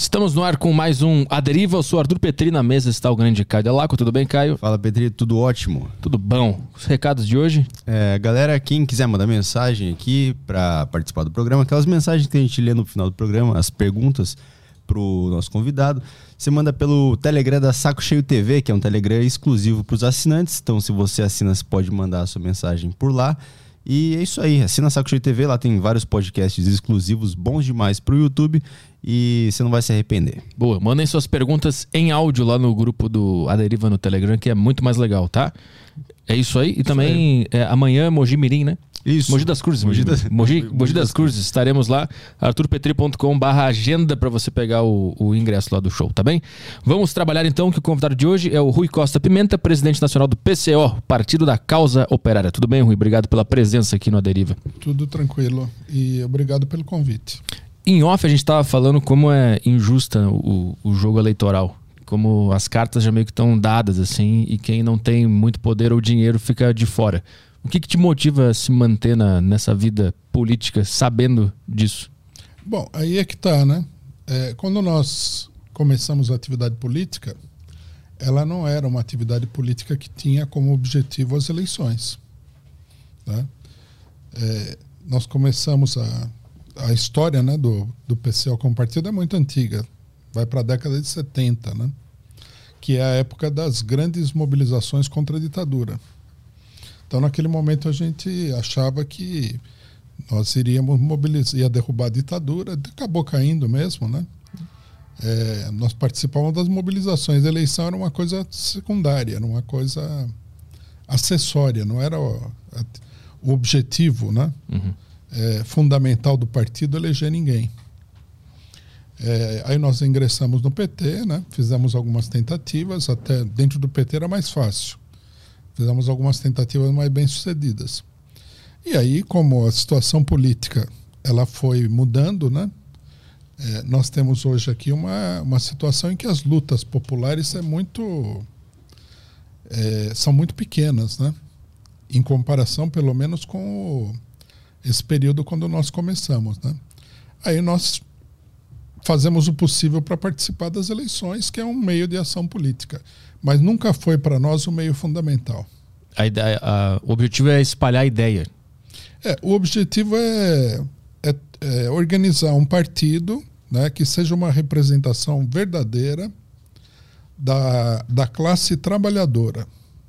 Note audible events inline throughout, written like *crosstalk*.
Estamos no ar com mais um A Deriva. Eu sou Arthur Petri, na mesa está o grande Caio Delaco. Tudo bem, Caio? Fala, Petri, tudo ótimo. Tudo bom. Os recados de hoje? É, galera, quem quiser mandar mensagem aqui para participar do programa, aquelas mensagens que a gente lê no final do programa, as perguntas pro nosso convidado, você manda pelo Telegram da Saco Cheio TV, que é um Telegram exclusivo para os assinantes. Então, se você assina, você pode mandar a sua mensagem por lá. E é isso aí, assina Saco Cheio TV, lá tem vários podcasts exclusivos bons demais pro YouTube e você não vai se arrepender. Boa, mandem suas perguntas em áudio lá no grupo do Aderiva no Telegram, que é muito mais legal, tá? É isso aí. E também é, amanhã Mogi Mirim, né? Isso. Mogi das Cruzes. Mogi, Mogi das- Mogi, Mogi Mogi das das Cruzes. Estaremos lá, arturpetri.com barra agenda para você pegar o, o ingresso lá do show, tá bem? Vamos trabalhar então, que o convidado de hoje é o Rui Costa Pimenta, presidente nacional do PCO, Partido da Causa Operária. Tudo bem, Rui? Obrigado pela presença aqui no Aderiva. Tudo tranquilo e obrigado pelo convite. Em off, a gente estava falando como é injusta o, o jogo eleitoral. Como as cartas já meio que estão dadas, assim, e quem não tem muito poder ou dinheiro fica de fora. O que, que te motiva a se manter na, nessa vida política sabendo disso? Bom, aí é que tá, né? É, quando nós começamos a atividade política, ela não era uma atividade política que tinha como objetivo as eleições. né? É, nós começamos a, a história né, do, do PCO como partido é muito antiga, vai para a década de 70, né? que é a época das grandes mobilizações contra a ditadura. Então, naquele momento, a gente achava que nós iríamos mobilizar, ia derrubar a ditadura, acabou caindo mesmo, né? É, nós participávamos das mobilizações. A eleição era uma coisa secundária, era uma coisa acessória, não era o, o objetivo, né? É, fundamental do partido eleger ninguém. É, aí nós ingressamos no PT, né? Fizemos algumas tentativas, até dentro do PT era mais fácil. Fizemos algumas tentativas mais bem sucedidas. E aí, como a situação política ela foi mudando, né? É, nós temos hoje aqui uma, uma situação em que as lutas populares é muito, é, são muito pequenas, né? Em comparação, pelo menos, com o- esse período quando nós começamos, né? Aí nós fazemos o possível para participar das eleições, que é um meio de ação política, mas nunca foi para nós o meio fundamental. A ideia, a- o objetivo é espalhar a ideia. É, o objetivo é, é- é organizar um partido né, que seja uma representação verdadeira da, da classe trabalhadora,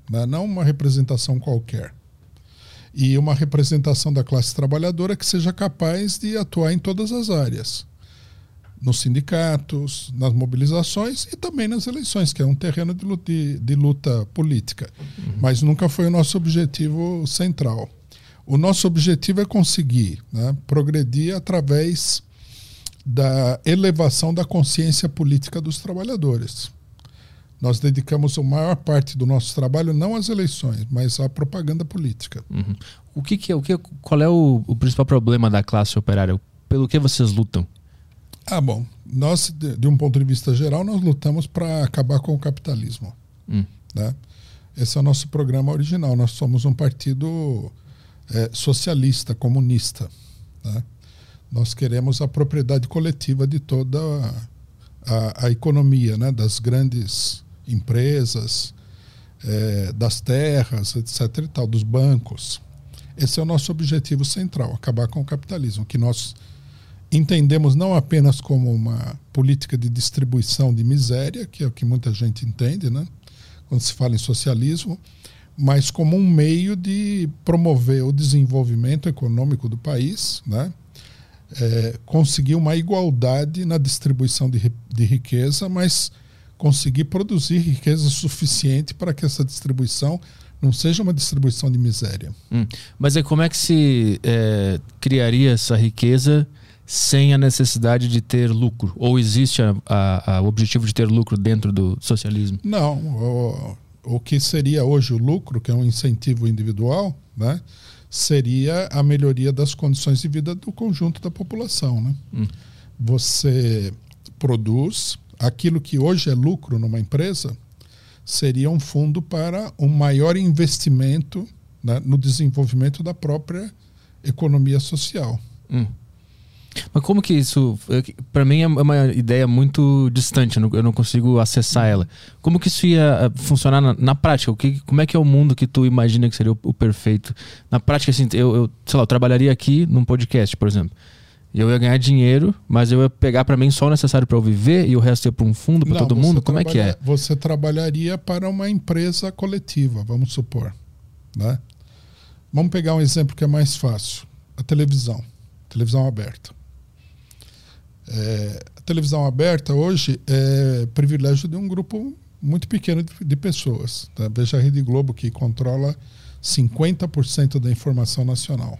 né, não uma representação qualquer. E uma representação da classe trabalhadora que seja capaz de atuar em todas as áreas. Nos sindicatos, nas mobilizações e também nas eleições, que é um terreno de luta, de- de luta política. Mas nunca foi o nosso objetivo central. O nosso objetivo é conseguir né, progredir através da elevação da consciência política dos trabalhadores. Nós dedicamos a maior parte do nosso trabalho não às eleições, mas à propaganda política. Uhum. O que, que é o que qual é o, o principal problema da classe operária? Pelo que vocês lutam? Ah, bom, nós, de, de um ponto de vista geral, nós lutamos para acabar com o capitalismo. Hum. Né? Esse é o nosso programa original. Nós somos um partido eh, socialista, comunista. né? Nós queremos a propriedade coletiva de toda a, a- a economia, né? das grandes empresas, eh, das terras, etc. E tal, dos bancos. Esse é o nosso objetivo central, acabar com o capitalismo, que nós entendemos não apenas como uma política de distribuição de miséria, que é o que muita gente entende, né? quando se fala em socialismo, mas como um meio de promover o desenvolvimento econômico do país, né? É, conseguir uma igualdade na distribuição de, de riqueza, mas conseguir produzir riqueza suficiente para que essa distribuição não seja uma distribuição de miséria. Hum. Mas aí como é que se é, criaria essa riqueza sem a necessidade de ter lucro? Ou existe a- a- a- o objetivo de ter lucro dentro do socialismo? Não, o, o que seria hoje o lucro, que é um incentivo individual, né, seria a melhoria das condições de vida do conjunto da população. Né? Hum. Você produz aquilo que hoje é lucro numa empresa, seria um fundo para um maior investimento né, no desenvolvimento da própria economia social. Hum. Mas como que isso. Para mim é uma ideia muito distante, eu não, eu não, consigo acessar ela. Como que isso ia eh, funcionar na, na, prática? O que, como é que é o mundo que tu imagina que seria o, o perfeito? Na prática, assim, eu, eu, sei lá, eu trabalharia aqui num podcast, por exemplo. Eu ia ganhar dinheiro, mas eu ia pegar para mim só o necessário para eu viver e o resto ia para um fundo para todo mundo? Como é que é? Você trabalharia para uma empresa coletiva, vamos supor. Né? Vamos pegar um exemplo que é mais fácil: a televisão, televisão aberta. É, a televisão aberta hoje é privilégio de um grupo muito pequeno de, de pessoas. Tá? Veja a Rede Globo, que controla 50% da informação nacional.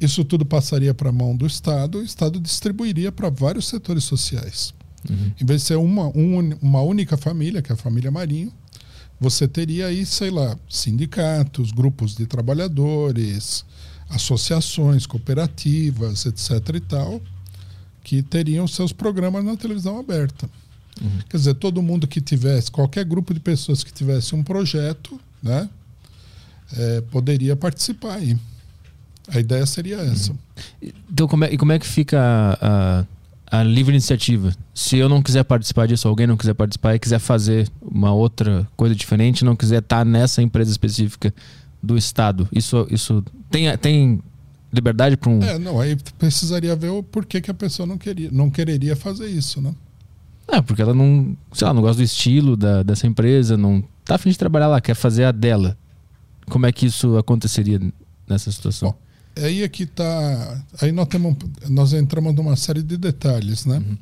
Isso tudo passaria para a mão do Estado, o Estado distribuiria para vários setores sociais. Uhum. Em vez de ser uma, um, uma única família, que é a família Marinho, você teria aí, sei lá, sindicatos, grupos de trabalhadores, associações, cooperativas, etc. e tal, que teriam seus programas na televisão aberta. Uhum. Quer dizer, todo mundo que tivesse, qualquer grupo de pessoas que tivesse um projeto, né, é, poderia participar aí. A ideia seria essa. Então, como é, e como é que fica a, a, a, livre iniciativa? Se eu não quiser participar disso, alguém não quiser participar e quiser fazer uma outra coisa diferente, não quiser estar nessa empresa específica do Estado, isso, isso tem, tem liberdade para um. É, não, aí precisaria ver o porquê que a pessoa não queria, não quereria fazer isso, né? É, porque ela não, sei lá, não gosta do estilo da, dessa empresa, não tá afim de trabalhar lá, quer fazer a dela. Como é que isso aconteceria nessa situação? Bom, aí é que tá. Aí nós, temos, nós entramos numa série de detalhes, né? Uhum.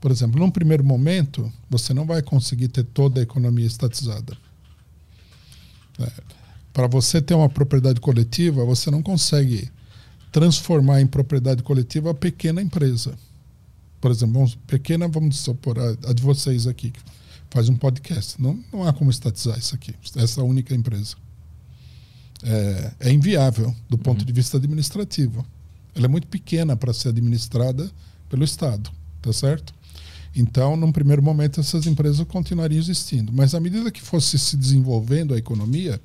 Por exemplo, num primeiro momento, você não vai conseguir ter toda a economia estatizada. É. Para você ter uma propriedade coletiva, você não consegue transformar em propriedade coletiva a pequena empresa. Por exemplo, vamos, pequena, vamos supor, a, a, de vocês aqui, que faz um podcast. Não, não há como estatizar isso aqui, essa única empresa. É, é inviável do ponto uhum. de vista administrativo. Ela é muito pequena para ser administrada pelo Estado, tá certo? Então, num primeiro momento, essas empresas continuariam existindo. Mas à medida que fosse se desenvolvendo a economia,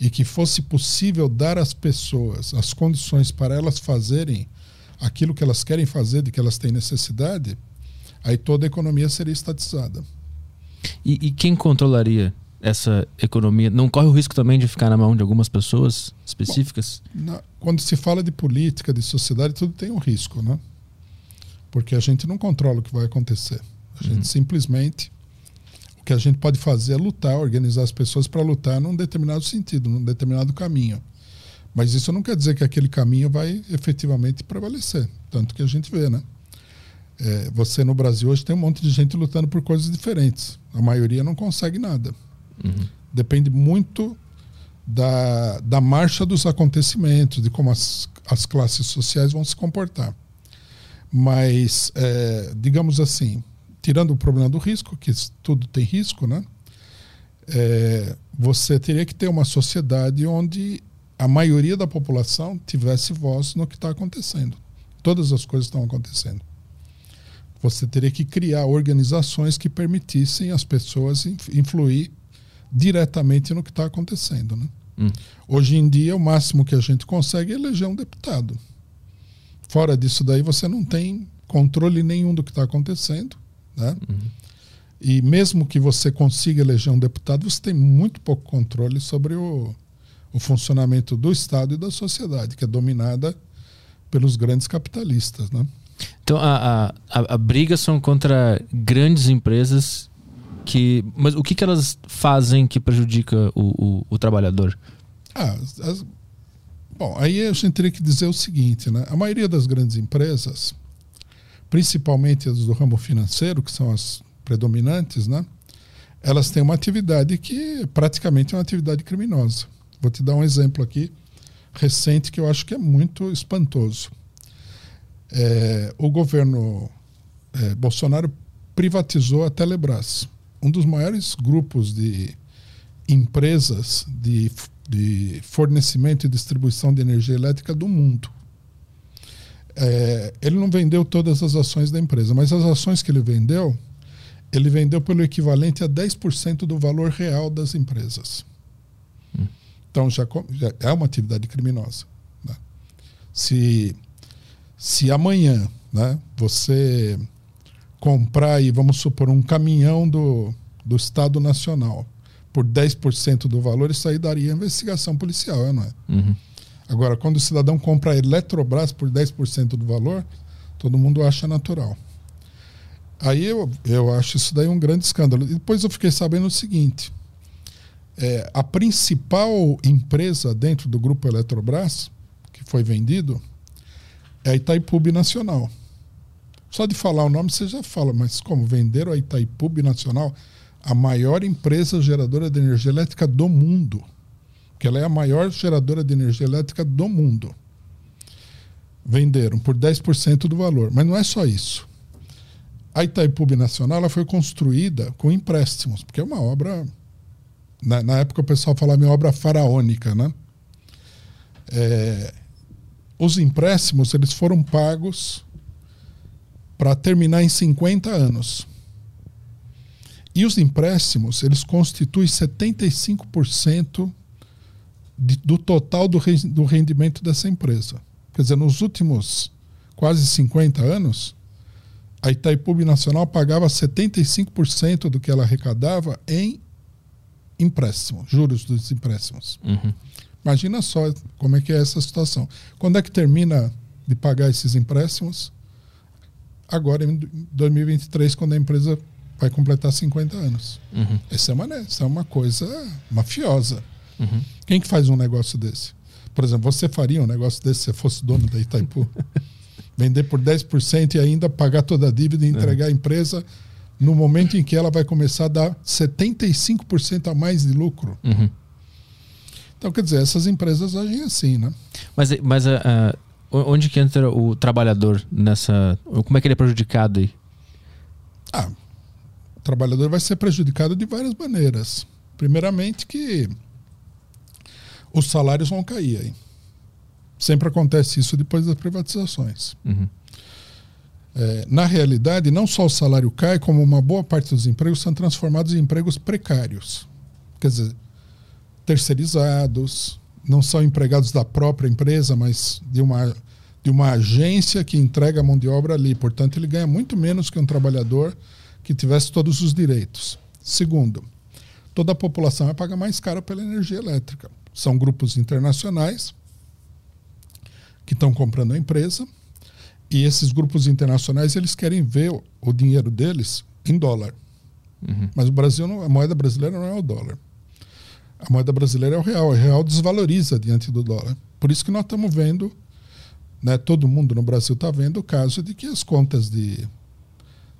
e que fosse possível dar às pessoas as condições para elas fazerem aquilo que elas querem fazer, de que elas têm necessidade, aí toda a economia seria estatizada. E, e quem controlaria essa economia? Não corre o risco também de ficar na mão de algumas pessoas específicas? Bom, na, quando se fala de política, de sociedade, tudo tem um risco, né? Porque a gente não controla o que vai acontecer. A gente uhum. simplesmente que a gente pode fazer é lutar, organizar as pessoas para lutar num determinado sentido, num determinado caminho. Mas isso não quer dizer que aquele caminho vai efetivamente prevalecer. Tanto que a gente vê, né? É, você no Brasil hoje tem um monte de gente lutando por coisas diferentes. A maioria não consegue nada. Uhum. Depende muito da, da marcha dos acontecimentos, de como as, as classes sociais vão se comportar. Mas, é, digamos assim, tirando o problema do risco, que tudo tem risco, né? É, você teria que ter uma sociedade onde a maioria da população tivesse voz no que está acontecendo. Todas as coisas estão acontecendo. Você teria que criar organizações que permitissem as pessoas influir diretamente no que está acontecendo. Né? Hum. Hoje em dia, o máximo que a gente consegue é eleger um deputado. Fora disso daí, você não tem controle nenhum do que está acontecendo né? Uhum. E mesmo que você consiga eleger um deputado, você tem muito pouco controle sobre o, o funcionamento do Estado e da sociedade, que é dominada pelos grandes capitalistas. Né? Então, a, a, a briga são contra grandes empresas que. Mas o que, que elas fazem que prejudica o, o, o trabalhador? Ah, as, bom, aí a gente teria que dizer o seguinte: né? a maioria das grandes empresas principalmente as do ramo financeiro, que são as predominantes, né? elas têm uma atividade que praticamente é uma atividade criminosa. Vou te dar um exemplo aqui recente que eu acho que é muito espantoso. É, o governo é, Bolsonaro privatizou a Telebrás, um dos maiores grupos de empresas de, de fornecimento e distribuição de energia elétrica do mundo é, ele não vendeu todas as ações da empresa, mas as ações que ele vendeu, ele vendeu pelo equivalente a 10% do valor real das empresas. Hum. Então já, já, é uma atividade criminosa. Né? Se, Se amanhã né, você comprar aí, vamos supor, um caminhão do, do Estado Nacional por 10% do valor, isso aí daria investigação policial, não é? Uhum. Agora, quando o cidadão compra a Eletrobras por 10% do valor, todo mundo acha natural. Aí eu, eu acho isso daí um grande escândalo. E depois eu fiquei sabendo o seguinte: é, a principal empresa dentro do grupo Eletrobras, que foi vendido, é a Itaipu Nacional. Só de falar o nome você já fala, mas como venderam a Itaipu Nacional, a maior empresa geradora de energia elétrica do mundo. Que ela é a maior geradora de energia elétrica do mundo. Venderam por 10% do valor. Mas não é só isso. A Itaipu Nacional ela foi construída com empréstimos, porque é uma obra. Na, na época o pessoal falava em obra faraônica, né? É, os empréstimos eles foram pagos para terminar em 50 anos. E os empréstimos, eles constituem 75% de, do total do, re, do rendimento dessa empresa. Quer dizer, nos últimos quase 50 anos, a Itaipu Nacional pagava 75% do que ela arrecadava em empréstimo, juros dos empréstimos. Uhum. Imagina só como é que é essa situação. Quando é que termina de pagar esses empréstimos? Agora, em 2023, quando a empresa vai completar 50 anos. Uhum. Essa, é uma, essa é uma coisa mafiosa. Uhum. Quem que faz um negócio desse? Por exemplo, você faria um negócio desse se fosse dono da Itaipu? *laughs* Vender por 10% e ainda pagar toda a dívida e entregar é. a empresa no momento em que ela vai começar a dar 75% a mais de lucro. Uhum. Então, quer dizer, essas empresas agem assim, né? Mas, mas uh, onde que entra o trabalhador nessa... Como é que ele é prejudicado aí? Ah, o trabalhador vai ser prejudicado de várias maneiras. Primeiramente que os salários vão cair aí. Sempre acontece isso depois das privatizações. Uhum. É, na realidade, não só o salário cai, como uma boa parte dos empregos são transformados em empregos precários. Quer dizer, terceirizados, não são empregados da própria empresa, mas de uma, de uma agência que entrega a mão de obra ali. Portanto, ele ganha muito menos que um trabalhador que tivesse todos os direitos. Segundo, toda a população vai pagar mais caro pela energia elétrica. São grupos internacionais que estão comprando a empresa e esses grupos internacionais eles querem ver o, o dinheiro deles em dólar. Uhum. Mas o Brasil, não, a moeda brasileira não é o dólar. A moeda brasileira é o real. O real desvaloriza diante do dólar. Por isso que nós estamos vendo, né, todo mundo no Brasil está vendo o caso de que as contas de,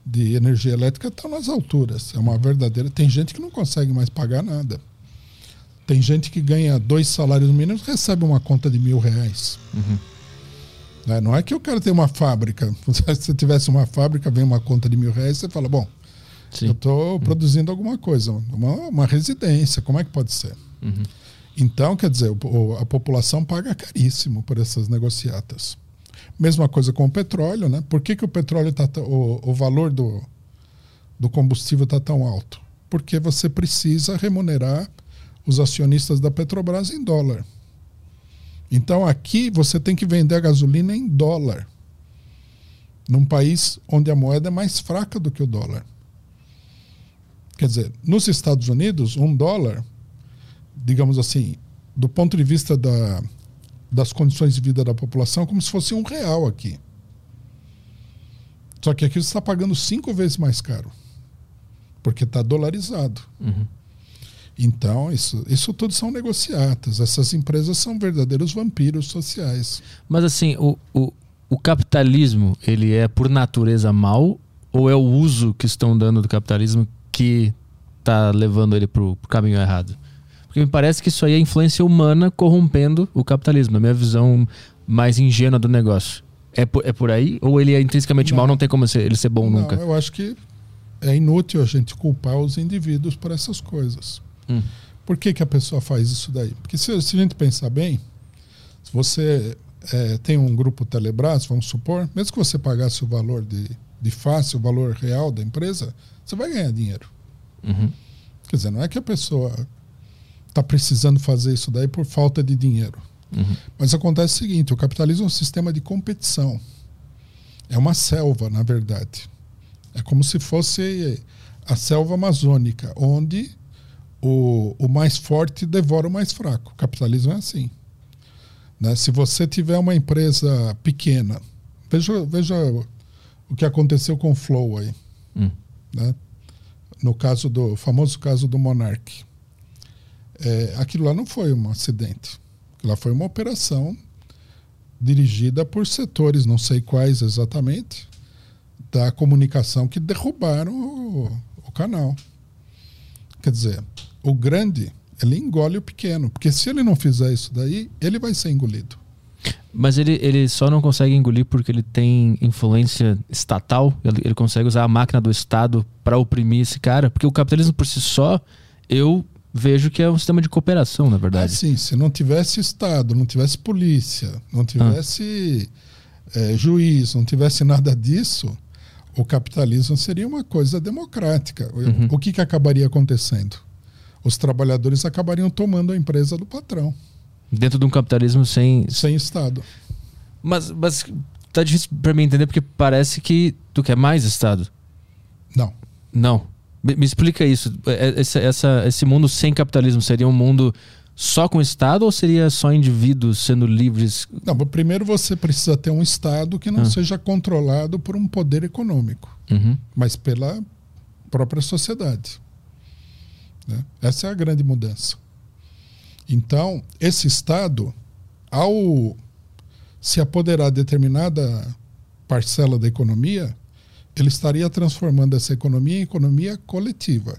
de energia elétrica estão nas alturas. É uma verdadeira. Tem gente que não consegue mais pagar nada. Tem gente que ganha dois salários mínimos e recebe uma conta de mil reais. Uhum. Né? Não é que eu quero ter uma fábrica. *laughs* Se você tivesse uma fábrica, vem uma conta de mil reais, você fala, bom, Sim. eu estou produzindo alguma coisa, uma, uma, residência, como é que pode ser? Uhum. Então, quer dizer, a população paga caríssimo por essas negociatas. Mesma coisa com o petróleo, né? Por que, que o petróleo tá o, o valor do, do combustível está tão alto? Porque você precisa remunerar os acionistas da Petrobras em dólar. Então aqui você tem que vender a gasolina em dólar. Num país onde a moeda é mais fraca do que o dólar. Quer dizer, nos Estados Unidos, um dólar, digamos assim, do ponto de vista da, das condições de vida da população, como se fosse um real aqui. Só que aqui você está pagando cinco vezes mais caro. Porque está dolarizado. Uhum. Então, isso, isso tudo são negociatas. Essas empresas são verdadeiros vampiros sociais. Mas assim, o, o, o capitalismo, ele é por natureza mal ou é o uso que estão dando do capitalismo que está levando ele para o caminho errado? Porque me parece que isso aí é influência humana corrompendo o capitalismo, na minha visão mais ingênua do negócio. É por, é por aí? Ou ele é intrinsecamente não. mal, não tem como ser, ele ser bom não, nunca? Eu acho que é inútil a gente culpar os indivíduos por essas coisas. Hum. Por que, que a pessoa faz isso daí? Porque se, se a gente pensar bem, se você é, tem um grupo Telebrás, vamos supor, mesmo que você pagasse o valor de, de face, o valor real da empresa, você vai ganhar dinheiro. Uhum. Quer dizer, não é que a pessoa está precisando fazer isso daí por falta de dinheiro. Uhum. Mas acontece o seguinte: o capitalismo é um sistema de competição. É uma selva, na verdade. É como se fosse a selva amazônica, onde o, o mais forte devora o mais fraco. O capitalismo é assim. Né? Se você tiver uma empresa pequena, veja, veja o que aconteceu com o Flow aí. Hum. Né? No caso do famoso caso do Monarch. É, aquilo lá não foi um acidente. Lá foi uma operação dirigida por setores, não sei quais exatamente, da comunicação que derrubaram o, o canal. Quer dizer, o grande, ele engole o pequeno, porque se ele não fizer isso daí, ele vai ser engolido. Mas ele, ele só não consegue engolir porque ele tem influência estatal? Ele, ele consegue usar a máquina do Estado para oprimir esse cara? Porque o capitalismo por si só, eu vejo que é um sistema de cooperação, na verdade. Ah, sim, se não tivesse Estado, não tivesse polícia, não tivesse ah. é, juiz, não tivesse nada disso, o capitalismo seria uma coisa democrática. Uhum. O que, que acabaria acontecendo? Os trabalhadores acabariam tomando a empresa do patrão. Dentro de um capitalismo sem. Sem Estado. Mas, mas tá difícil para mim entender porque parece que tu quer mais Estado. Não. Não. Me, me explica isso. É, é, esse, essa, esse mundo sem capitalismo seria um mundo só com o Estado ou seria só indivíduos sendo livres? Não, primeiro você precisa ter um Estado que não ah. seja controlado por um poder econômico, uhum. mas pela própria sociedade. Né? Essa é a grande mudança. Então, esse Estado, ao se apoderar de determinada parcela da economia, ele estaria transformando essa economia em economia coletiva.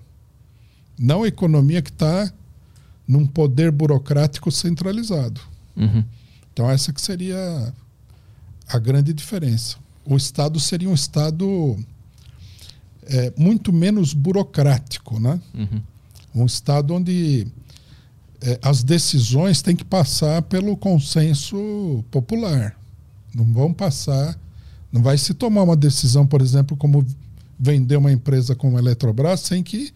Não economia que está num poder burocrático centralizado. Uhum. Então essa que seria a grande diferença. O Estado seria um Estado é, muito menos burocrático, né? Uhum. Um Estado onde é, as decisões têm que passar pelo consenso popular. Não vão passar não vai se tomar uma decisão, por exemplo, como vender uma empresa como a Eletrobras sem que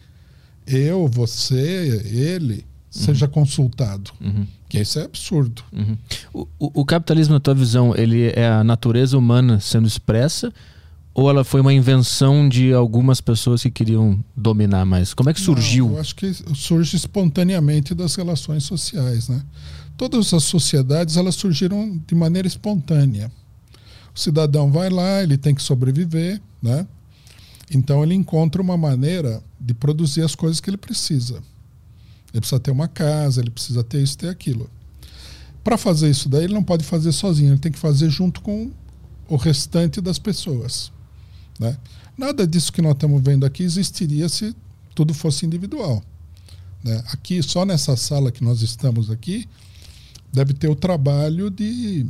eu, você, ele uhum. seja consultado. Uhum. Que isso é absurdo. Uhum. O, o, o, capitalismo, na tua visão, ele é a natureza humana sendo expressa ou ela foi uma invenção de algumas pessoas que queriam dominar mais? Como é que surgiu? Não, eu acho que surge espontaneamente das relações sociais, né? Todas as sociedades elas surgiram de maneira espontânea. O cidadão vai lá, ele tem que sobreviver, né? Então ele encontra uma maneira de produzir as coisas que ele precisa. Ele precisa ter uma casa, ele precisa ter isso, ter aquilo. Para fazer isso daí, ele não pode fazer sozinho, ele tem que fazer junto com o restante das pessoas. Né? Nada disso que nós estamos vendo aqui existiria se tudo fosse individual. Né? Aqui, só nessa sala que nós estamos aqui, deve ter o trabalho de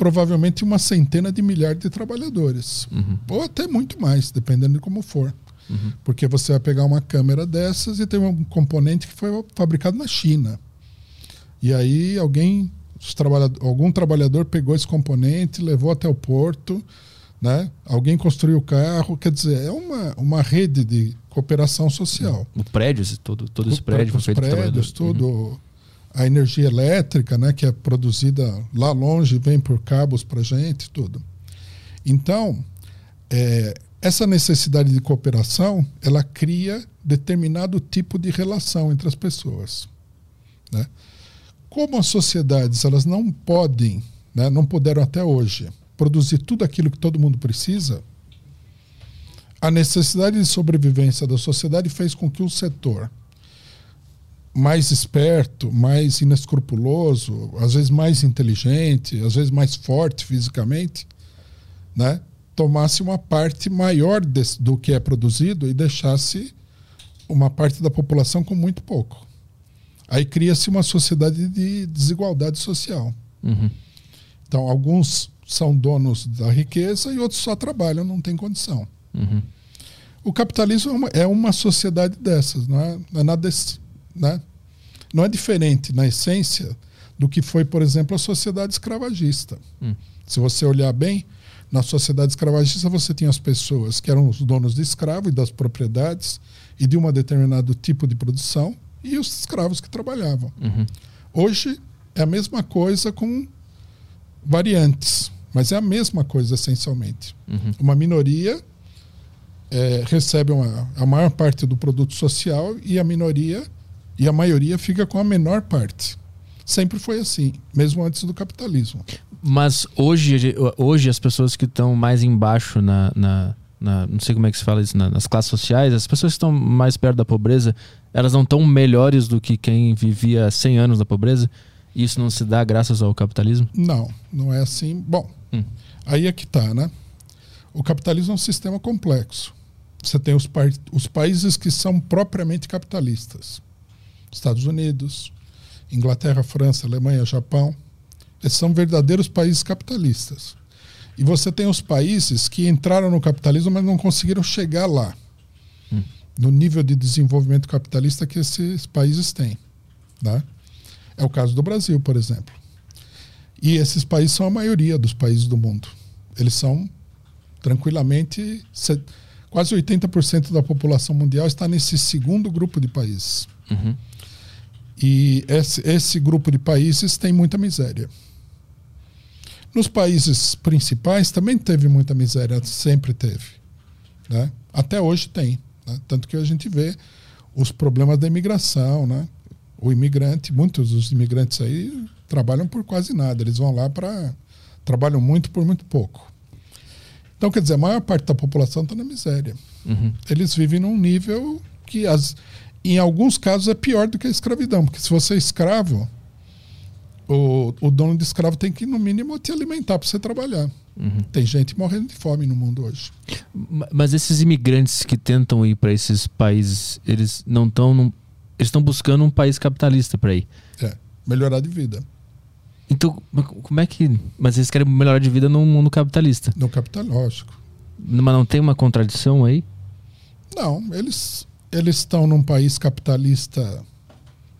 provavelmente uma centena de milhares de trabalhadores. Uhum. Ou até muito mais, dependendo de como for. Uhum. Porque você vai pegar uma câmera dessas e tem um componente que foi fabricado na China. E aí alguém, trabalhador, algum trabalhador pegou esse componente, levou até o porto, né? Alguém construiu o carro, quer dizer, é uma, uma rede de cooperação social. O prédio, todo, todo esse prédio foi feito prédios, tudo. Uhum a energia elétrica, né, que é produzida lá longe, vem por cabos para gente, tudo. Então, é, essa necessidade de cooperação, ela cria determinado tipo de relação entre as pessoas. Né? Como as sociedades elas não podem, né, não puderam até hoje produzir tudo aquilo que todo mundo precisa, a necessidade de sobrevivência da sociedade fez com que o setor mais esperto, mais inescrupuloso, às vezes mais inteligente, às vezes mais forte fisicamente, né? tomasse uma parte maior desse, do que é produzido e deixasse uma parte da população com muito pouco. Aí cria-se uma sociedade de desigualdade social. Uhum. Então, alguns são donos da riqueza e outros só trabalham, não tem condição. Uhum. O capitalismo é uma, é uma sociedade dessas, não é, não é nada desse, né? Não é diferente na essência do que foi, por exemplo, a sociedade escravagista. Hum. Se você olhar bem, na sociedade escravagista você tinha as pessoas que eram os donos de escravo e das propriedades e de um determinado tipo de produção e os escravos que trabalhavam. Uhum. Hoje é a mesma coisa com variantes. Mas é a mesma coisa, essencialmente. Uhum. Uma minoria é, recebe uma, a maior parte do produto social e a minoria e a maioria fica com a menor parte. Sempre foi assim, mesmo antes do capitalismo. Mas hoje, hoje as pessoas que estão mais embaixo na, na, na, não sei como é que se fala isso, na, nas classes sociais, as pessoas que estão mais perto da pobreza, elas não estão melhores do que quem vivia 100 anos da pobreza? Isso não se dá graças ao capitalismo? Não, não é assim. Bom, hum. aí é que tá, né? O capitalismo é um sistema complexo. Você tem os, os países que são propriamente capitalistas. Estados Unidos, Inglaterra, França, Alemanha, Japão. Esses são verdadeiros países capitalistas. E você tem os países que entraram no capitalismo, mas não conseguiram chegar lá, hum. no nível de desenvolvimento capitalista que esses países têm. Né? É o caso do Brasil, por exemplo. E esses países são a maioria dos países do mundo. Eles são tranquilamente. Quase 80% da população mundial está nesse segundo grupo de países. Uhum. E esse, esse grupo de países tem muita miséria. Nos países principais também teve muita miséria, sempre teve. Né? Até hoje tem. Né? Tanto que a gente vê os problemas da imigração. Né? O imigrante, muitos dos imigrantes aí trabalham por quase nada. Eles vão lá para. trabalham muito por muito pouco. Então, quer dizer, a maior parte da população está na miséria. Uhum. Eles vivem num nível que, as, em alguns casos, é pior do que a escravidão. Porque se você é escravo, o, o dono de escravo tem que, no mínimo, te alimentar para você trabalhar. Uhum. Tem gente morrendo de fome no mundo hoje. Mas esses imigrantes que tentam ir para esses países, eles não estão. Eles estão buscando um país capitalista para ir. É, melhorar de vida. Então, como é que. Mas eles querem melhorar de vida no mundo capitalista? No capital, lógico. Mas não tem uma contradição aí? Não, eles eles estão num país capitalista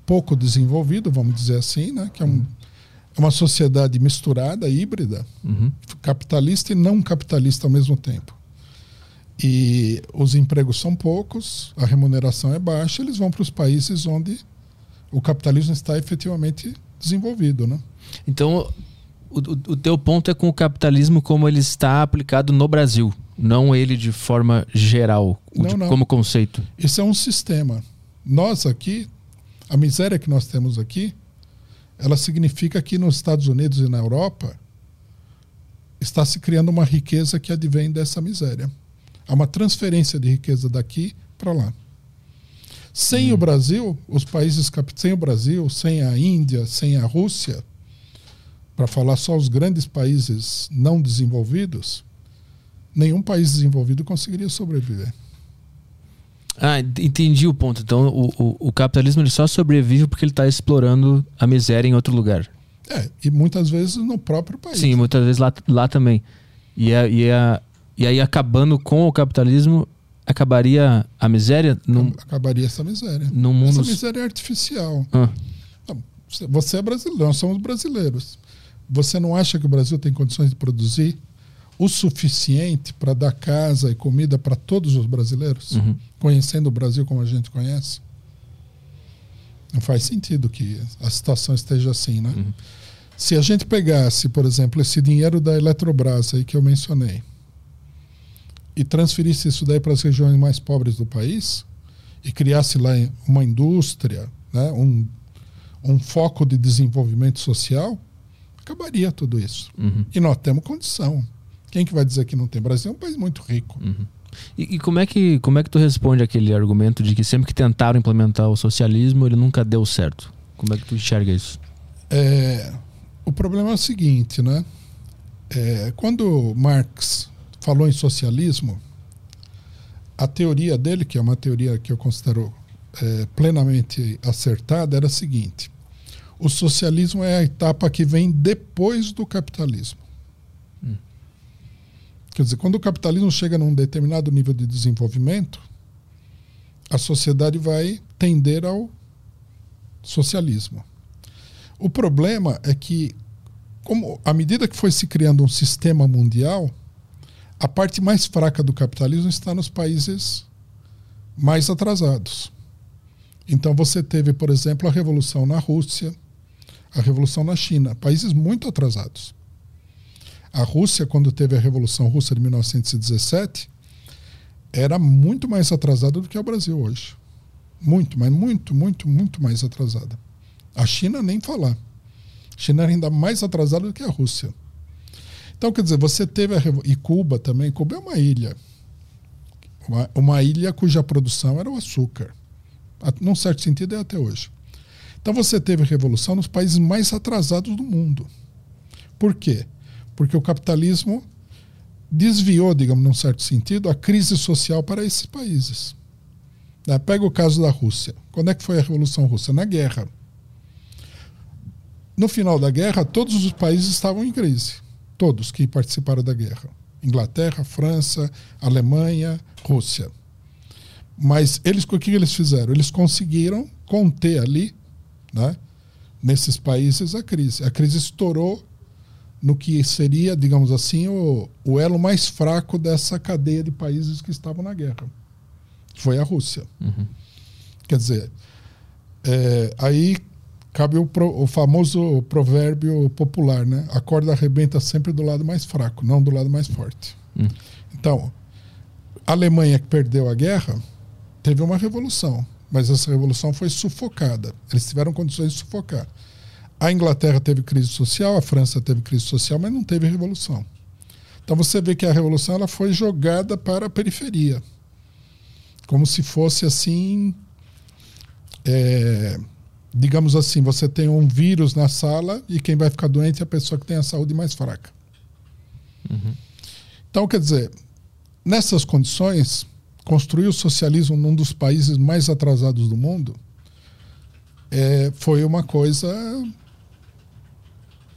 pouco desenvolvido, vamos dizer assim, né? Que é um, uhum é uma sociedade misturada, híbrida, uhum. capitalista e não capitalista ao mesmo tempo. E os empregos são poucos, a remuneração é baixa, eles vão para os países onde o capitalismo está efetivamente desenvolvido, né? Então, o, o teu ponto é com o capitalismo como ele está aplicado no Brasil, não ele de forma geral, não, de, não. como conceito. Isso é um sistema. Nós aqui, a miséria que nós temos aqui, ela significa que nos Estados Unidos e na Europa está se criando uma riqueza que advém dessa miséria. Há uma transferência de riqueza daqui para lá. Sem hum. o Brasil, os países sem o Brasil, sem a Índia, sem a Rússia, para falar só os grandes países não desenvolvidos, nenhum país desenvolvido conseguiria sobreviver. Ah, entendi o ponto. Então o, o, o capitalismo ele só sobrevive porque ele está explorando a miséria em outro lugar. É, e muitas vezes no próprio país. Sim, muitas vezes lá, lá também. E, a, e, a, e aí acabando com o capitalismo, acabaria a miséria? Num, acabaria essa miséria. Num mundo... Essa miséria é artificial. Ah. Você é brasileiro, nós somos brasileiros. Você não acha que o Brasil tem condições de produzir o suficiente para dar casa e comida para todos os brasileiros, uhum. conhecendo o Brasil como a gente conhece? Não faz sentido que a situação esteja assim, né? Uhum. Se a gente pegasse, por exemplo, esse dinheiro da Eletrobras aí que eu mencionei e transferisse isso daí para as regiões mais pobres do país e criasse lá uma indústria, né, um, um foco de desenvolvimento social, acabaria tudo isso. Uhum. E nós temos condição. Quem que vai dizer que não tem? O Brasil é um país muito rico. Uhum. E, e, como é que como é que tu responde aquele argumento de que sempre que tentaram implementar o socialismo ele nunca deu certo? Como é que tu enxerga isso? É, o problema é o seguinte, né? É, quando Marx falou em socialismo, a teoria dele, que é uma teoria que eu considero é, plenamente acertada, era a seguinte: o socialismo é a etapa que vem depois do capitalismo. Quer dizer, quando o capitalismo chega num determinado nível de desenvolvimento, a sociedade vai tender ao socialismo. O problema é que, como à medida que foi se criando um sistema mundial, a parte mais fraca do capitalismo está nos países mais atrasados. Então você teve, por exemplo, a revolução na Rússia, a revolução na China, países muito atrasados. A Rússia, quando teve a Revolução Russa de 1917, era muito mais atrasada do que o Brasil hoje. Muito, mas muito, muito, muito mais atrasada. A China nem falar. A China era ainda mais atrasada do que a Rússia. Então, quer dizer, você teve a e Cuba também. Cuba é uma ilha. Uma, uma ilha cuja produção era o açúcar. Num certo sentido, é até hoje. Então, você teve a revolução nos países mais atrasados do mundo. Por quê? Porque o capitalismo desviou, digamos, num certo sentido, a crise social para esses países. Né? Pega o caso da Rússia. Quando é que foi a Revolução Russa? Na guerra. No final da guerra, todos os países estavam em crise. Todos que participaram da guerra. Inglaterra, França, Alemanha, Rússia. Mas eles, o que eles fizeram? Eles conseguiram conter ali, né, nesses países, a crise. A crise estourou no que seria, digamos assim, o, o elo mais fraco dessa cadeia de países que estavam na guerra. Foi a Rússia. Uhum. Quer dizer, é, aí cabe o, pro, o, famoso provérbio popular, né? A corda arrebenta sempre do lado mais fraco, não do lado mais forte. Uhum. Então, a Alemanha que perdeu a guerra teve uma revolução, mas essa revolução foi sufocada. Eles tiveram condições de sufocar. A Inglaterra teve crise social, a França teve crise social, mas não teve revolução. Então você vê que a revolução ela foi jogada para a periferia, como se fosse assim, é, digamos assim, você tem um vírus na sala e quem vai ficar doente é a pessoa que tem a saúde mais fraca. Uhum. Então, quer dizer, nessas condições, construir o socialismo num dos países mais atrasados do mundo é, foi uma coisa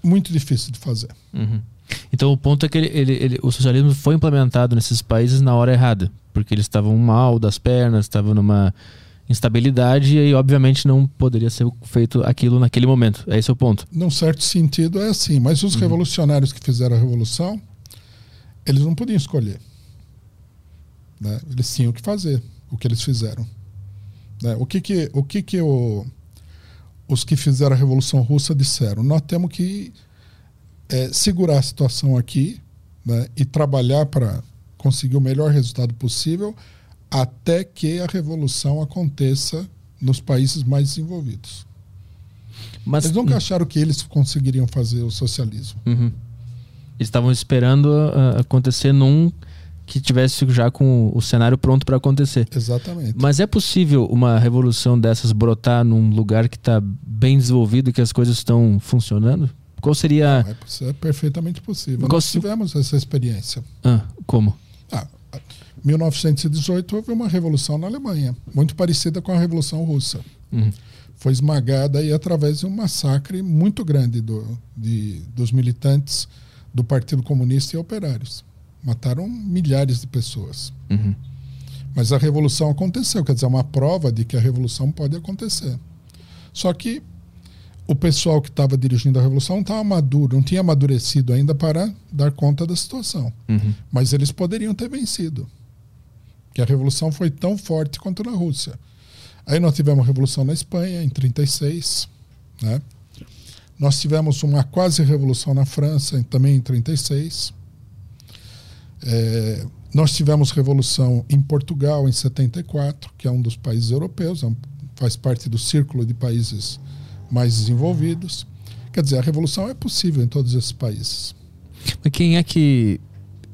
muito difícil de fazer. Uhum. Então o ponto é que ele, ele, ele, o socialismo foi implementado nesses países na hora errada, porque eles estavam mal das pernas, estavam numa instabilidade e aí obviamente não poderia ser feito aquilo naquele momento. É esse o ponto. Num certo sentido é assim, mas os uhum. revolucionários que fizeram a revolução, eles não podiam escolher. Né? Eles tinham que fazer o que eles fizeram. Né? O que que o que que o os que fizeram a Revolução Russa disseram: nós temos que é, segurar a situação aqui né, e trabalhar para conseguir o melhor resultado possível até que a revolução aconteça nos países mais desenvolvidos. Mas, eles nunca acharam que eles conseguiriam fazer o socialismo. Uhum. Eles estavam esperando uh, acontecer num que tivesse já com o cenário pronto para acontecer. Exatamente. Mas é possível uma revolução dessas brotar num lugar que está bem desenvolvido e que as coisas estão funcionando? Qual seria. Não, é, é, perfeitamente possível. Qual Nós tivemos essa experiência. Ah, como? Ah, 1918 houve uma revolução na Alemanha, muito parecida com a Revolução Russa. Uhum. Foi esmagada aí através de um massacre muito grande do, de, dos militantes do Partido Comunista e operários. Mataram milhares de pessoas. Uhum. Mas a revolução aconteceu, quer dizer, é uma prova de que a revolução pode acontecer. Só que o pessoal que estava dirigindo a revolução não estava maduro, não tinha amadurecido ainda para dar conta da situação. Uhum. Mas eles poderiam ter vencido. Que a revolução foi tão forte quanto na Rússia. Aí nós tivemos a revolução na Espanha em 36, né? Nós tivemos uma quase revolução na França também em 36. É, nós tivemos revolução em Portugal em 74, que é um dos países europeus, é faz parte do círculo de países mais desenvolvidos. Quer dizer, a revolução é possível em todos esses países. Mas quem é que.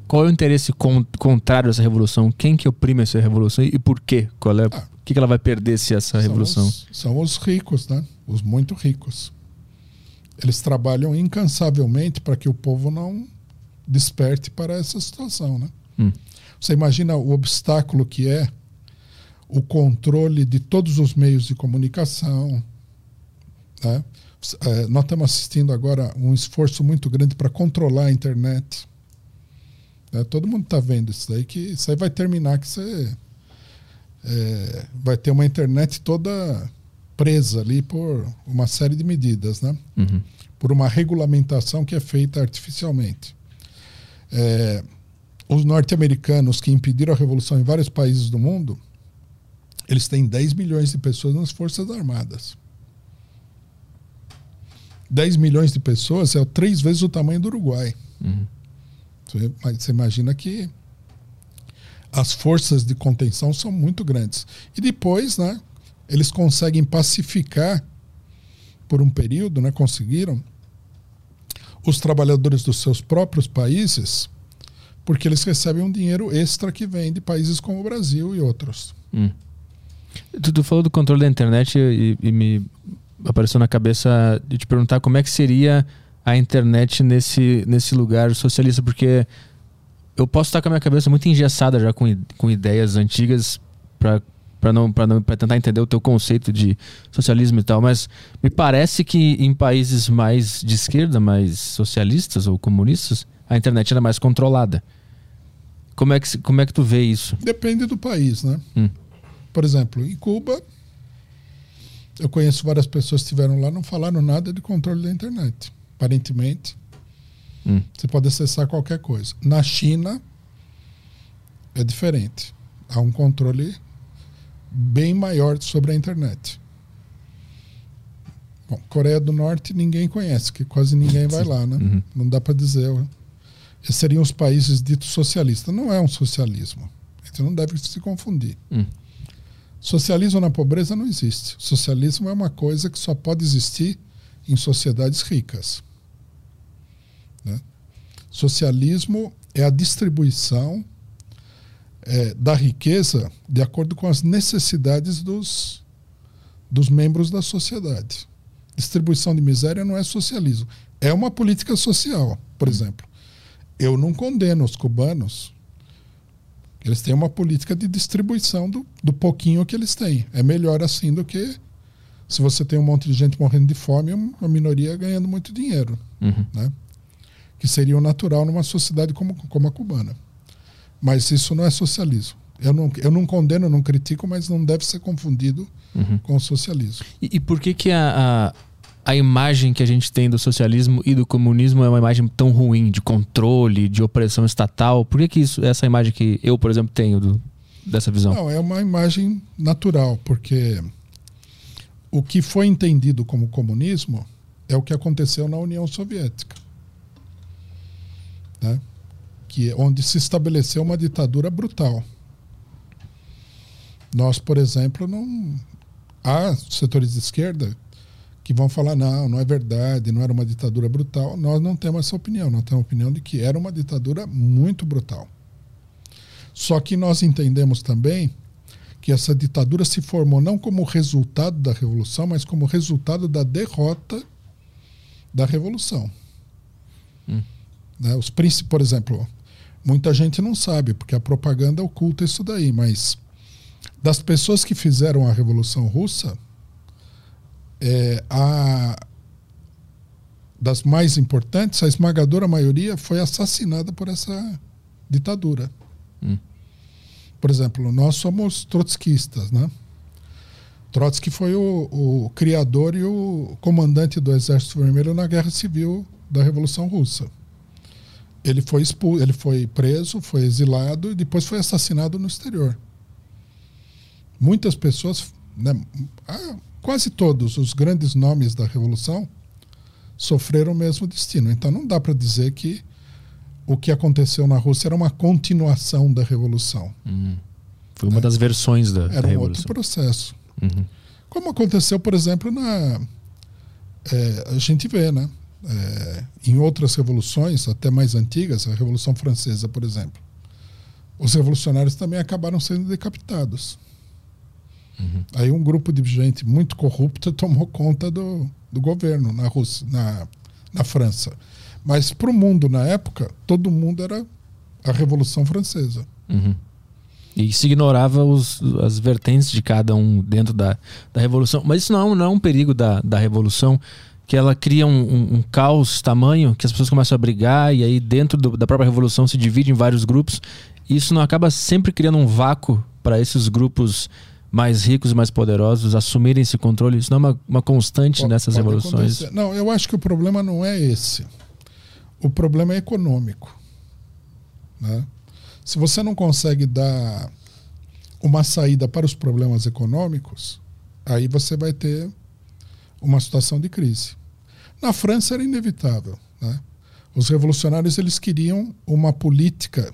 Qual é o interesse con contrário a essa revolução? Quem que oprime essa revolução e por quê? Qual é, ah, o que, que ela vai perder se essa são revolução? Os, são os ricos, né? Os muito ricos. Eles trabalham incansavelmente para que o povo não desperte para essa situação, né? Hum. Você imagina o obstáculo que é o controle de todos os meios de comunicação. Né? É, nós estamos assistindo agora um esforço muito grande para controlar a internet. É, todo mundo está vendo isso daí, que isso aí vai terminar que você é, vai ter uma internet toda presa ali por uma série de medidas, né? Uhum. Por uma regulamentação que é feita artificialmente. É, os norte-americanos que impediram a revolução em vários países do mundo, eles têm 10 milhões de pessoas nas Forças Armadas. 10 milhões de pessoas é três vezes o tamanho do Uruguai. Uhum. Mas você imagina que as forças de contenção são muito grandes. E depois, né, eles conseguem pacificar por um período, né, conseguiram os trabalhadores dos seus próprios países, porque eles recebem um dinheiro extra que vem de países como o Brasil e outros. Hum. Tu, tu, falou do controle da internet e, e, me apareceu na cabeça de te perguntar como é que seria a internet nesse, nesse lugar socialista, porque eu posso estar com a minha cabeça muito engessada já com, com ideias antigas para para não para não para tentar entender o teu conceito de socialismo e tal, mas me parece que em países mais de esquerda, mais socialistas ou comunistas, a internet era mais controlada. Como é que como é que tu vê isso? Depende do país, né? Hum. Por exemplo, em Cuba, eu conheço várias pessoas que estiveram lá não falaram nada de controle da internet. Aparentemente, Hum. Você pode acessar qualquer coisa. Na China é diferente. Há um controle bem maior sobre a internet. Bom, Coreia do Norte ninguém conhece, que quase ninguém vai lá, né? Uhum. Não dá para dizer. Esses seriam os países ditos socialistas. Não é um socialismo. A gente não deve se confundir. Hum. Socialismo na pobreza não existe. Socialismo é uma coisa que só pode existir em sociedades ricas. Né? Socialismo é a distribuição é, da riqueza de acordo com as necessidades dos, dos membros da sociedade. Distribuição de miséria não é socialismo. É uma política social, por exemplo. Eu não condeno os cubanos. Eles têm uma política de distribuição do, do pouquinho que eles têm. É melhor assim do que se você tem um monte de gente morrendo de fome e uma minoria ganhando muito dinheiro. Uhum. Né? que seria o natural numa sociedade como, como a cubana. Mas isso não é socialismo. Eu não, eu não condeno, não critico, mas não deve ser confundido uhum. com o socialismo. E, e por que, que a, a, a, imagem que a gente tem do socialismo e do comunismo é uma imagem tão ruim, de controle, de opressão estatal? Por que, que isso, essa imagem que eu, por exemplo, tenho do, dessa visão? Não, é uma imagem natural, porque o que foi entendido como comunismo é o que aconteceu na União Soviética né? Que onde se estabeleceu uma ditadura brutal. Nós, por exemplo, não há setores de esquerda que vão falar não, não é verdade, não era uma ditadura brutal. Nós não temos essa opinião, nós temos a opinião de que era uma ditadura muito brutal. Só que nós entendemos também que essa ditadura se formou não como resultado da revolução, mas como resultado da derrota da revolução. Hum. Né? Os príncipes, por exemplo, muita gente não sabe, porque a propaganda oculta isso daí, mas das pessoas que fizeram a Revolução Russa, é, a, das mais importantes, a esmagadora maioria foi assassinada por essa ditadura. Hum. Por exemplo, nós somos trotskistas, né? Trotsky foi o, o, criador e o comandante do Exército Vermelho na Guerra Civil da Revolução Russa ele foi expulso, ele foi preso, foi exilado e depois foi assassinado no exterior. Muitas pessoas, né, ah, quase todos os grandes nomes da revolução sofreram o mesmo destino. Então não dá para dizer que o que aconteceu na Rússia era uma continuação da revolução. Uhum. Foi uma é. das versões da, era da um outro processo. Uhum. Como aconteceu, por exemplo, na é, a gente vê, né? É, em outras revoluções, até mais antigas, a Revolução Francesa, por exemplo, os revolucionários também acabaram sendo decapitados. Uhum. Aí um grupo de gente muito corrupta tomou conta do, do governo na Rússia, na, na França. Mas para o mundo na época, todo mundo era a Revolução Francesa. Uhum. E se ignorava os, as vertentes de cada um dentro da, da Revolução. Mas isso não, não é um perigo da, da Revolução que ela cria um, um, um, caos tamanho, que as pessoas começam a brigar, e aí dentro do, da própria revolução se divide em vários grupos. Isso não acaba sempre criando um vácuo para esses grupos mais ricos e mais poderosos assumirem esse controle? Isso não é uma, uma constante pode, nessas pode revoluções? Acontecer. Não, eu acho que o problema não é esse. O problema é econômico. Né? Se você não consegue dar uma saída para os problemas econômicos, aí você vai ter uma situação de crise. Na França era inevitável. Né? Os revolucionários eles queriam uma política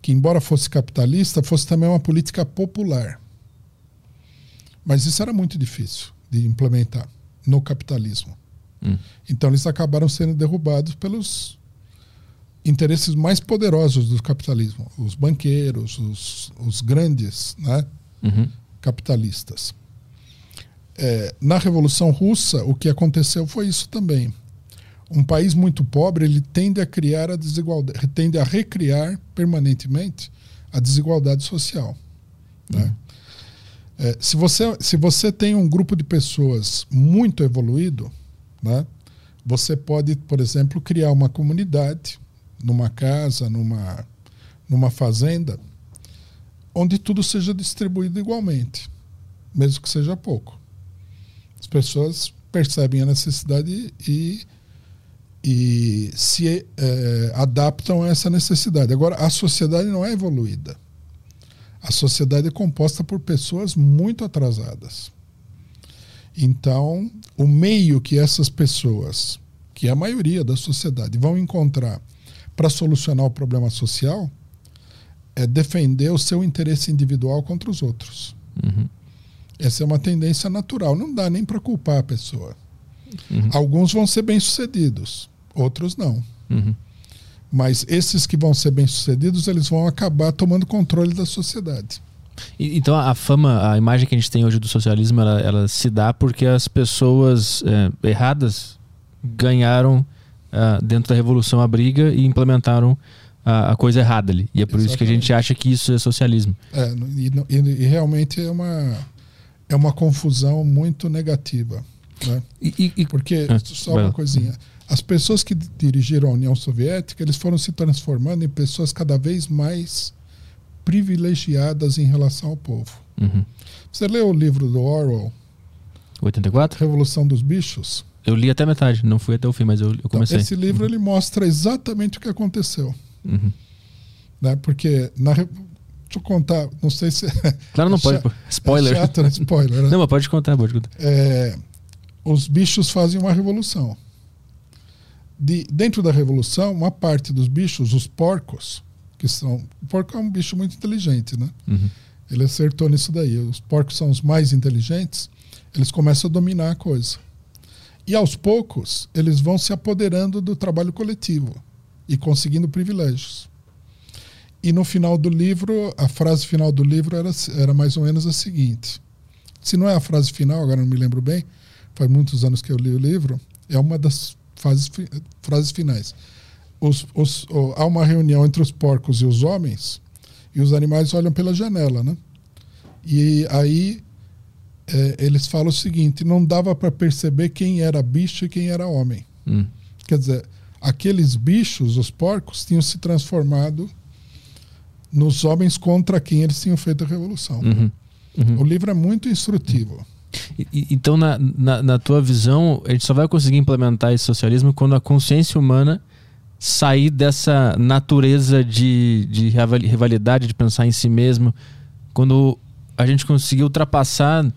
que, embora fosse capitalista, fosse também uma política popular. Mas isso era muito difícil de implementar no capitalismo. Hum. Então eles acabaram sendo derrubados pelos interesses mais poderosos do capitalismo, os banqueiros, os, os grandes né, Uhum. capitalistas. É, na Revolução Russa, o que aconteceu foi isso também. Um país muito pobre ele tende a criar a desigualdade, tende a recriar permanentemente a desigualdade social. Né? É, se, você, se você tem um grupo de pessoas muito evoluído, né, você pode, por exemplo, criar uma comunidade numa casa, numa, numa fazenda, onde tudo seja distribuído igualmente, mesmo que seja pouco. As pessoas percebem a necessidade e, e se eh, adaptam a essa necessidade. Agora, a sociedade não é evoluída. A sociedade é composta por pessoas muito atrasadas. Então, o meio que essas pessoas, que é a maioria da sociedade, vão encontrar para solucionar o problema social é defender o seu interesse individual contra os outros. Uhum. Essa é uma tendência natural. Não dá nem para culpar a pessoa. Uhum. Alguns vão ser bem-sucedidos, outros não. Uhum. Mas esses que vão ser bem-sucedidos, eles vão acabar tomando controle da sociedade. Então a fama, a imagem que a gente tem hoje do socialismo, ela, ela se dá porque as pessoas é, erradas ganharam ah, dentro da revolução a briga e implementaram a, a coisa errada ali. E é por isso que a gente Exatamente. acha que isso é socialismo. É, e, e- e realmente é uma, é uma confusão muito negativa. Né? E, e- Porque, É, só uma coisinha, as pessoas que dirigiram a União Soviética, eles foram se transformando em pessoas cada vez mais privilegiadas em relação ao povo. Uhum. Você leu o livro do Orwell, 84? Revolução dos Bichos? Eu li até metade, não fui até o fim, mas eu, eu Então, comecei. esse livro ele mostra exatamente o que aconteceu. Uhum. Né? Porque, na, deixa eu contar, não sei se. *laughs* Claro, não É pode. cha- pô. Spoiler. É chato, né? Spoiler. Né? Não, mas pode contar, pode contar. é, os bichos fazem uma revolução. De, dentro da revolução, uma parte dos bichos, os porcos, que são. O porco é um bicho muito inteligente, né? Uhum. Ele acertou nisso daí. Os porcos são os mais inteligentes, eles começam a dominar a coisa. E aos poucos, eles vão se apoderando do trabalho coletivo e conseguindo privilégios. E no final do livro, a frase final do livro era, era mais ou menos a seguinte: se não é a frase final, agora não me lembro bem, faz muitos anos que eu li o livro, é uma das fases, frases finais. Os, os, o- há uma reunião entre os porcos e os homens, e os animais olham pela janela, né? E aí é, eles falam o seguinte: não dava para perceber quem era bicho e quem era homem. Hum. Quer dizer, aqueles bichos, os porcos, tinham se transformado nos homens contra quem eles tinham feito a revolução. Uhum. Uhum. O livro é muito instrutivo. E- Então, na, na, na tua visão, a gente só vai conseguir implementar esse socialismo quando a consciência humana sair dessa natureza de, de rivali- rivalidade, de pensar em si mesmo, quando a gente conseguir ultrapassar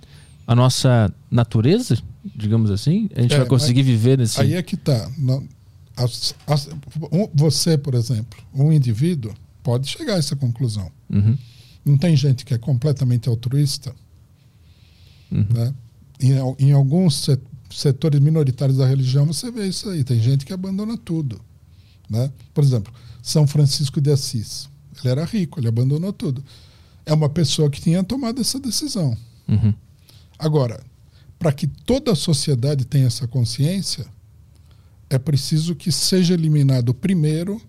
a nossa natureza, digamos assim, a gente É, vai conseguir viver nesse. Aí é que está. você, por exemplo, um indivíduo pode chegar a essa conclusão. Uhum, Não tem gente que é completamente altruísta. uhum, Né? Em, em alguns se- setores minoritários da religião você vê isso aí. Tem gente que abandona tudo. Né? Por exemplo, São Francisco de Assis. Ele era rico, ele abandonou tudo. É uma pessoa que tinha tomado essa decisão. uhum, Agora, para que toda a sociedade tenha essa consciência, é preciso que seja eliminado primeiro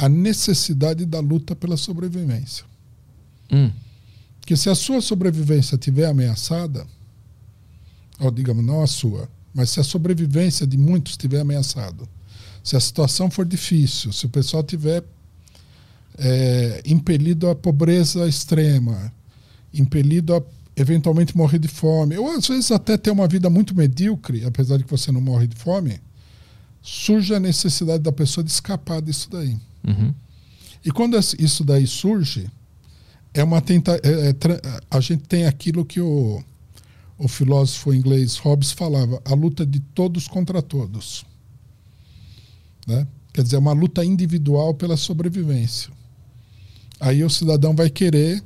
a necessidade da luta pela sobrevivência. hum, Porque se a sua sobrevivência estiver ameaçada, ou digamos, não a sua, mas se a sobrevivência de muitos estiver ameaçada, se a situação for difícil, se o pessoal tiver é, impelido à pobreza extrema, impelido a eventualmente morrer de fome, ou às vezes até ter uma vida muito medíocre, apesar de que você não morre de fome, surge a necessidade da pessoa de escapar disso daí. Uhum, E quando isso daí surge, é uma tenta é- é a gente tem aquilo que o, o filósofo inglês Hobbes falava, a luta de todos contra todos. Né? Quer dizer, é uma luta individual pela sobrevivência. Aí o cidadão vai querer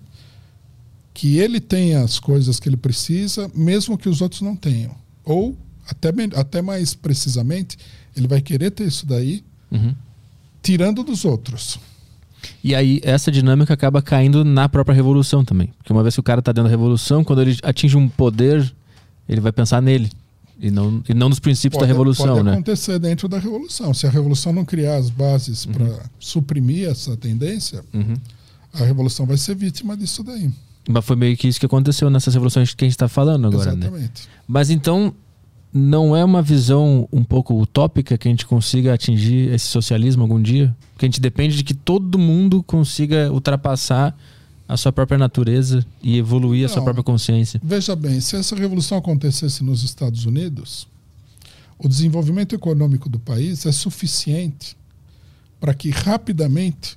que ele tenha as coisas que ele precisa, mesmo que os outros não tenham. Ou, até, até mais precisamente, ele vai querer ter isso daí, uhum. Tirando dos outros. E aí, essa dinâmica acaba caindo na própria revolução também. Porque uma vez que o cara está dentro da revolução, quando ele atinge um poder, ele vai pensar nele. E não, e não nos princípios pode, da revolução, pode né? acontecer dentro da revolução. Se a revolução não criar as bases uhum. para suprimir essa tendência, uhum. a revolução vai ser vítima disso daí. Mas foi meio que isso que aconteceu nessas revoluções que a gente está falando agora, né? Exatamente. né? Mas então, não é uma visão um pouco utópica que a gente consiga atingir esse socialismo algum dia? Porque a gente depende de que todo mundo consiga ultrapassar a sua própria natureza e evoluir Não, a sua própria consciência. Veja bem, se essa revolução acontecesse nos Estados Unidos, o desenvolvimento econômico do país é suficiente para que rapidamente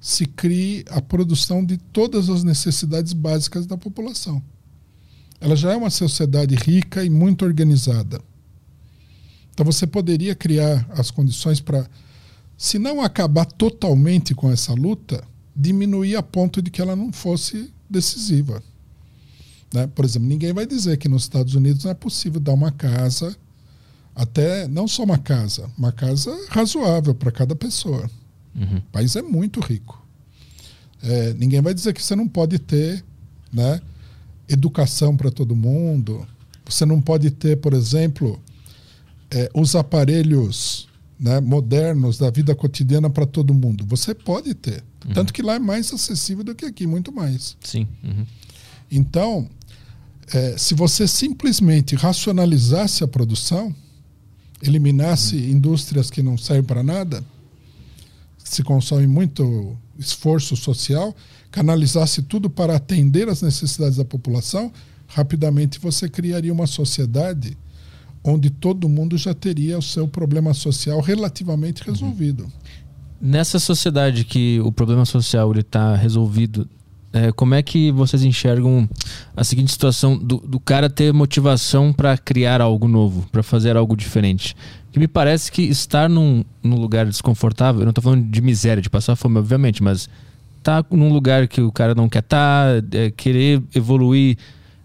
se crie a produção de todas as necessidades básicas da população ela já é uma sociedade rica e muito organizada. Então você poderia criar as condições para, se não acabar totalmente com essa luta, diminuir a ponto de que ela não fosse decisiva. Né? Por exemplo, ninguém vai dizer que nos Estados Unidos não é possível dar uma casa, até não só uma casa, uma casa razoável para cada pessoa. Uhum. O país é muito rico. É, ninguém vai dizer que você não pode ter né, educação para todo mundo. Você não pode ter, por exemplo, é, os aparelhos né, modernos da vida cotidiana para todo mundo. Você pode ter. Uhum. Tanto que lá é mais acessível do que aqui, muito mais. Sim. Uhum. Então, é, se você simplesmente racionalizasse a produção, eliminasse uhum. indústrias que não servem para nada, se consome muito esforço social, canalizasse tudo para atender às necessidades da população, rapidamente você criaria uma sociedade onde todo mundo já teria o seu problema social relativamente uhum. resolvido. Nessa sociedade que o problema social está resolvido, é, como é que vocês enxergam a seguinte situação do, do cara ter motivação para criar algo novo, para fazer algo diferente? Que me parece que estar num, num lugar desconfortável, eu não estou falando de miséria, de passar fome, obviamente, mas tá num lugar que o cara não quer estar, tá, é, querer evoluir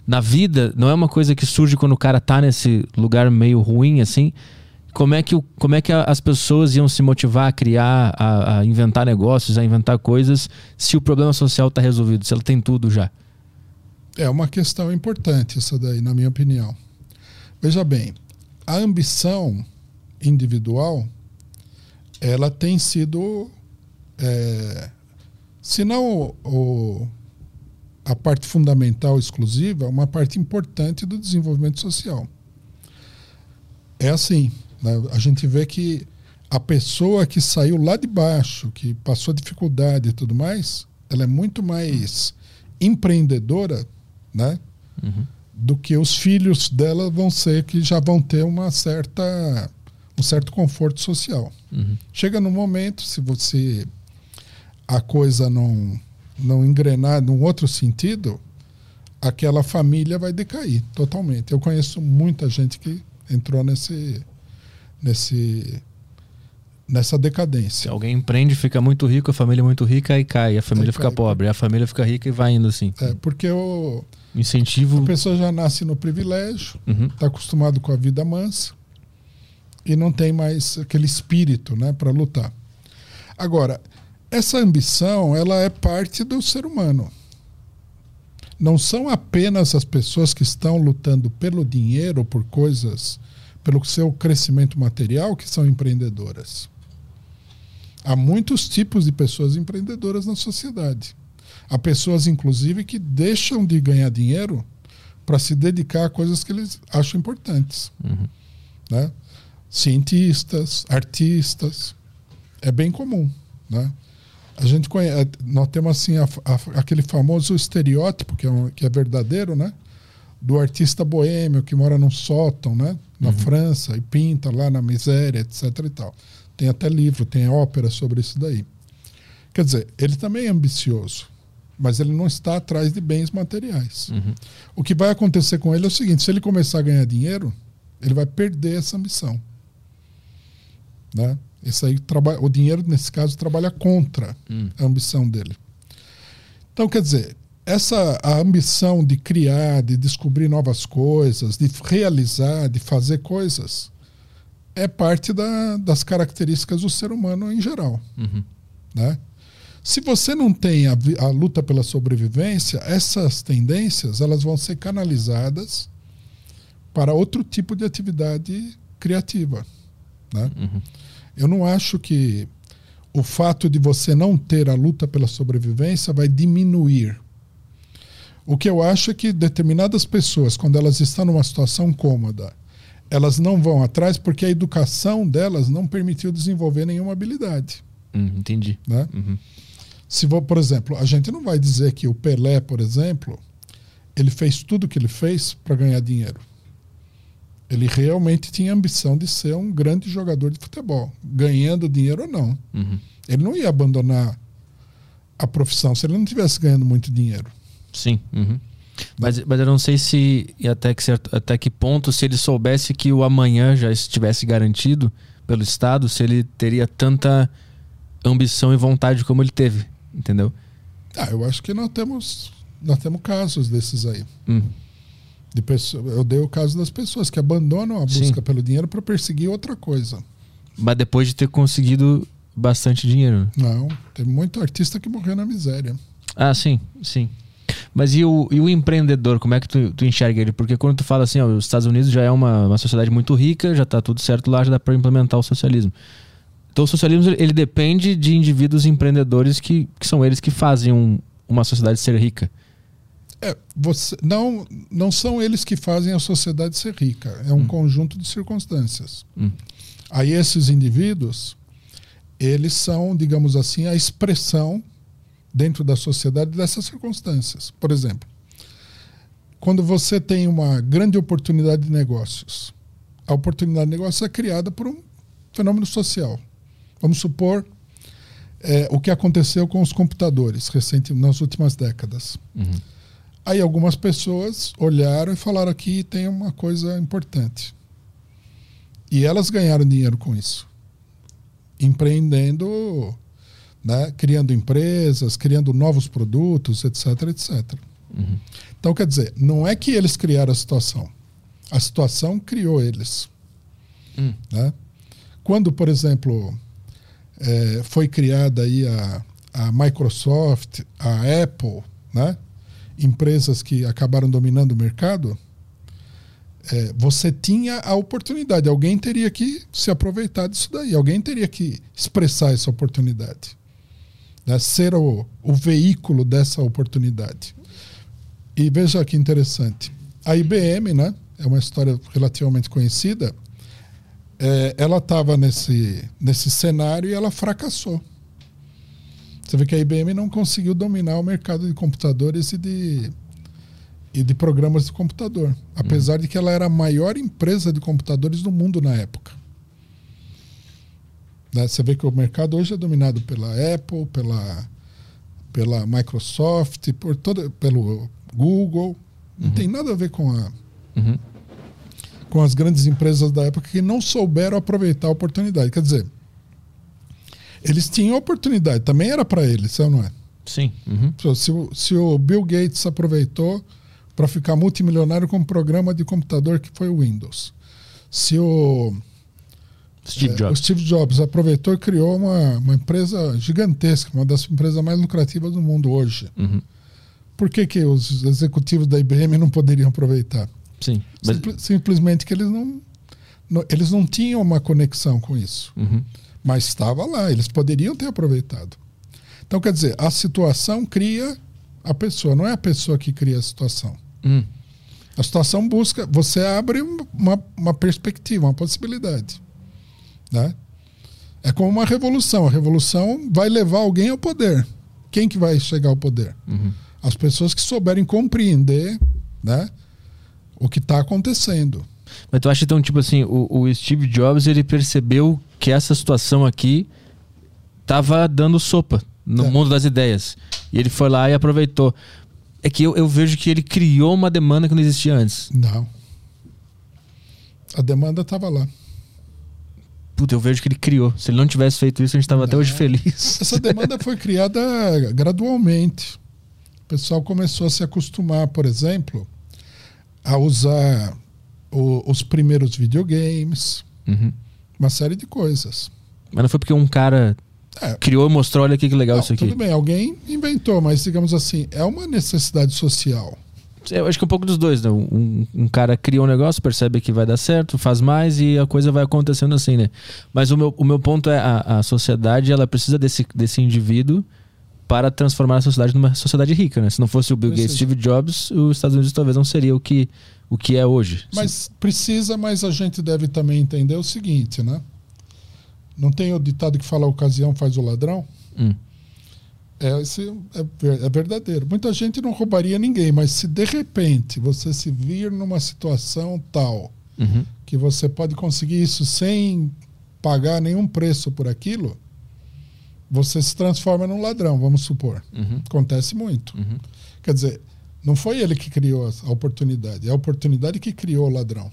na vida, não é uma coisa que surge quando o cara tá nesse lugar meio ruim assim. Como é que, como é que as pessoas iam se motivar a criar, a, a inventar negócios, a inventar coisas, se o problema social está resolvido, se ela tem tudo já? É uma questão importante essa daí, na minha opinião. Veja bem, a ambição individual, ela tem sido é, se não o, a parte fundamental exclusiva, uma parte importante do desenvolvimento social. É assim, né? a gente vê que a pessoa que saiu lá de baixo, que passou dificuldade e tudo mais, ela é muito mais empreendedora, né? Uhum. Do que os filhos dela vão ser que já vão ter uma certa um certo conforto social. Uhum. Chega no momento, se você a coisa não, não engrenar num outro sentido, aquela família vai decair totalmente. Eu conheço muita gente que entrou nesse, nesse, nessa decadência. Se alguém empreende, fica muito rico, a família é muito rica e cai, a família fica cai, pobre, a família fica rica e vai indo assim. É, porque o incentivo. A pessoa já nasce no privilégio, está uhum. Tá acostumado com a vida mansa e não tem mais aquele espírito, né, para lutar. Agora, essa ambição, ela é parte do ser humano. Não são apenas as pessoas que estão lutando pelo dinheiro, por coisas, pelo seu crescimento material, que são empreendedoras. Há muitos tipos de pessoas empreendedoras na sociedade. Há pessoas, inclusive, que deixam de ganhar dinheiro para se dedicar a coisas que eles acham importantes. Uhum. Né? Cientistas, artistas. É bem comum. Né? A gente conhece, nós temos assim a, a, aquele famoso estereótipo que é, um, que é verdadeiro, né? Do artista boêmio que mora num sótão, né? Na uhum. França e pinta lá na miséria, etc. e tal. Tem até livro, tem ópera sobre isso daí. Quer dizer, ele também é ambicioso, mas ele não está atrás de bens materiais. Uhum. O que vai acontecer com ele é o seguinte: se ele começar a ganhar dinheiro, ele vai perder essa ambição. Né? Esse aí traba- o dinheiro, nesse caso, trabalha contra Hum. a ambição dele. Então, quer dizer, essa a ambição de criar, de descobrir novas coisas, de realizar, de fazer coisas, é parte da- das características do ser humano em geral. Uhum. Né? Se você não tem a, a luta pela sobrevivência, essas tendências elas vão ser canalizadas para outro tipo de atividade criativa. Né? Uhum. Eu não acho que o fato de você não ter a luta pela sobrevivência vai diminuir. O que eu acho é que determinadas pessoas, quando elas estão numa situação cômoda, elas não vão atrás porque a educação delas não permitiu desenvolver nenhuma habilidade. Hum, entendi. Né? Uhum. Se for, por exemplo, a gente não vai dizer que o Pelé, por exemplo, ele fez tudo o que ele fez para ganhar dinheiro. Ele realmente tinha ambição de ser um grande jogador de futebol, ganhando dinheiro ou não. Uhum. Ele não ia abandonar a profissão se ele não tivesse ganhando muito dinheiro. Sim. Uhum. Mas, mas eu não sei se e até que, certo, até que ponto, se ele soubesse que o amanhã já estivesse garantido pelo Estado, se ele teria tanta ambição e vontade como ele teve. Entendeu? Ah, eu acho que nós temos, nós temos casos desses aí. Hum. De pessoa, eu dei o caso das pessoas que abandonam a busca Sim. pelo dinheiro para perseguir outra coisa. Mas depois de ter conseguido bastante dinheiro. Não, tem muito artista que morreu na miséria. Ah, sim, sim. Mas e o, e o empreendedor, como é que tu, tu enxerga ele? Porque quando tu fala assim, ó, os Estados Unidos já é uma, uma sociedade muito rica, já tá tudo certo lá, já dá para implementar o socialismo. Então o socialismo ele depende de indivíduos empreendedores que, que são eles que fazem um- uma sociedade ser rica. É, você, não, não são eles que fazem a sociedade ser rica, é um Hum. conjunto de circunstâncias. Hum. Aí esses indivíduos, eles são, digamos assim, a expressão dentro da sociedade dessas circunstâncias. Por exemplo, quando você tem uma grande oportunidade de negócios, a oportunidade de negócio é criada por um fenômeno social. Vamos supor é, o que aconteceu com os computadores recente, nas últimas décadas. Uhum. Aí algumas pessoas olharam e falaram aqui tem uma coisa importante. E elas ganharam dinheiro com isso. Empreendendo, né, criando empresas, criando novos produtos, etc, etc. Uhum. Então, quer dizer, não é que eles criaram a situação. A situação criou eles. Hum. Né? Quando, por exemplo, eh, foi criada aí a, a Microsoft, a Apple, né? Empresas que acabaram dominando o mercado, eh, você tinha a oportunidade. Alguém teria que se aproveitar disso daí. Alguém teria que expressar essa oportunidade. Né? Ser o, o veículo dessa oportunidade. E veja que interessante. A IBM, né? É uma história relativamente conhecida. É, ela estava nesse, nesse cenário e ela fracassou. Você vê que a IBM não conseguiu dominar o mercado de computadores e de, e de programas de computador. Apesar de que ela era a maior empresa de computadores do mundo na época. Né? Você vê que o mercado hoje é dominado pela Apple, pela, pela Microsoft, por toda, pelo Google. Não tem nada a ver com, a, Uhum. com as grandes empresas da época que não souberam aproveitar a oportunidade. Quer dizer, eles tinham oportunidade, também era para eles, ou não é? Sim. Uhum. Se, se o- o Bill Gates aproveitou para ficar multimilionário com um programa de computador que foi o Windows. Se o, Steve é, o Jobs. Steve Jobs aproveitou e criou uma, uma empresa gigantesca, uma das empresas mais lucrativas do mundo hoje. Uhum. Por que, que os executivos da IBM não poderiam aproveitar? Sim. Mas, Simpli- simplesmente que eles não, não- eles não tinham uma conexão com isso. Uhum. Mas estava lá, eles poderiam ter aproveitado. Então, quer dizer, a situação cria a pessoa, não é a pessoa que cria a situação. Hum. A situação busca, você abre uma, uma perspectiva, uma possibilidade. Né? É como uma revolução. A revolução vai levar alguém ao poder. Quem que vai chegar ao poder? Uhum. As pessoas que souberem compreender né, o que está acontecendo. Mas tu acha então, tipo assim, o, o Steve Jobs ele percebeu que essa situação aqui tava dando sopa no É. mundo das ideias. E ele foi lá e aproveitou. É que eu, eu vejo que ele criou uma demanda que não existia antes. Não. A demanda estava lá. puta, eu vejo que ele criou. Se ele não tivesse feito isso, a gente tava até hoje feliz. Essa demanda foi criada gradualmente. O pessoal começou a se acostumar, por exemplo, a usar o- os primeiros videogames, Uhum. uma série de coisas. Mas não foi porque um cara É, criou e mostrou, olha aqui que legal não, isso aqui. tudo bem, alguém inventou, mas digamos assim, é uma necessidade social. Eu acho que é um pouco dos dois, né? Um, um cara cria um negócio, percebe que vai dar certo, faz mais e a coisa vai acontecendo assim, né? Mas o meu, o meu ponto é a, a sociedade, ela precisa desse, desse indivíduo para transformar a sociedade numa sociedade rica, né? Se não fosse o Bill Gates, Precisa. Steve Jobs, os Estados Unidos talvez não seria o que, o que é hoje. Mas precisa, mas a gente deve também entender o seguinte, né? Não tem o ditado que fala a ocasião faz o ladrão? Hum. É, esse é, é verdadeiro. Muita gente não roubaria ninguém, mas se de repente você se vir numa situação tal Uhum. que você pode conseguir isso sem pagar nenhum preço por aquilo, você se transforma num ladrão, vamos supor. Uhum. Acontece muito. Uhum. Quer dizer, não foi ele que criou a oportunidade, é a oportunidade que criou o ladrão.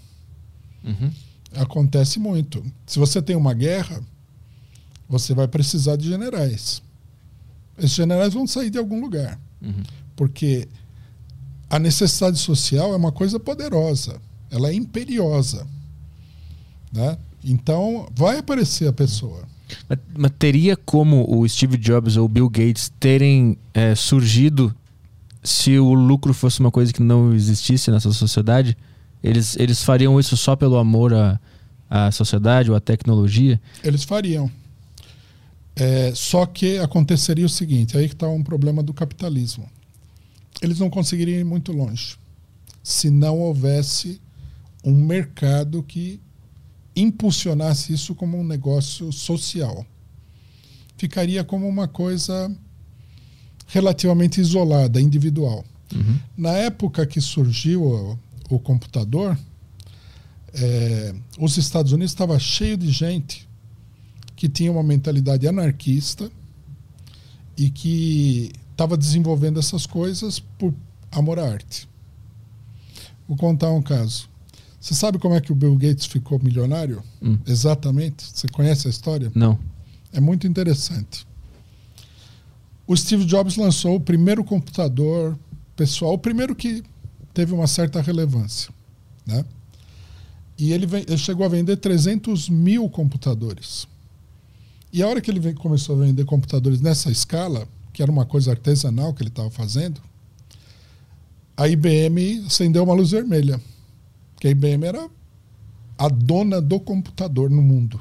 Uhum. Acontece muito. Se você tem uma guerra, você vai precisar de generais. Esses generais vão sair de algum lugar. Uhum. Porque a necessidade social é uma coisa poderosa. Ela é imperiosa. Né? Então, vai aparecer a pessoa. Mas, mas teria como o Steve Jobs ou o Bill Gates terem é, surgido se o lucro fosse uma coisa que não existisse nessa sociedade? Eles, eles fariam isso só pelo amor à, à sociedade ou à tecnologia? Eles fariam. É, só que aconteceria o seguinte: aí que está um problema do capitalismo. Eles não conseguiriam ir muito longe se não houvesse um mercado que impulsionasse isso como um negócio social. Ficaria como uma coisa relativamente isolada, individual. Uhum. Na época que surgiu o, o computador, é, os Estados Unidos estava cheio de gente que tinha uma mentalidade anarquista e que estava desenvolvendo essas coisas por amor à arte. Vou contar um caso. Você sabe como é que o Bill Gates ficou milionário? Hum. Exatamente. Você conhece a história? Não. É muito interessante. O Steve Jobs lançou o primeiro computador pessoal, o primeiro que teve uma certa relevância. Né? E ele, ele chegou a vender 300 mil computadores. E a hora que ele começou a vender computadores nessa escala, que era uma coisa artesanal que ele estava fazendo, a IBM acendeu uma luz vermelha. Porque a IBM era a dona do computador no mundo.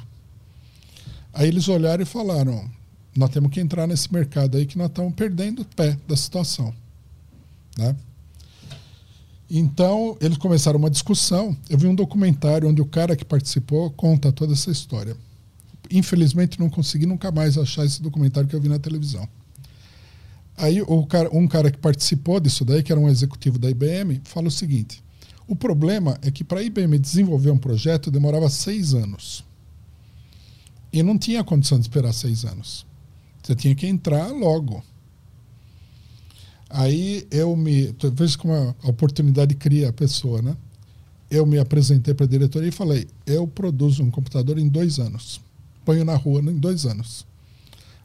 Aí eles olharam e falaram: nós temos que entrar nesse mercado aí que nós estamos perdendo o pé da situação. Né? Então, eles começaram uma discussão. Eu vi um documentário onde o cara que participou conta toda essa história. Infelizmente, não consegui nunca mais achar esse documentário que eu vi na televisão. Aí, o cara, um cara que participou disso daí, que era um executivo da IBM, fala o seguinte: o problema é que para a IBM desenvolver um projeto demorava seis anos. E não tinha condição de esperar seis anos. Você tinha que entrar logo. Aí eu me. Veja como a oportunidade cria a pessoa, né? Eu me apresentei para a diretoria e falei: eu produzo um computador em dois anos. Ponho na rua em dois anos.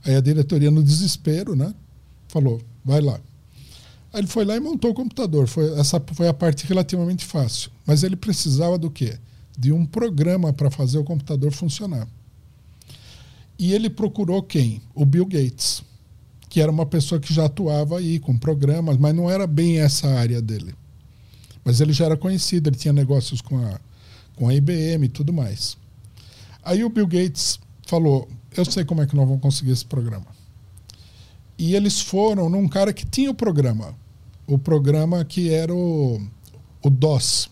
Aí a diretoria, no desespero, né? Falou: vai lá. Aí ele foi lá e montou o computador. Foi, essa foi a parte relativamente fácil. Mas ele precisava do quê? De um programa para fazer o computador funcionar. E ele procurou quem? O Bill Gates, que era uma pessoa que já atuava aí com programas, mas não era bem essa área dele. Mas ele já era conhecido, ele tinha negócios com a, com a IBM e tudo mais. Aí o Bill Gates falou: Eu sei como é que nós vamos conseguir esse programa. E eles foram num cara que tinha o programa. O programa que era o, o DOS.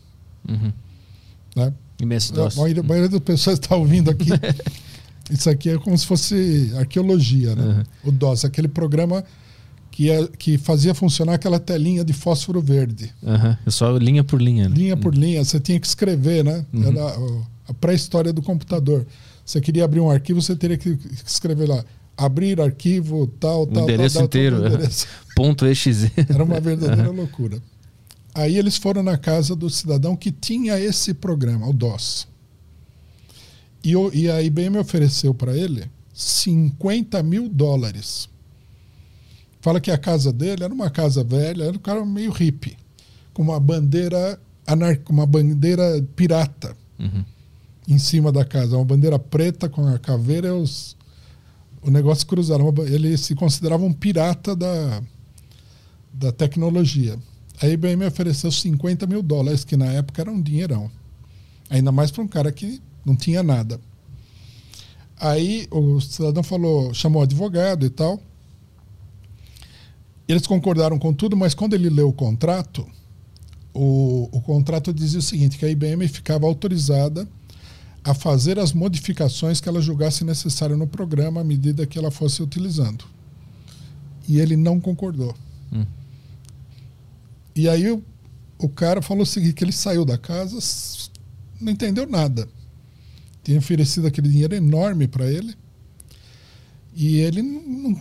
Uhum. Né? MS-DOS. A maioria, a maioria das pessoas está ouvindo aqui. *laughs* Isso aqui é como se fosse arqueologia, né? O DOS, aquele programa que, é, que fazia funcionar aquela telinha de fósforo verde. Aham. É só linha por linha. né? Linha por linha, você tinha que escrever, né? Uhum. Era a pré-história do computador. Você queria abrir um arquivo, você teria que escrever lá. Abrir arquivo, tal, O tal, endereço tal, tal, inteiro. tal, é. endereço. *laughs* Ponto .exe. Era uma verdadeira *laughs* loucura. Aí eles foram na casa do cidadão que tinha esse programa, o DOS. E, o- e a IBM ofereceu para ele 50 mil dólares. Fala que a casa dele era uma casa velha, era um cara meio hippie, com uma bandeira anar uma bandeira pirata Uhum. em cima da casa, uma bandeira preta com a caveira e os o negócio ba- Ele se considerava um pirata da, da tecnologia. A IBM ofereceu 50 mil dólares, que na época era um dinheirão. Ainda mais para um cara que não tinha nada. Aí o cidadão falou, chamou o advogado e tal. Eles concordaram com tudo, mas quando ele leu o contrato, o, o contrato dizia o seguinte, que a IBM ficava autorizada a fazer as modificações que ela julgasse necessário no programa à medida que ela fosse utilizando. E ele não concordou. Hum. E aí o, o cara falou o seguinte, que ele saiu da casa, não entendeu nada. Tinha oferecido aquele dinheiro enorme para ele e ele não, não,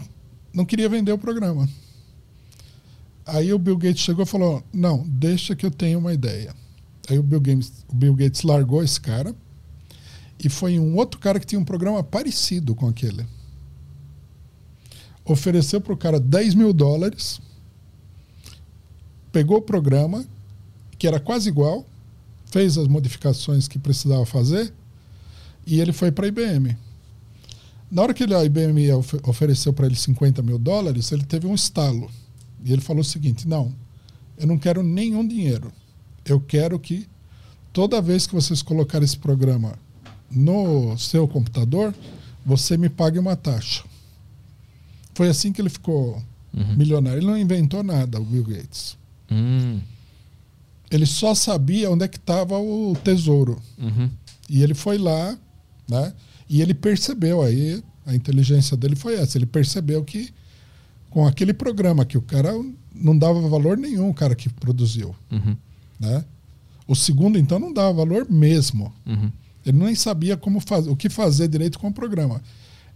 não queria vender o programa. Aí o Bill Gates chegou e falou: Não, deixa que eu tenho uma ideia. Aí o Bill Gates, o Bill Gates largou esse cara e foi um outro cara que tinha um programa parecido com aquele. Ofereceu para o cara 10 mil dólares, pegou o programa, que era quase igual, fez as modificações que precisava fazer e ele foi para a IBM. Na hora que a IBM ofe- ofereceu para ele 50 mil dólares, ele teve um estalo. E ele falou o seguinte: não, eu não quero nenhum dinheiro. Eu quero que toda vez que vocês colocarem esse programa no seu computador, você me pague uma taxa. Foi assim que ele ficou Uhum. milionário. Ele não inventou nada, o Bill Gates. Hum. Ele só sabia onde é que estava o tesouro. Uhum. E ele foi lá, né? E ele percebeu aí, a inteligência dele foi essa. Ele percebeu que com aquele programa que o cara não dava valor nenhum, o cara que produziu, Uhum. né? O segundo, então, não dava valor mesmo. Uhum. Ele nem sabia como faz, o que fazer direito com o programa.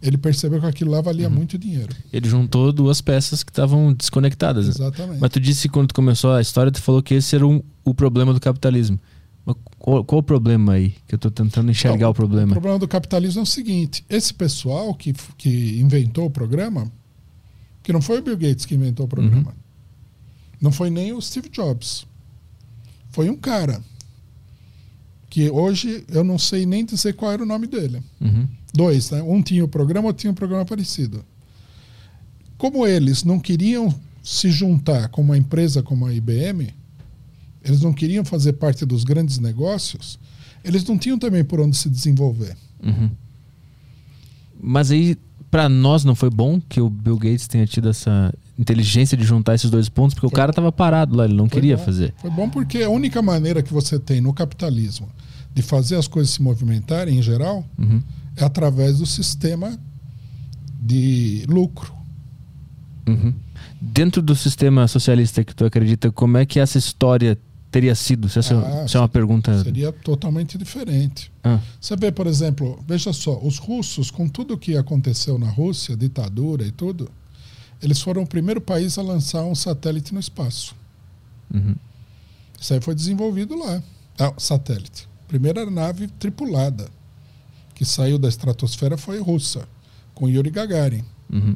Ele percebeu que aquilo lá valia muito dinheiro. Ele juntou duas peças que estavam desconectadas. né? Exatamente. Mas tu disse quando tu começou a história, tu falou que esse era um- o problema do capitalismo. Mas qual, qual o problema aí? Que eu tô tentando enxergar Então, o problema. O problema do capitalismo é o seguinte: esse pessoal que, que inventou o programa, que não foi o Bill Gates que inventou o programa, não foi nem o Steve Jobs, foi um cara que hoje eu não sei nem dizer qual era o nome dele. Uhum. Dois, né? Um tinha o programa, outro tinha um programa parecido. Como eles não queriam se juntar com uma empresa como a IBM, eles não queriam fazer parte dos grandes negócios, eles não tinham também por onde se desenvolver. Uhum. Mas aí, pra nós, não foi bom que o Bill Gates tenha tido essa inteligência de juntar esses dois pontos, porque o Foi cara tava parado lá, ele não Foi queria bom. fazer. Foi bom porque a única maneira que você tem no capitalismo de fazer as coisas se movimentarem em geral Uhum. é através do sistema de lucro. Uhum. Dentro do sistema socialista que tu acredita, como é que essa história teria sido? Se essa, Ah, se é uma pergunta. Seria totalmente diferente. Ah, Você vê, por exemplo, veja só, os russos, com tudo o que aconteceu na Rússia, ditadura e tudo, eles foram o primeiro país a lançar um satélite no espaço. uhum. Isso aí foi desenvolvido lá. Ah, satélite. Primeira nave tripulada que saiu da estratosfera foi russa, com Yuri Gagarin. Uhum.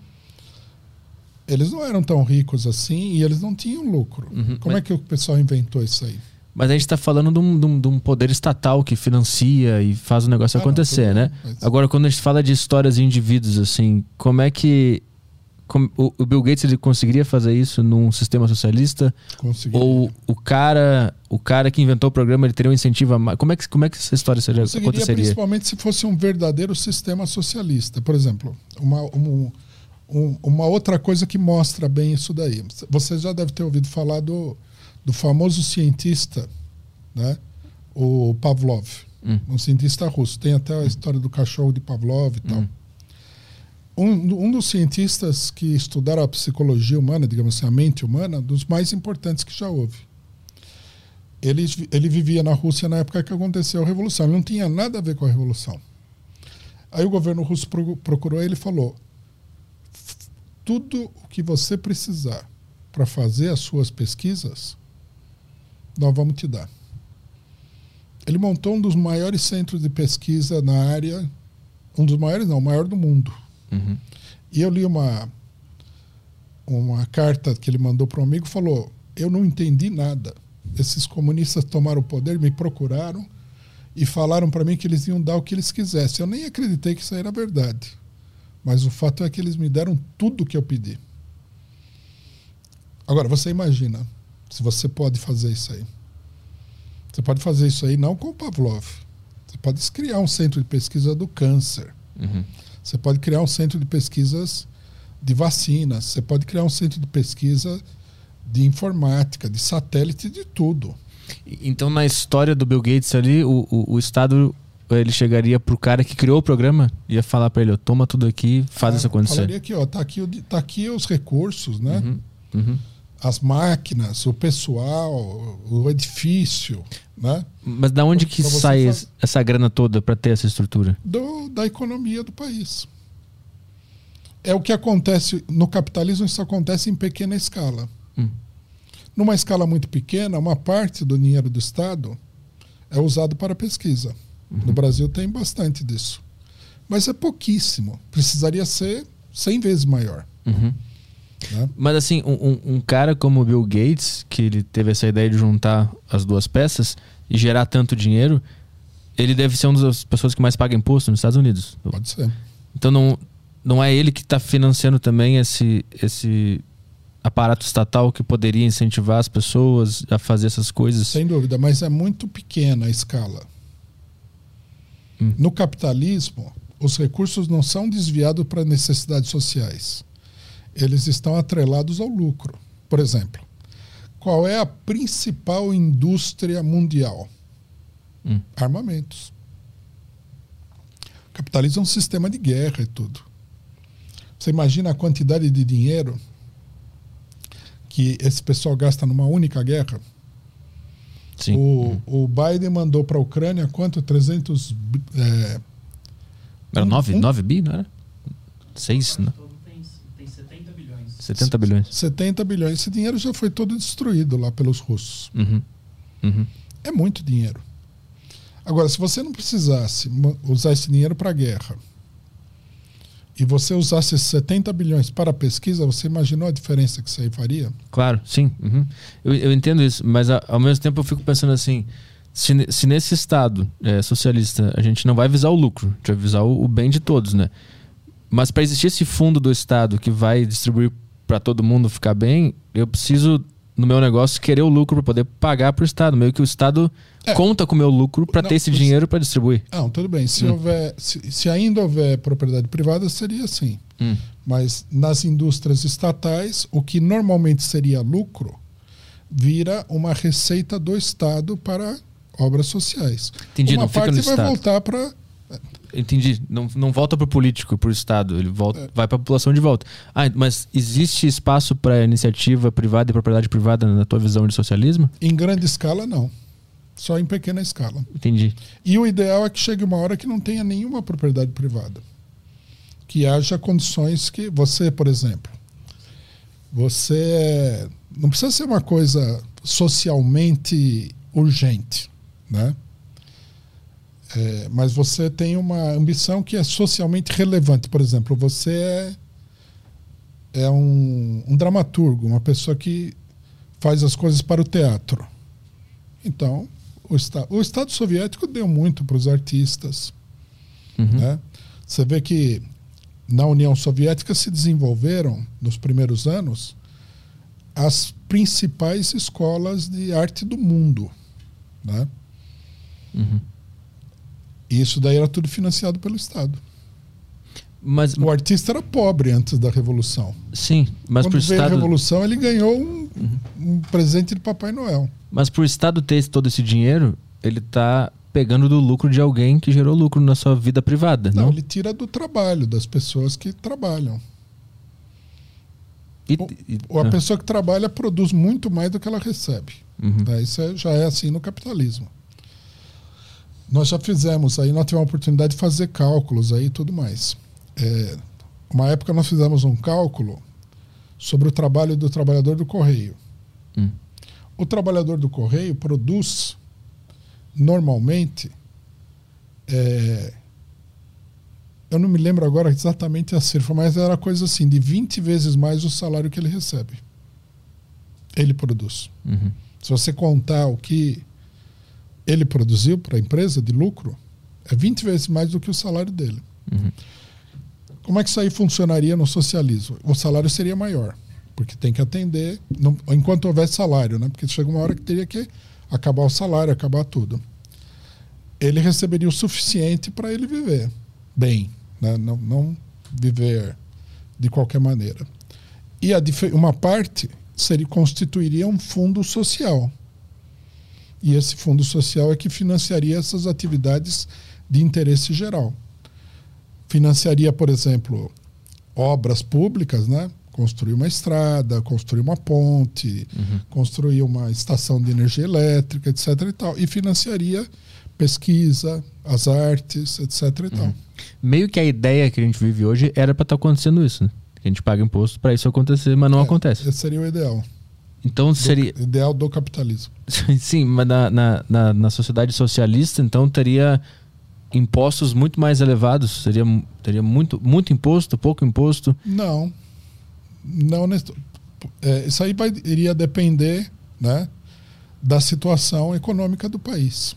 Eles não eram tão ricos assim e eles não tinham lucro. Uhum, Como mas- é que o pessoal inventou isso aí? Mas a gente está falando de um, de um- de poder estatal que financia e faz o negócio Ah, não, acontecer, tudo né? mas- Agora, quando a gente fala de histórias de indivíduos, assim, como é que. O, Bill Gates ele conseguiria fazer isso num sistema socialista? Ou o cara, o cara que inventou o programa ele teria um incentivo a mais? Como é que, como é que essa história seria, Conseguiria aconteceria? principalmente se fosse um verdadeiro sistema socialista. Por exemplo, uma, um- um- uma outra coisa que mostra bem isso daí. Você já deve ter ouvido falar do, do famoso cientista, né? o Pavlov, Hum. um cientista russo. Tem até a história do cachorro de Pavlov e tal. Hum. Um, um dos cientistas que estudaram a psicologia humana, digamos assim, a mente humana, dos mais importantes que já houve. Ele, ele vivia na Rússia na época que aconteceu a Revolução. Ele não tinha nada a ver com a Revolução. Aí o governo russo pro- procurou ele e falou: "F- tudo o que você precisar para fazer as suas pesquisas, nós vamos te dar. Ele montou um dos maiores centros de pesquisa na área, um dos maiores não, o maior do mundo. Uhum. E eu li uma uma carta que ele mandou para um amigo, falou: "Eu não entendi nada. Esses comunistas tomaram o poder, me procuraram e falaram para mim que eles iam dar o que eles quisessem. Eu nem acreditei que isso era verdade. Mas o fato é que eles me deram tudo o que eu pedi. Agora, você imagina se você pode fazer isso aí. Você pode fazer isso aí não com o Pavlov. Você pode criar um centro de pesquisa do câncer. Uhum. Você pode criar um centro de pesquisas de vacinas. Você pode criar um centro de pesquisa de informática, de satélite, de tudo. Então, na história do Bill Gates ali, o, o, o Estado ele chegaria pro cara que criou o programa e ia falar para ele, ó, toma tudo aqui, faz Ah, isso acontecer. Falaria aqui, ó, tá aqui, o tá aqui os recursos, né? Uhum, uhum. As máquinas, o pessoal, o edifício, né? Mas da onde que sai faz- essa grana toda para ter essa estrutura? Do, da economia do país. É o que acontece no capitalismo, isso acontece em pequena escala. Hum. Numa escala muito pequena, uma parte do dinheiro do Estado é usado para pesquisa. Uhum. No Brasil tem bastante disso. Mas é pouquíssimo. Precisaria ser 100 vezes maior. Uhum. Né? Mas assim, um, um- cara como o Bill Gates, que ele teve essa ideia de juntar as duas peças e gerar tanto dinheiro, ele deve ser uma das pessoas que mais paga imposto nos Estados Unidos. Pode ser. Então não, não é ele que está financiando também esse, esse aparato estatal que poderia incentivar as pessoas a fazer essas coisas. Sem dúvida, mas é muito pequena a escala. Hum. No capitalismo, os recursos não são desviados para necessidades sociais. Eles estão atrelados ao lucro. Por exemplo, qual é a principal indústria mundial? Hum. Armamentos. O capitalismo é um sistema de guerra e tudo. Você imagina a quantidade de dinheiro que esse pessoal gasta numa única guerra? Sim. O, o Biden mandou para a Ucrânia quanto? 300. bi- É, Era um- 9, um- 9 bi, não era? 6, né? Todo tem, tem 70 bilhões. 70 bilhões. 70 bilhões. Esse dinheiro já foi todo destruído lá pelos russos. Uhum. Uhum. É muito dinheiro. Agora, se você não precisasse usar esse dinheiro para a guerra e você usasse esses 70 bilhões para a pesquisa, você imaginou a diferença que isso aí faria? Claro, sim. uhum. Eu, eu entendo isso, mas a- ao mesmo tempo eu fico pensando assim: se, se nesse Estado é, socialista a gente não vai visar o lucro, a gente vai visar o, o bem de todos, né? Mas para existir esse fundo do Estado que vai distribuir para todo mundo ficar bem, eu preciso, no meu negócio, querer o lucro para poder pagar para o Estado. Meio que o Estado É. conta com o meu lucro para ter esse dinheiro para distribuir. Não, tudo bem. Se, Hum. houver, se, se ainda houver propriedade privada, seria assim. Hum. Mas nas indústrias estatais, o que normalmente seria lucro vira uma receita do Estado para obras sociais. Entendi, uma não fica parte no vai Estado. voltar para. Entendi. Não, não volta pro político, pro Estado. Ele volta, vai pra população de volta. Ah, mas existe espaço para iniciativa privada e propriedade privada na tua visão de socialismo? Em grande escala, não. Só em pequena escala. Entendi. E o ideal é que chegue uma hora que não tenha nenhuma propriedade privada. Que haja condições que você, por exemplo, você não precisa ser uma coisa socialmente urgente, né? É, mas você tem uma ambição que é socialmente relevante. Por exemplo, você é, é um, um dramaturgo, uma pessoa que faz as coisas para o teatro. Então, o, esta, o Estado soviético deu muito para os artistas. Uhum. Né? Você vê que na União Soviética se desenvolveram, nos primeiros anos, as principais escolas de arte do mundo. Né? Uhum. E isso daí era tudo financiado pelo Estado. Mas, O artista era pobre antes da Revolução. sim, mas Quando pro veio a Estado, Revolução, ele ganhou um, um presente de Papai Noel. mas pro Estado ter todo esse dinheiro, ele tá pegando do lucro de alguém que gerou lucro na sua vida privada, Não, não? ele tira do trabalho, das pessoas que trabalham. E- Ou- e- Ou a ah, pessoa que trabalha produz muito mais do que ela recebe. uhum. Né? Isso é- já é assim no capitalismo. Nós já fizemos aí, nós tivemos a oportunidade de fazer cálculos aí e tudo mais. É, uma época nós fizemos um cálculo sobre o trabalho do trabalhador do correio. Hum. O trabalhador do correio produz normalmente, é, eu não me lembro agora exatamente a cifra, mas era coisa assim, de 20 vezes mais o salário que ele recebe. Ele produz. Uhum. Se você contar o que ele produziu para a empresa de lucro, é 20 vezes mais do que o salário dele. Uhum. Como é que isso aí funcionaria no socialismo? O salário seria maior, porque tem que atender não, enquanto houver salário, né? Porque chega uma hora que teria que acabar o salário, acabar tudo. Ele receberia o suficiente para ele viver bem, né? não, não viver de qualquer maneira. E a, uma parte seria constituiria um fundo social. E esse fundo social é que financiaria essas atividades de interesse geral. Financiaria, por exemplo, obras públicas, né? Construir uma estrada, construir uma ponte, Uhum. construir uma estação de energia elétrica, etc. E, tal. e financiaria pesquisa, as artes, etc. E tal. Meio que a ideia que a gente vive hoje era pra estar acontecendo isso, né? Que a gente paga imposto pra isso acontecer, mas não É, acontece. Esse seria o ideal. Então Do- seria. ideal do capitalismo. *laughs* Sim, mas na, na, na, na sociedade socialista, então teria impostos muito mais elevados. Seria, teria muito, muito imposto, pouco imposto. Não. Não é, isso aí vai, iria depender né, da situação econômica do país.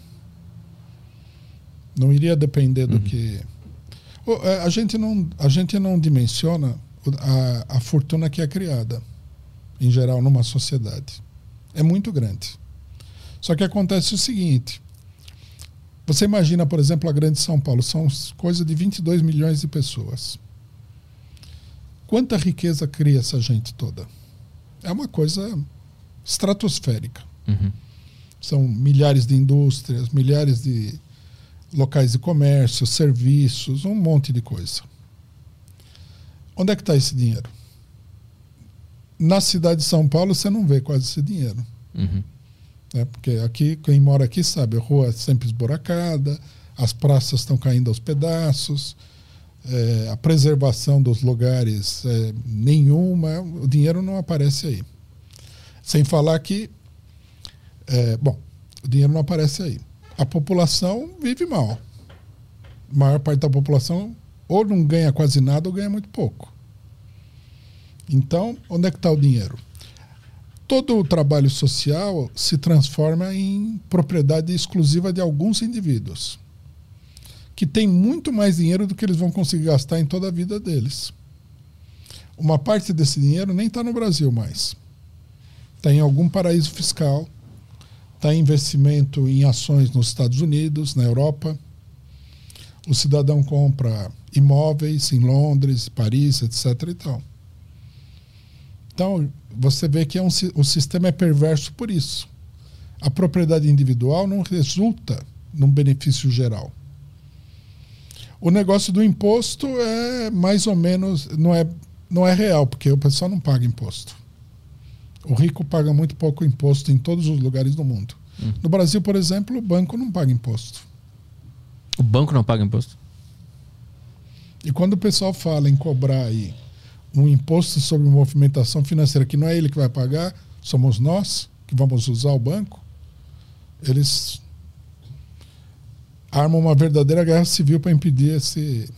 Não iria depender do que. O- é, A gente não, a gente não dimensiona a, a fortuna que é criada, em geral, numa sociedade. É muito grande. Só que acontece o seguinte: você imagina, por exemplo, a Grande São Paulo, são coisa de 22 milhões de pessoas. Quanta riqueza cria essa gente toda? É uma coisa estratosférica. Uhum. São milhares de indústrias, milhares de locais de comércio, serviços, um monte de coisa. Onde é que está esse dinheiro? Na cidade de São Paulo você não vê quase esse dinheiro. Uhum. né? Porque aqui, quem mora aqui sabe, a rua é sempre esburacada, as praças estão caindo aos pedaços, é, a preservação dos lugares é, nenhuma, o dinheiro não aparece aí. Sem falar que, é, bom, o dinheiro não aparece aí. A população vive mal. A maior parte da população ou não ganha quase nada ou ganha muito pouco. Então, onde é que está o dinheiro? todo o trabalho social se transforma em propriedade exclusiva de alguns indivíduos que têm muito mais dinheiro do que eles vão conseguir gastar em toda a vida deles. Uma parte desse dinheiro nem está no Brasil mais. Está em algum paraíso fiscal, está em investimento em ações nos Estados Unidos, na Europa. O cidadão compra imóveis em Londres, Paris, etc. E tal. Então, você vê que é um, o sistema é perverso por isso. A propriedade individual não resulta num benefício geral. O negócio do imposto é mais ou menos não é não é real, porque o pessoal não paga imposto. O rico paga muito pouco imposto em todos os lugares do mundo. No Brasil, por exemplo, o banco não paga imposto. O banco não paga imposto? E quando o pessoal fala em cobrar aí um imposto sobre movimentação financeira, que não é ele que vai pagar, somos nós que vamos usar o banco, eles armam uma verdadeira guerra civil para impedir esse,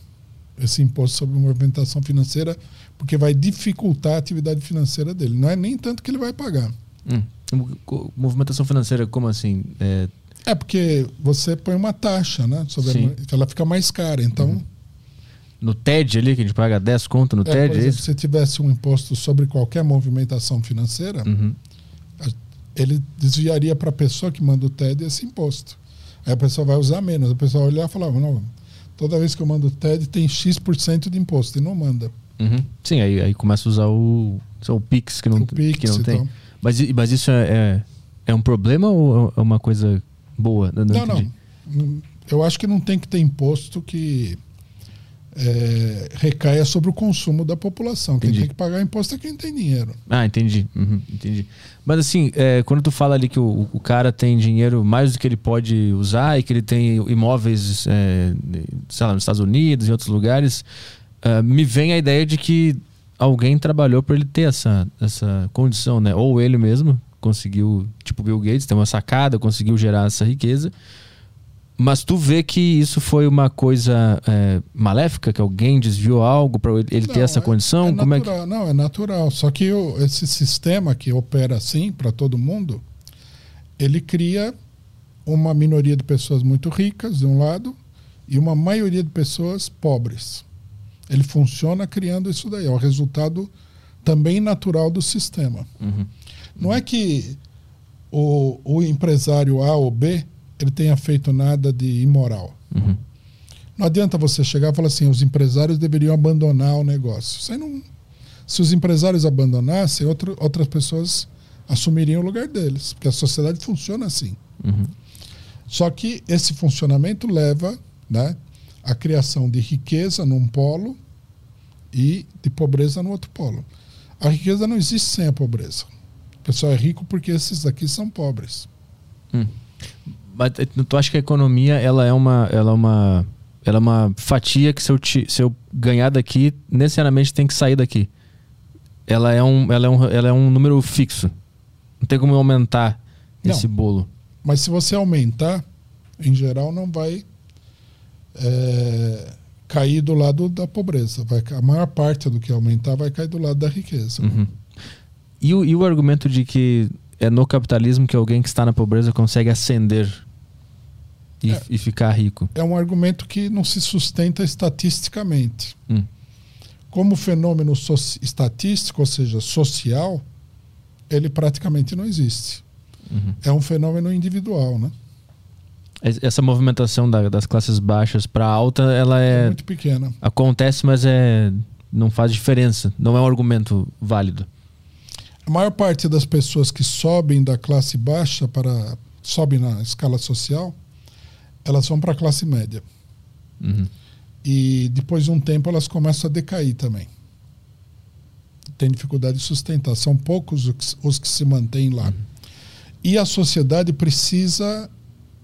esse imposto sobre movimentação financeira, porque vai dificultar a atividade financeira dele. Não é nem tanto que ele vai pagar. Hum. Movimentação financeira, como assim? É, É porque você põe uma taxa, né? Sobre a ela fica mais cara. Então, no TED ali, que a gente paga 10 conto no é, TED, por é exemplo, isso? se tivesse um imposto sobre qualquer movimentação financeira, Uhum. ele desviaria para a pessoa que manda o TED esse imposto. Aí a pessoa vai usar menos. A pessoa vai olhar e falar, não, toda vez que eu mando o TED tem X% de imposto e não manda. Uhum. Sim, aí, aí começa a usar o, o Pix que não, O Pix que não tem. tal. Mas, mas isso é, é, é um problema ou é uma coisa boa? Não, Não, não. Eu acho que não tem que ter imposto que é, recaia sobre o consumo da população. Quem Entendi. tem que pagar imposto é quem tem dinheiro. Ah, entendi. Uhum, entendi. Mas assim, é, quando tu fala ali que o, o cara tem dinheiro mais do que ele pode usar e que ele tem imóveis, é, sei lá, nos Estados Unidos, em outros lugares, ah, me vem a ideia de que alguém trabalhou para ele ter essa, essa condição, né? Ou ele mesmo conseguiu, tipo Bill Gates, ter uma sacada, conseguiu gerar essa riqueza. Mas tu vê que isso foi uma coisa é, maléfica, que alguém desviou algo para ele ter Não, essa é- condição? é Como é que... natural, Não, é natural. Só que o- esse sistema que opera assim para todo mundo, ele cria uma minoria de pessoas muito ricas, de um lado, e uma maioria de pessoas pobres. Ele funciona criando isso daí. É o resultado também natural do sistema. Uhum. Não é que o, o empresário A ou B ele tenha feito nada de imoral. Uhum. Não adianta você chegar e falar assim, os empresários deveriam abandonar o negócio. Aí não, se os empresários abandonassem, outro, outras pessoas assumiriam o lugar deles, porque a sociedade funciona assim. Uhum. Só que esse funcionamento leva né, à criação de riqueza num polo e de pobreza no outro polo. A riqueza não existe sem a pobreza. O pessoal é rico porque esses daqui são pobres. Eh, tu acha que a economia ela é uma, ela é uma, ela é uma fatia que se eu, ti- se eu ganhar daqui, necessariamente tem que sair daqui. Ela é um, ela é um, ela é um número fixo. Não tem como eu aumentar Não. esse bolo. Mas se você aumentar, em geral, não vai é, cair do lado da pobreza. Vai, a maior parte do que aumentar vai cair do lado da riqueza. Uhum. E, o, e o argumento de que é no capitalismo que alguém que está na pobreza consegue ascender e, É. e ficar rico. É um argumento que não se sustenta estatisticamente. Hum. Como fenômeno soci- estatístico, ou seja, social, ele praticamente não existe. Uhum. É um fenômeno individual, né? Es- Essa movimentação da- das classes baixas para alta, ela É, é, muito pequena. acontece, mas é não faz diferença. Não é um argumento válido. A maior parte das pessoas que sobem da classe baixa para sobem na escala social, elas vão para a classe média. Uhum. E depois de um tempo elas começam a decair também. Tem dificuldade de sustentar. São poucos os que, os que se mantêm lá. E a sociedade precisa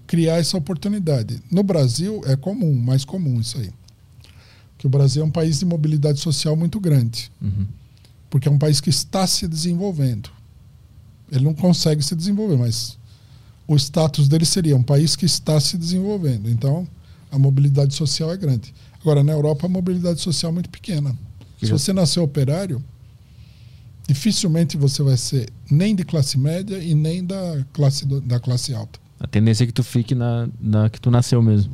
criar essa oportunidade. No Brasil é comum, mais comum isso aí. Que o Brasil é um país de mobilidade social muito grande. Uhum. Porque é um país que está se desenvolvendo. Ele não consegue se desenvolver, mas o status dele seria um país que está se desenvolvendo. Então, a mobilidade social é grande. Agora, na Europa, a mobilidade social é muito pequena. Se Já- você nascer operário, dificilmente você vai ser nem de classe média e nem da classe, da classe alta. A tendência é que tu fique na, na que tu nasceu mesmo.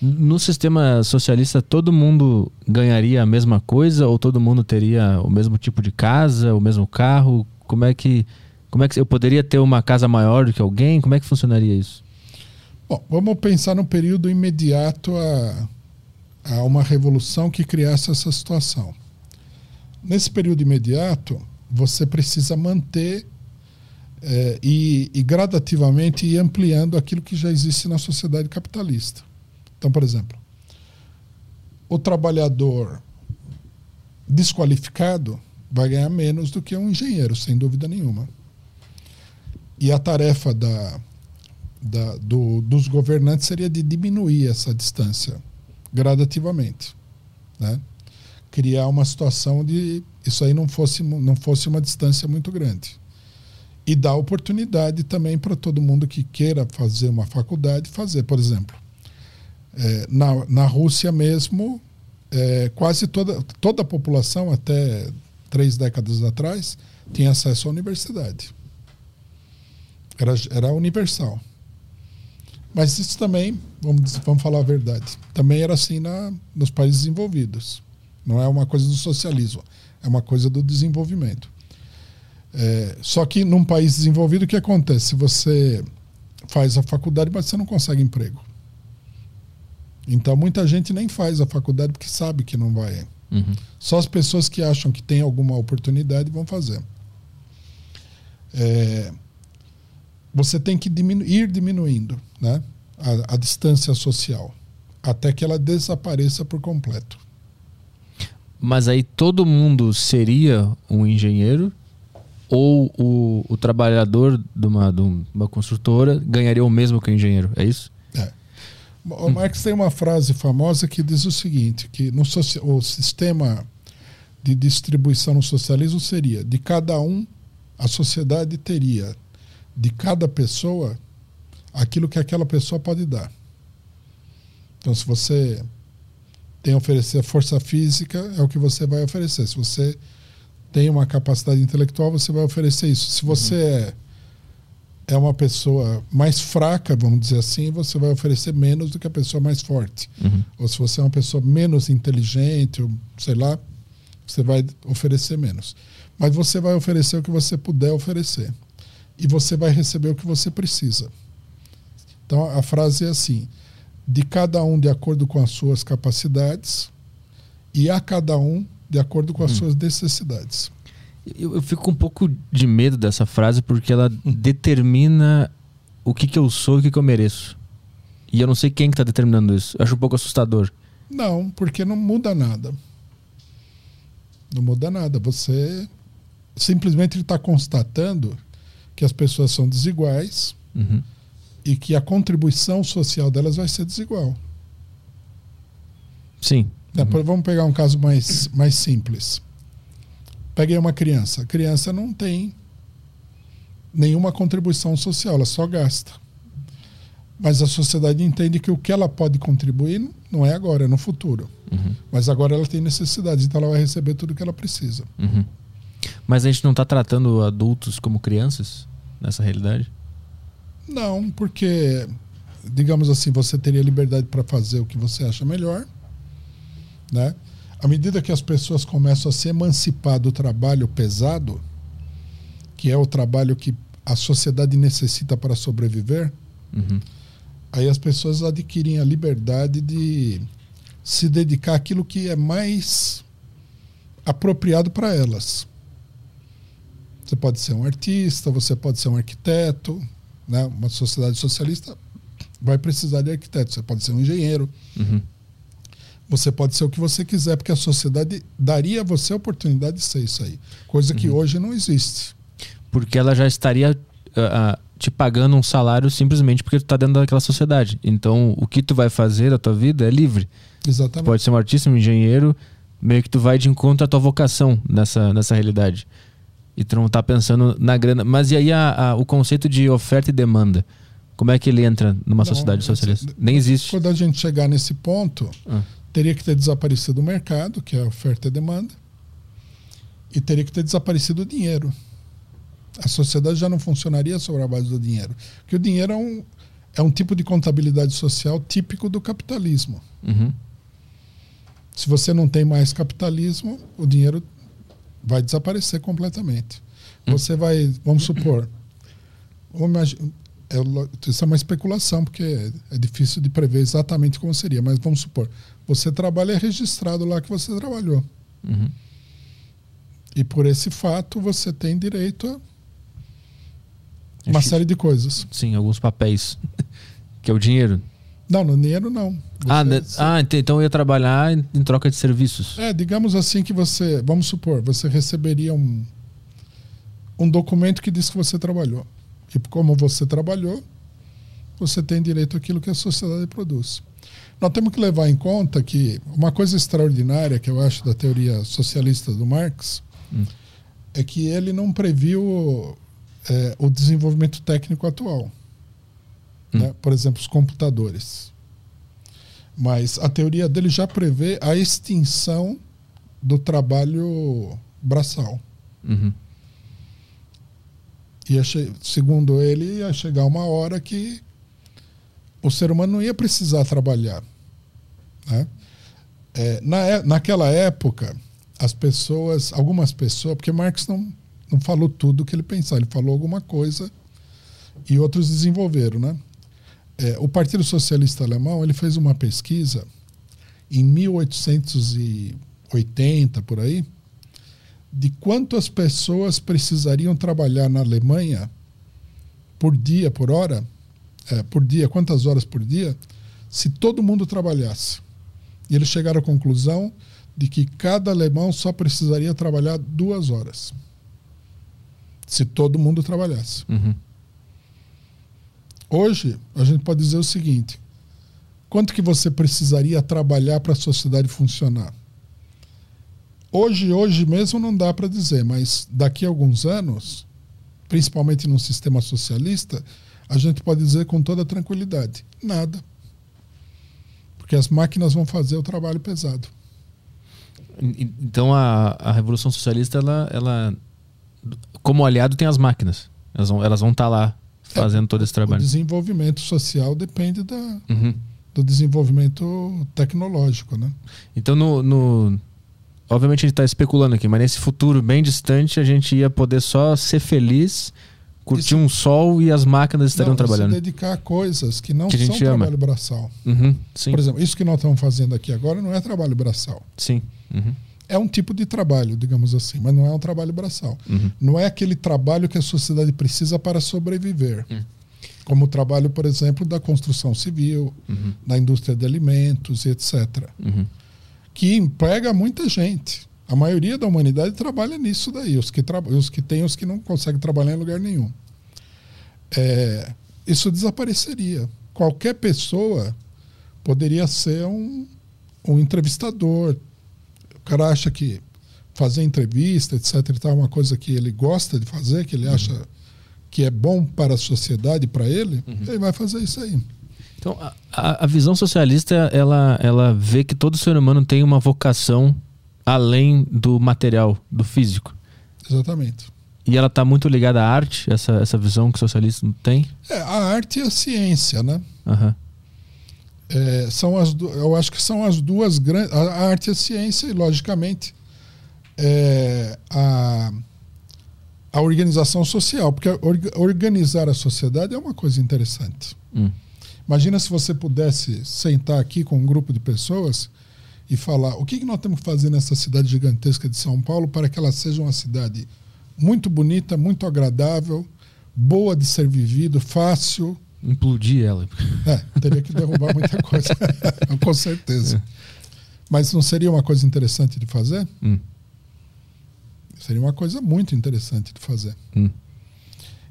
No sistema socialista, todo mundo ganharia a mesma coisa ou todo mundo teria o mesmo tipo de casa, o mesmo carro? Como é que como é que eu poderia ter uma casa maior do que alguém? Como é que funcionaria isso? Bom, vamos pensar no período imediato a, a uma revolução que criasse essa situação. Nesse período imediato, você precisa manter eh, e, e gradativamente ir ampliando aquilo que já existe na sociedade capitalista. Então, por exemplo, o trabalhador desqualificado vai ganhar menos do que um engenheiro, sem dúvida nenhuma. E a tarefa da, da- do- dos governantes seria de diminuir essa distância gradativamente, né? criar uma situação de isso aí não fosse não fosse uma distância muito grande. E dar oportunidade também para todo mundo que queira fazer uma faculdade fazer, por exemplo, eh, na, na Rússia mesmo eh, quase toda toda a população até três décadas atrás tinha acesso à universidade era, era universal. Mas isso também, vamos, vamos falar a verdade, também era assim na, nos países desenvolvidos. Não é uma coisa do socialismo, é uma coisa do desenvolvimento. É, só que num país desenvolvido, o que acontece? Você faz a faculdade, mas você não consegue emprego. Então muita gente nem faz a faculdade porque sabe que não vai. Uhum. Só as pessoas que acham que tem alguma oportunidade vão fazer. É, você tem que diminu ir diminuindo né, a, a distância social até que ela desapareça por completo. Mas aí todo mundo seria um engenheiro ou o, o trabalhador de uma, de uma construtora ganharia o mesmo que o engenheiro? É isso? O Marx tem uma frase famosa que diz o seguinte, que no o sistema de distribuição no socialismo seria de cada um, a sociedade teria de cada pessoa aquilo que aquela pessoa pode dar. Então, se você tem a oferecer força física, é o que você vai oferecer. Se você tem uma capacidade intelectual, você vai oferecer isso. Se você é, é uma pessoa mais fraca, vamos dizer assim, você vai oferecer menos do que a pessoa mais forte. Uhum. Ou se você é uma pessoa menos inteligente, ou sei lá, você vai oferecer menos. Mas você vai oferecer o que você puder oferecer. E você vai receber o que você precisa. Então a frase é assim: de cada um de acordo com as suas capacidades e a cada um de acordo com as suas necessidades. Eu, eu fico um pouco de medo dessa frase porque ela determina o que, que eu sou e o que, que eu mereço. E eu não sei quem que tá determinando isso. Eu acho um pouco assustador. Não, porque não muda nada. Não muda nada. Você simplesmente está constatando que as pessoas são desiguais Uhum. e que a contribuição social delas vai ser desigual. Sim. Por- Vamos pegar um caso mais, mais simples. Peguei uma criança. A criança não tem nenhuma contribuição social, ela só gasta. Mas a sociedade entende que o que ela pode contribuir não é agora, é no futuro. Uhum. Mas agora ela tem necessidades, então ela vai receber tudo que ela precisa. Uhum. Mas a gente não tá tratando adultos como crianças nessa realidade? Não, porque, digamos assim, você teria liberdade para fazer o que você acha melhor. Né? À medida que as pessoas começam a se emancipar do trabalho pesado, que é o trabalho que a sociedade necessita para sobreviver, Uhum. aí as pessoas adquirem a liberdade de se dedicar àquilo que é mais apropriado para elas. Você pode ser um artista, você pode ser um arquiteto, né? Uma sociedade socialista vai precisar de arquiteto. Você pode ser um engenheiro, Uhum. você pode ser o que você quiser, porque a sociedade daria a você a oportunidade de ser isso aí, coisa que hoje não existe. Porque ela já estaria ah, te pagando um salário simplesmente porque tu tá dentro daquela sociedade. Então, o que tu vai fazer da tua vida é livre. Tu Exatamente. pode ser um artista, um engenheiro, meio que tu vai de encontro à tua vocação nessa, nessa realidade. E tu não tá pensando na grana. Mas e aí a- a- o conceito de oferta e demanda? Como é que ele entra numa Não, sociedade socialista? Nem existe. Quando a gente chegar nesse ponto, Ah. teria que ter desaparecido o mercado, que é oferta e demanda, e teria que ter desaparecido o dinheiro. A sociedade já não funcionaria sobre a base do dinheiro. Porque o dinheiro é um, é um tipo de contabilidade social típico do capitalismo. Uhum. Se você não tem mais capitalismo, o dinheiro vai desaparecer completamente. Você vai, vamos supor, vamos é isso é uma especulação, porque é, é difícil de prever exatamente como seria, mas vamos supor, você trabalha é registrado lá que você trabalhou. Uhum. E por esse fato você tem direito a uma Acho- série de coisas. Sim, alguns papéis. *laughs* que é o dinheiro. Não, no dinheiro não. Ah, Você- né? ah, ent- então eu ia trabalhar em, em troca de serviços. É, digamos assim que você, vamos supor, você receberia um, um documento que diz que você trabalhou. E como você trabalhou, você tem direito àquilo que a sociedade produz. Nós temos que levar em conta que uma coisa extraordinária que eu acho da teoria socialista do Marx Hum. é que ele não previu é, o desenvolvimento técnico atual. Hum. né? Por exemplo, os computadores. Mas a teoria dele já prevê a extinção do trabalho braçal. Uhum. Ia segundo ele, ia chegar uma hora que o ser humano não ia precisar trabalhar. né? É, na, é- naquela época, as pessoas, algumas pessoas, porque Marx não, não falou tudo o que ele pensava, ele falou alguma coisa e outros desenvolveram. Né? É, o Partido Socialista Alemão ele fez uma pesquisa em 1880, por aí, de quantas pessoas precisariam trabalhar na Alemanha por dia, por hora, é, por dia, quantas horas por dia, se todo mundo trabalhasse. E eles chegaram à conclusão de que cada alemão só precisaria trabalhar duas horas. Se todo mundo trabalhasse. Uhum. Hoje, a gente pode dizer o seguinte: quanto que você precisaria trabalhar para a sociedade funcionar? Hoje, hoje mesmo não dá para dizer, mas daqui a alguns anos, principalmente num sistema socialista, a gente pode dizer com toda tranquilidade: nada. Porque as máquinas vão fazer o trabalho pesado. Então a, a Revolução Socialista, ela, ela, como aliado, tem as máquinas. Elas vão elas vão estar lá fazendo todo esse O trabalho. desenvolvimento social depende da, Uhum. do desenvolvimento tecnológico, né? Então, no, no- obviamente, a gente está especulando aqui, mas nesse futuro bem distante, a gente ia poder só ser feliz, curtir Isso- um sol e as máquinas estariam Não, trabalhando. Se dedicar a coisas que não Que são ama. trabalho braçal. Uhum, Por exemplo, isso que nós estamos fazendo aqui agora não é trabalho braçal. sim. Uhum, É um tipo de trabalho, digamos assim, mas não é um trabalho braçal. uhum, Não é aquele trabalho que a sociedade precisa para sobreviver. Hum. Como o trabalho, por exemplo, da construção civil, uhum, da indústria de alimentos e etc. uhum. Que emprega muita gente. A maioria da humanidade trabalha nisso daí. Os que, os que tem, os que não conseguem trabalhar em lugar nenhum. É, isso desapareceria. Qualquer pessoa poderia ser um, um entrevistador. O cara acha que fazer entrevista, etc., e tal, é uma coisa que ele gosta de fazer, que ele acha que é bom para a sociedade, para ele, ele vai fazer isso aí. Então, a- a, visão socialista, ela, ela vê que todo ser humano tem uma vocação além do material, do físico. Exatamente. E ela está muito ligada à arte, essa, essa visão que o socialista tem. É, a arte e a ciência, né? Aham. É, são as eu acho que são as duas grandes. A arte e a ciência, e logicamente é, a, a organização social. Porque orga- organizar a sociedade é uma coisa interessante. Hum. Imagina se você pudesse sentar aqui com um grupo de pessoas e falar o que, que nós temos que fazer nessa cidade gigantesca de São Paulo para que ela seja uma cidade muito bonita, muito agradável, boa de ser vivido, fácil. Implodir ela. É, teria que derrubar muita *laughs* coisa, *laughs* com certeza. Mas não seria uma coisa interessante de fazer? Hum, Seria uma coisa muito interessante de fazer. hum.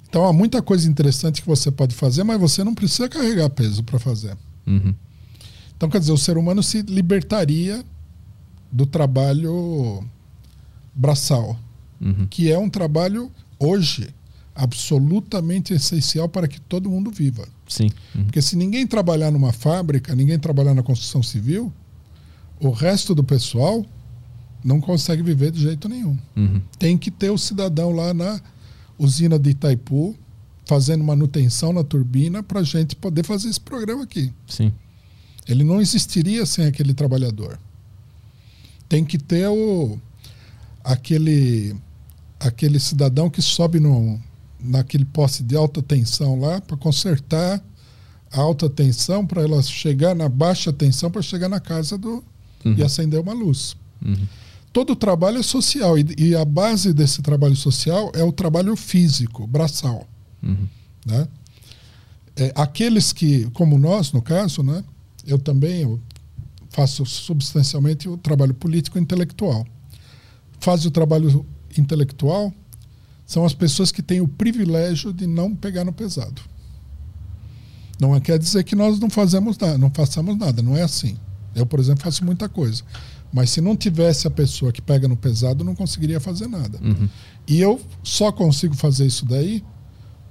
Então há muita coisa interessante que você pode fazer, mas você não precisa carregar peso para fazer. Uhum. Então, quer dizer, o ser humano se libertaria do trabalho braçal, Uhum. que é um trabalho hoje absolutamente essencial para que todo mundo viva. Sim. Uhum. Porque se ninguém trabalhar numa fábrica, ninguém trabalhar na construção civil, o resto do pessoal não consegue viver de jeito nenhum. Uhum. Tem que ter o cidadão lá na usina de Itaipu fazendo manutenção na turbina para a gente poder fazer esse programa aqui. Sim. Ele não existiria sem aquele trabalhador. Tem que ter o aquele aquele cidadão que sobe no, naquele poste de alta tensão lá para consertar a alta tensão para ela chegar na baixa tensão para chegar na casa do Uhum. e acender uma luz. Uhum. Todo trabalho é social e, e a base desse trabalho social é o trabalho físico, braçal Uhum. né? É, aqueles que, como nós, no caso, né? Eu também eu faço substancialmente o trabalho político e intelectual. Faz o trabalho intelectual são as pessoas que têm o privilégio de não pegar no pesado. Não quer dizer que nós não fazemos nada, não façamos nada, não é assim. Eu, por exemplo, faço muita coisa. Mas se não tivesse a pessoa que pega no pesado, não conseguiria fazer nada. Uhum. E eu só consigo fazer isso daí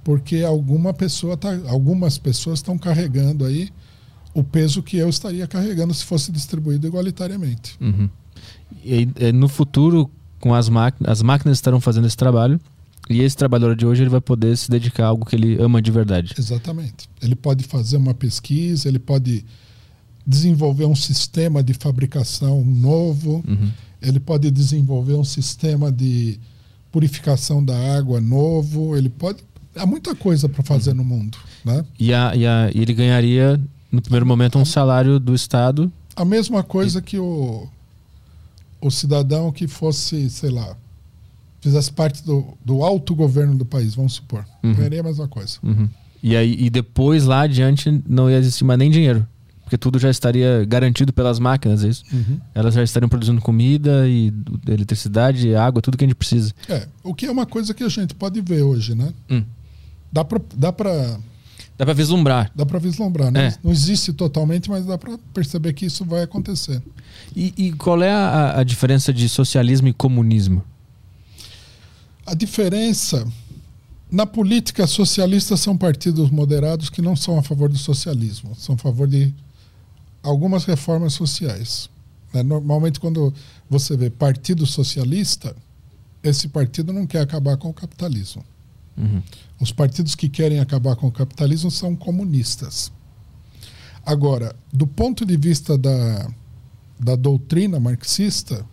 porque alguma pessoa tá, algumas pessoas estão carregando aí o peso que eu estaria carregando se fosse distribuído igualitariamente. Uhum. E eh, no futuro, com as máquinas, as máquinas estarão fazendo esse trabalho e esse trabalhador de hoje ele vai poder se dedicar a algo que ele ama de verdade. Exatamente. Ele pode fazer uma pesquisa, ele pode desenvolver um sistema de fabricação novo, Uhum. ele pode desenvolver um sistema de purificação da água novo, ele pode há muita coisa para fazer no mundo, né? E, a, e, a- e ele ganharia, no primeiro momento, um salário do Estado. A mesma coisa que o, o cidadão que fosse, sei lá, fizesse parte do, do autogoverno do país, vamos supor. Uhum. Ganharia a mesma coisa. Uhum. E, aí, e depois, lá adiante, não ia existir mais nem dinheiro. Porque tudo já estaria garantido pelas máquinas, é isso? Elas já estariam produzindo comida e eletricidade, água, tudo que a gente precisa. É, o que é uma coisa que a gente pode ver hoje, né? Hum. Dá para dá pra, Dá pra vislumbrar. dá pra vislumbrar, né? É. Não existe totalmente, mas dá para perceber que isso vai acontecer. E, e qual é a, a diferença de socialismo e comunismo? A diferença na política socialista são partidos moderados que não são a favor do socialismo, são a favor de algumas reformas sociais. né? Normalmente, quando você vê Partido Socialista, esse partido não quer acabar com o capitalismo. Uhum. Os partidos que querem acabar com o capitalismo são comunistas. Agora, do ponto de vista da, da doutrina marxista,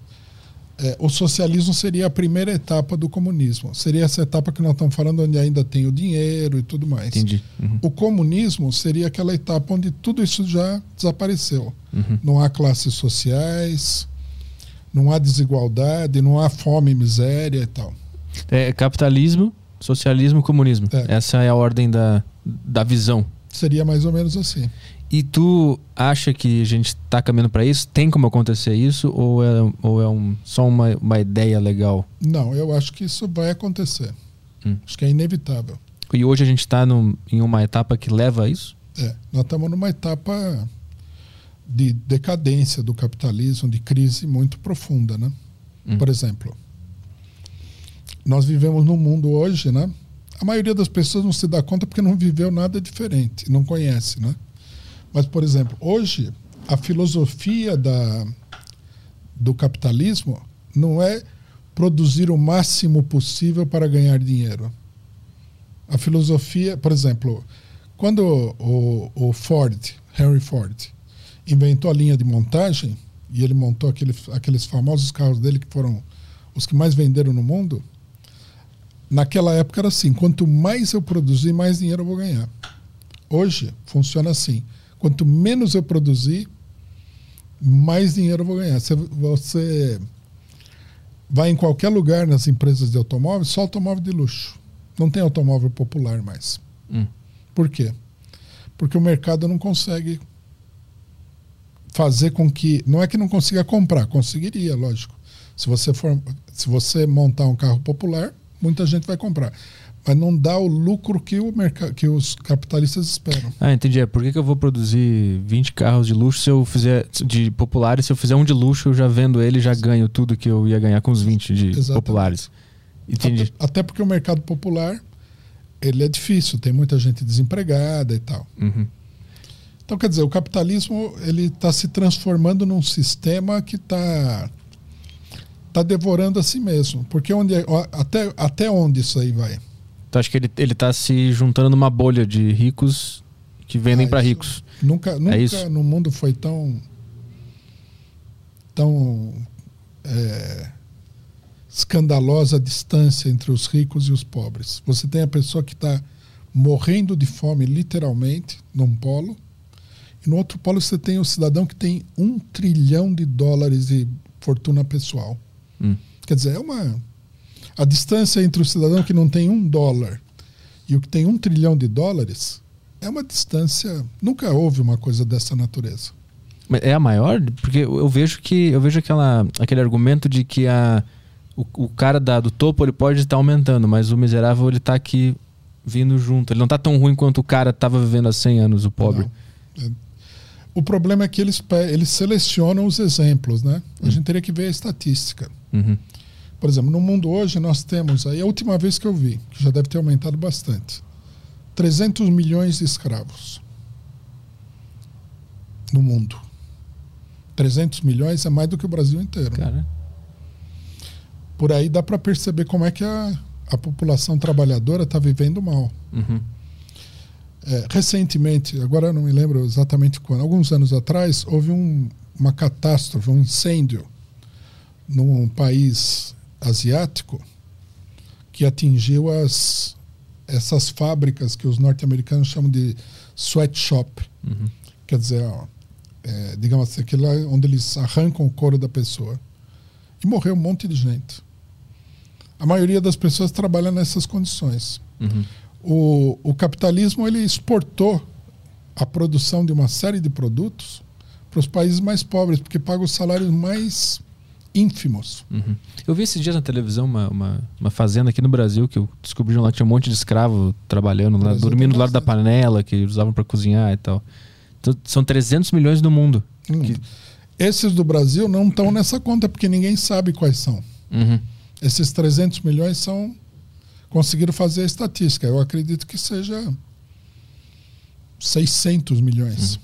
é, o socialismo seria a primeira etapa do comunismo. Seria essa etapa que nós estamos falando, onde ainda tem o dinheiro e tudo mais. Entendi. Uhum. O comunismo seria aquela etapa onde tudo isso já desapareceu. Uhum. Não há classes sociais, não há desigualdade, não há fome e miséria e tal. É capitalismo, socialismo, comunismo. É. Essa é a ordem da, da visão. Seria mais ou menos assim. E tu acha que a gente está caminhando para isso? Tem como acontecer isso? Ou é, ou é um, só uma, uma ideia legal? Não, eu acho que isso vai acontecer. Hum. Acho que é inevitável. E hoje a gente está em uma etapa que leva a isso? É, nós estamos numa etapa de decadência do capitalismo, de crise muito profunda, né? Hum. Por exemplo, nós vivemos num mundo hoje, né? A maioria das pessoas não se dá conta porque não viveu nada diferente, não conhece, né? Mas, por exemplo, hoje a filosofia da, do capitalismo não é produzir o máximo possível para ganhar dinheiro. A filosofia, por exemplo, quando o, o Ford, Henry Ford, inventou a linha de montagem e ele montou aquele, aqueles famosos carros dele que foram os que mais venderam no mundo, naquela época era assim: quanto mais eu produzir, mais dinheiro eu vou ganhar. Hoje funciona assim: quanto menos eu produzir, mais dinheiro eu vou ganhar. Você, você vai em qualquer lugar nas empresas de automóveis, só automóvel de luxo. Não tem automóvel popular mais. Hum. Por quê? Porque o mercado não consegue fazer com que. Não é que não consiga comprar, conseguiria, lógico. Se você, for, se você montar um carro popular, muita gente vai comprar. Mas não dá o lucro que, o mercado, que os capitalistas esperam. Ah, entendi. É, Por que, que eu vou produzir 20 carros de luxo se eu fizer de populares? Se eu fizer um de luxo, eu já vendo ele já ganho tudo que eu ia ganhar com os 20 de Exatamente. populares. Entendi. Até, até porque o mercado popular ele é difícil, tem muita gente desempregada e tal. Uhum. Então, quer dizer, o capitalismo ele está se transformando num sistema que está tá devorando a si mesmo. Porque onde, é- até, até onde isso aí vai? Então acho que ele, ele tá se juntando numa bolha de ricos que vendem Ah, para ricos. Nunca, nunca isso? no mundo foi tão tão é, escandalosa a distância entre os ricos e os pobres. Você tem a pessoa que está morrendo de fome, literalmente, num polo, e no outro polo você tem o cidadão que tem um trilhão de dólares de fortuna pessoal. Hum. Quer dizer, é uma. A distância entre o cidadão que não tem um dólar e o que tem um trilhão de dólares é uma distância. Nunca houve uma coisa dessa natureza. É a maior? Porque eu vejo que eu vejo aquela, aquele argumento de que a, o, o cara da, do topo ele pode estar aumentando, mas o miserável ele tá aqui vindo junto. Ele não tá tão ruim quanto o cara tava vivendo há 100 anos, o pobre. É. O problema é que eles, eles selecionam os exemplos, né? A gente teria que ver a estatística. Uhum. Por exemplo, no mundo hoje nós temos aí, a última vez que eu vi, que já deve ter aumentado bastante, 300 milhões de escravos no mundo. 300 milhões é mais do que o Brasil inteiro. Cara, Por aí dá para perceber como é que a, a população trabalhadora está vivendo mal. uhum. É, recentemente, agora eu não me lembro exatamente quando, alguns anos atrás, houve um, uma catástrofe, um incêndio num país asiático que atingiu as, essas fábricas que os norte-americanos chamam de sweatshop. Uhum. Quer dizer, ó, é, digamos assim, aquilo lá onde eles arrancam o couro da pessoa. E morreu um monte de gente. A maioria das pessoas trabalha nessas condições Uhum. o, o capitalismo ele exportou a produção de uma série de produtos para os países mais pobres, porque paga os salários mais ínfimos. Uhum. Eu vi esses dias na televisão uma, uma, uma fazenda aqui no Brasil que eu descobri lá que tinha um monte de escravo trabalhando lá, dormindo do lado da panela que usavam para cozinhar e tal. Então, são 300 milhões no mundo. Hum. Que- Esses do Brasil não estão nessa conta, porque ninguém sabe quais são. Uhum. Esses 300 milhões são. Conseguiram fazer a estatística. Eu acredito que seja 600 milhões.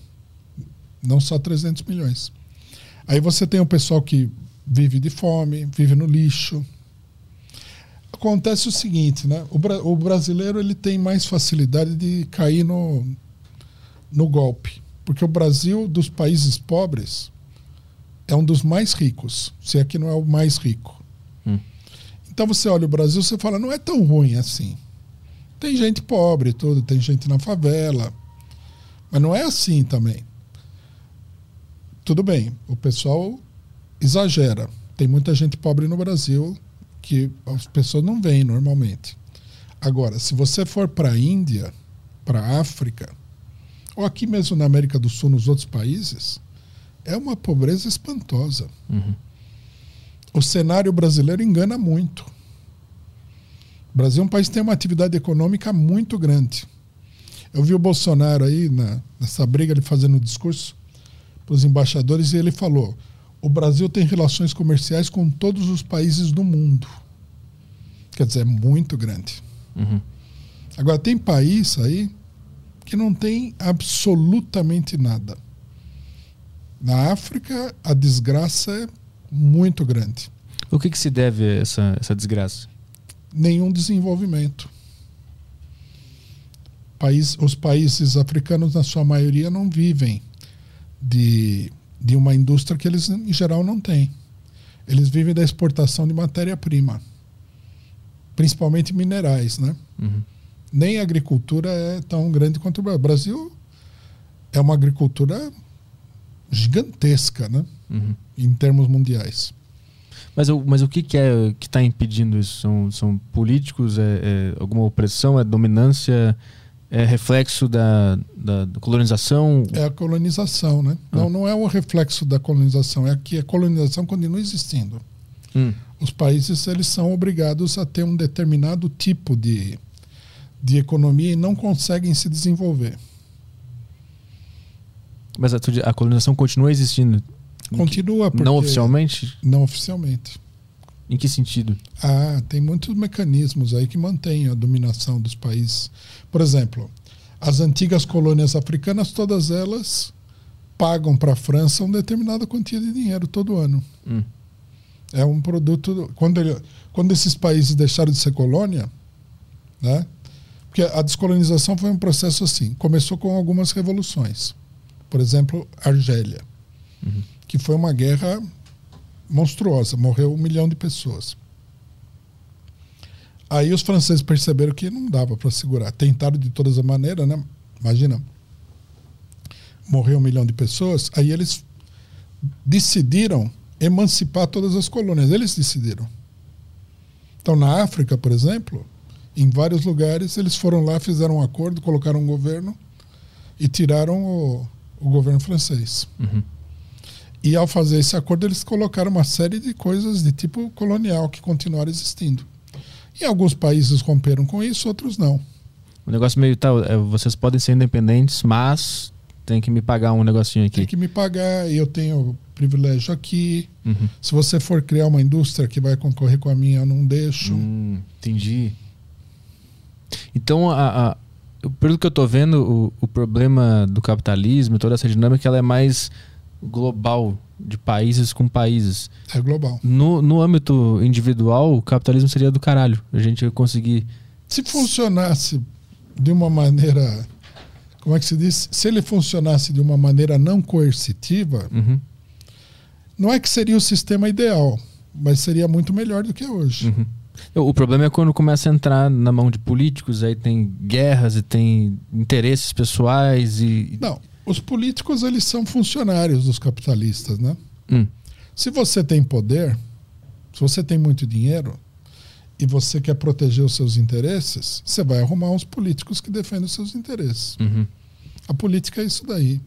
não só 300 milhões. Aí você tem o pessoal que vive de fome, vive no lixo. Acontece o seguinte, né? O, bra o brasileiro ele tem mais facilidade de cair no, no golpe, porque o Brasil dos países pobres é um dos mais ricos, se é que não é o mais rico. Hum. Então você olha o Brasil, você fala, não é tão ruim assim. Tem gente pobre, tudo, tem gente na favela, mas não é assim também. Tudo bem, o pessoal exagera. Tem muita gente pobre no Brasil que as pessoas não veem normalmente. Agora, se você for para a Índia, para a África, ou aqui mesmo na América do Sul, nos outros países, é uma pobreza espantosa. Uhum. O cenário brasileiro engana muito. O Brasil é um país que tem uma atividade econômica muito grande. Eu vi o Bolsonaro aí na, nessa briga, ele fazendo discurso para os embaixadores, e ele falou: o Brasil tem relações comerciais com todos os países do mundo. Quer dizer, é muito grande. Uhum. Agora, tem país aí que não tem absolutamente nada. Na África, a desgraça é muito grande. O que, que se deve a essa, essa desgraça? Nenhum desenvolvimento. País, os países africanos, na sua maioria, não vivem de, de uma indústria que eles, em geral, não têm. Eles vivem da exportação de matéria-prima, principalmente minerais, né? Uhum. Nem a agricultura é tão grande quanto o Brasil. O Brasil é uma agricultura gigantesca, né? Uhum. Em termos mundiais. Mas, o- mas o que, que é que está impedindo isso? São, são políticos? É, é alguma opressão? É dominância? É reflexo da, da colonização? É a colonização, né? Ah. Não, não é o reflexo da colonização, é que a colonização continua existindo. Hum. Os países eles são obrigados a ter um determinado tipo de, de economia e não conseguem se desenvolver. Mas a, a colonização continua existindo? Continua Não oficialmente? não oficialmente. Em que sentido? Ah, tem muitos mecanismos aí que mantêm a dominação dos países. Por exemplo, as antigas colônias africanas, todas elas pagam para a França uma determinada quantia de dinheiro todo ano. Hum. É um produto. Quando, ele, quando esses países deixaram de ser colônia, né? Porque a descolonização foi um processo assim. Começou com algumas revoluções. Por exemplo, Argélia, Uhum. que foi uma guerra monstruosa. Morreu um milhão de pessoas. Aí os franceses perceberam que não dava para segurar. Tentaram de todas as maneiras, né? Imagina. Morreu um milhão de pessoas. Aí eles decidiram emancipar todas as colônias. Eles decidiram. Então, na África, por exemplo, em vários lugares, eles foram lá, fizeram um acordo, colocaram um governo e tiraram o, o governo francês. Uhum. E ao fazer esse acordo, eles colocaram uma série de coisas de tipo colonial que continuaram existindo. E alguns países romperam com isso, outros não. O negócio meio tal, é, vocês podem ser independentes, mas tem que me pagar um negocinho aqui. Tem que me pagar, e eu tenho privilégio aqui. Uhum. Se você for criar uma indústria que vai concorrer com a minha, eu não deixo. Hum, entendi. Então, a, a- pelo que eu tô vendo, o, o problema do capitalismo, toda essa dinâmica, ela é mais global, de países com países. É global. No, no âmbito individual, o capitalismo seria do caralho. A gente ia conseguir. Se funcionasse de uma maneira. Como é que se diz? Se ele funcionasse de uma maneira não coercitiva, Uhum, não é que seria o sistema ideal, mas seria muito melhor do que é hoje. uhum. O problema é quando começa a entrar na mão de políticos, aí tem guerras e tem interesses pessoais e. Não, os políticos eles são funcionários dos capitalistas, né? Hum, Se você tem poder, se você tem muito dinheiro e você quer proteger os seus interesses, você vai arrumar uns políticos que defendem os seus interesses. uhum. A política é isso daí.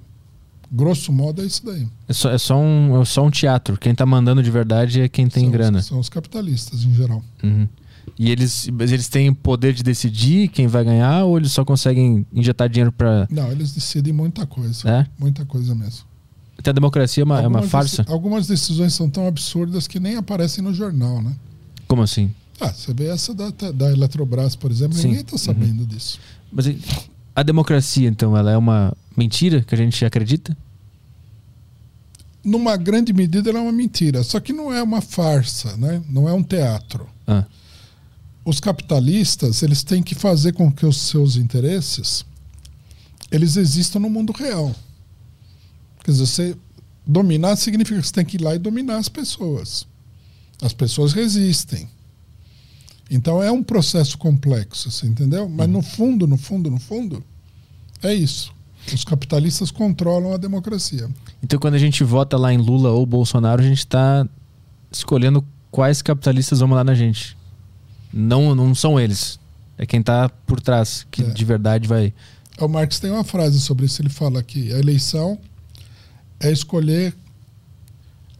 Grosso modo é isso daí. É, só, é, só um, é só um teatro. Quem tá mandando de verdade é quem tem são, grana. São os capitalistas em geral. Uhum. E eles, eles têm o poder de decidir quem vai ganhar ou eles só conseguem injetar dinheiro pra. Não, eles decidem muita coisa. É? Muita coisa mesmo. Até a democracia é uma, é uma farsa? algumas decisões são tão absurdas que nem aparecem no jornal, né? Como assim? Ah, você vê essa da, da Eletrobras, por exemplo, Sim. ninguém está sabendo disso. Mas a democracia, então, ela é uma mentira que a gente acredita? numa grande medida, ela é uma mentira. Só que não é uma farsa, né? não é um teatro. Ah, Os capitalistas eles têm que fazer com que os seus interesses eles existam no mundo real. Quer dizer, você dominar significa que você tem que ir lá e dominar as pessoas. As pessoas resistem. Então é um processo complexo, você entendeu? Mas no fundo, no fundo, no fundo, é isso. Os capitalistas controlam a democracia. Então, quando a gente vota lá em Lula ou Bolsonaro, a gente está escolhendo quais capitalistas vão mandar na gente. Não, não são eles. É quem está por trás que É. de verdade vai. O Marx tem uma frase sobre isso. Ele fala que a eleição é escolher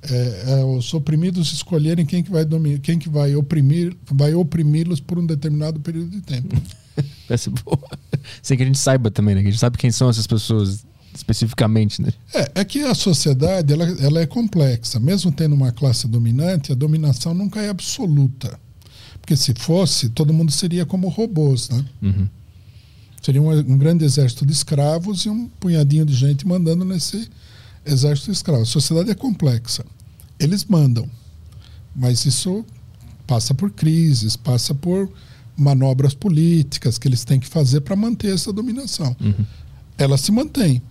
é, é os oprimidos escolherem quem que vai dominar, quem que vai oprimir, vai oprimi-los por um determinado período de tempo. *laughs* vai ser boa. Sem que a gente saiba também, né? Que a gente sabe quem são essas pessoas especificamente, né? É, é que a sociedade ela, ela é complexa. Mesmo tendo uma classe dominante, a dominação nunca é absoluta. Porque se fosse, todo mundo seria como robôs, né? Uhum. Seria um, um grande exército de escravos e um punhadinho de gente mandando nesse exército de escravos. A sociedade é complexa. Eles mandam, mas isso passa por crises, passa por manobras políticas que eles têm que fazer para manter essa dominação. Uhum. Ela se mantém,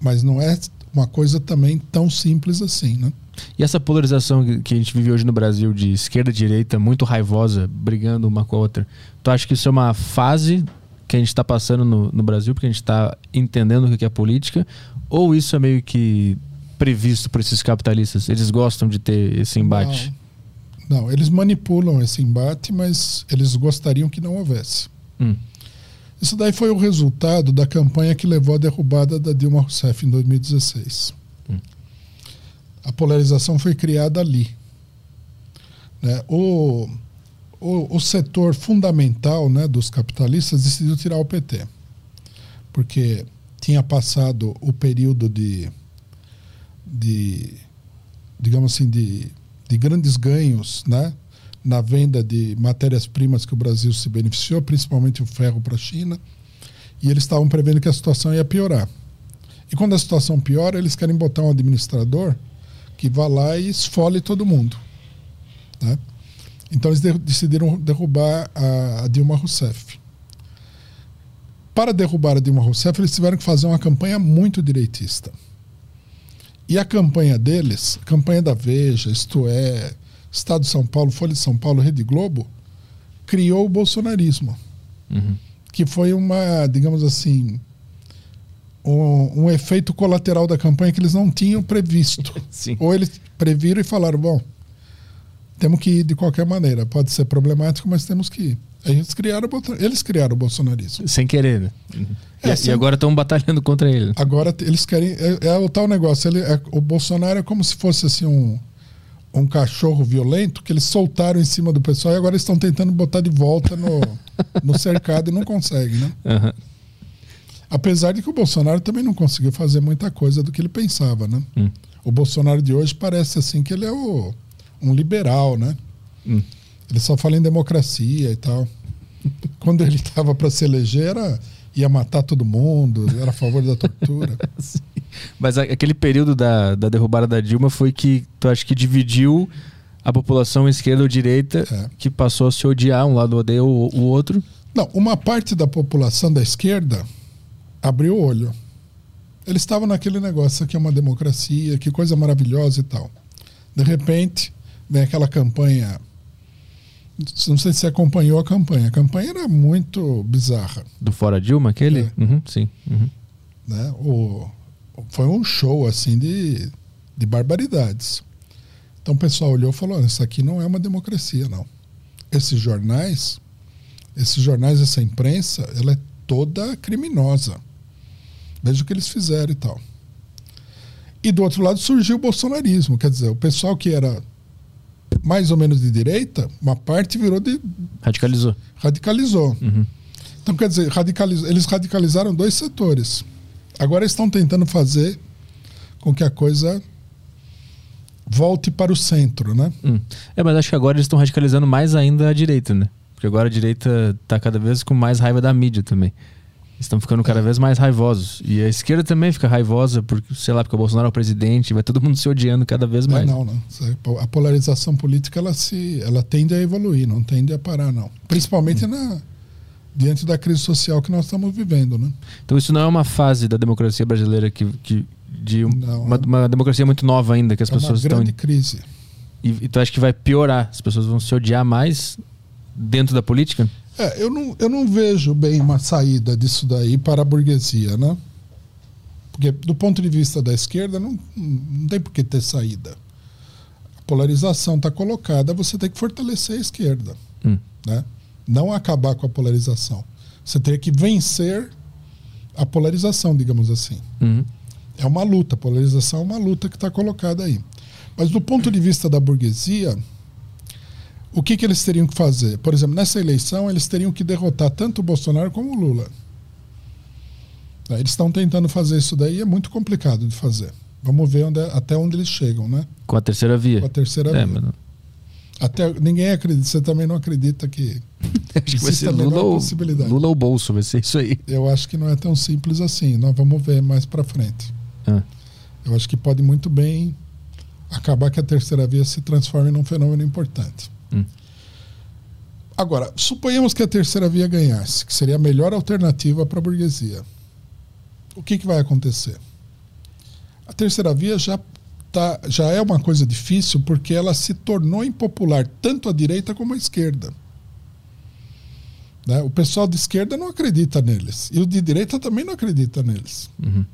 mas não é uma coisa também tão simples assim, né? E essa polarização que- a gente vive hoje no Brasil de esquerda e direita, muito raivosa, brigando uma com a outra, tu acha que isso é uma fase que a gente está passando no, no Brasil, porque a gente está entendendo o que é política, ou isso é meio que previsto por esses capitalistas? Eles gostam de ter esse embate? Não, não, eles manipulam esse embate, mas eles gostariam que não houvesse. Hum. Isso daí foi o resultado da campanha que levou à derrubada da Dilma Rousseff em 2016. A polarização foi criada ali. Né? O, o, o setor fundamental né, dos capitalistas decidiu tirar o PT. Porque tinha passado o período de, de digamos assim, de, de grandes ganhos né, na venda de matérias-primas que o Brasil se beneficiou, principalmente o ferro para a China, e eles estavam prevendo que a situação ia piorar. E quando a situação piora, eles querem botar um administrador que vá lá e esfole todo mundo. Né? Então eles de- decidiram derrubar a, Dilma Rousseff. Para derrubar a Dilma Rousseff, eles tiveram que fazer uma campanha muito direitista. E a campanha deles, campanha da Veja, isto é, Estado de São Paulo, Folha de São Paulo, Rede Globo, criou o bolsonarismo, Uhum. que foi uma, digamos assim, um, um efeito colateral da campanha que eles não tinham previsto. *laughs* Sim. Ou eles previram e falaram, bom, temos que ir de qualquer maneira. Pode ser problemático, mas temos que ir. Eles criaram, eles criaram o bolsonarismo. Sem querer, né? Uhum. É, e, sem- e agora estão batalhando contra ele. Agora eles querem. É, é o tal negócio. Ele, é- o Bolsonaro é como se fosse assim um, um cachorro violento que eles soltaram em cima do pessoal e agora estão tentando botar de volta no, no cercado e não conseguem, né? *laughs* Aham. Apesar de que o Bolsonaro também não conseguiu fazer muita coisa do que ele pensava, né? Hum. O Bolsonaro de hoje parece assim que ele é o, um liberal, né? Hum. Ele só fala em democracia e tal. *laughs* Quando ele estava para se eleger, era, ia matar todo mundo, era a favor da tortura. *laughs* Mas aquele período da, da derrubada da Dilma foi que tu acha que dividiu a população esquerda ou direita, É. que passou a se odiar, um lado odeia o, o outro. Não, uma parte da população da esquerda abriu o olho. Eles estavam naquele negócio, aqui é uma democracia, que coisa maravilhosa e tal. De repente, vem aquela campanha. Não sei se você acompanhou a campanha. A campanha era muito bizarra. Do Fora Dilma, aquele? É. Uhum, sim. Uhum. Né? O, foi um show assim de, de barbaridades. Então o pessoal olhou e falou: "Olha, isso aqui não é uma democracia, não. Esses jornais, esses jornais, essa imprensa, ela é toda criminosa. Veja o que eles fizeram e tal. E do outro lado surgiu o bolsonarismo, quer dizer, o pessoal que era mais ou menos de direita, uma parte virou de Radicalizou. radicalizou. Uhum. Então, quer dizer, radicaliz... eles radicalizaram dois setores. Agora estão tentando fazer com que a coisa volte para o centro, né? Hum. É, mas acho que agora eles estão radicalizando mais ainda a direita, né? Porque agora a direita tá cada vez com mais raiva da mídia também. Estão ficando cada vez mais raivosos. E a esquerda também fica raivosa, porque, sei lá, porque o Bolsonaro é o presidente, vai todo mundo se odiando cada vez É, mais. não, não. A polarização política ela se, ela tende a evoluir, não tende a parar, não. Principalmente na diante da crise social que nós estamos vivendo, né? Então isso não é uma fase da democracia brasileira que, que de um- Não, uma, é- uma democracia muito nova ainda que as é uma pessoas estão grande crise. e, e tu acha que vai piorar? As pessoas vão se odiar mais dentro da política? É, eu não, eu não vejo bem uma saída disso daí para a burguesia, né? Porque do ponto de vista da esquerda não, não tem por que ter saída. A polarização está colocada, você tem que fortalecer a esquerda, Hum. né? Não acabar com a polarização. Você teria que vencer a polarização, digamos assim. Uhum. É uma luta, a polarização é uma luta que está colocada aí. Mas do ponto de vista da burguesia, o que, que eles teriam que fazer? Por exemplo, nessa eleição, eles teriam que derrotar tanto o Bolsonaro como o Lula. Tá, Eles estão tentando fazer isso daí, é muito complicado de fazer. Vamos ver onde- até onde eles chegam, né? Com a terceira via. Com a terceira É, via. Até, ninguém acredita, você também não acredita que. *laughs* acho que vai ser Lula ou. Lula ou bolso, vai ser isso aí. Eu acho que não é tão simples assim. Nós vamos ver mais para frente. Ah. Eu acho que pode muito bem acabar que a terceira via se transforme num fenômeno importante. Hum. Agora, suponhamos que a terceira via ganhasse, que seria a melhor alternativa para a burguesia. O que, que vai acontecer? A terceira via já, tá, já é uma coisa difícil porque ela se tornou impopular tanto à direita como à esquerda. Né? O pessoal de esquerda não acredita neles. E o de direita também não acredita neles. Uhum.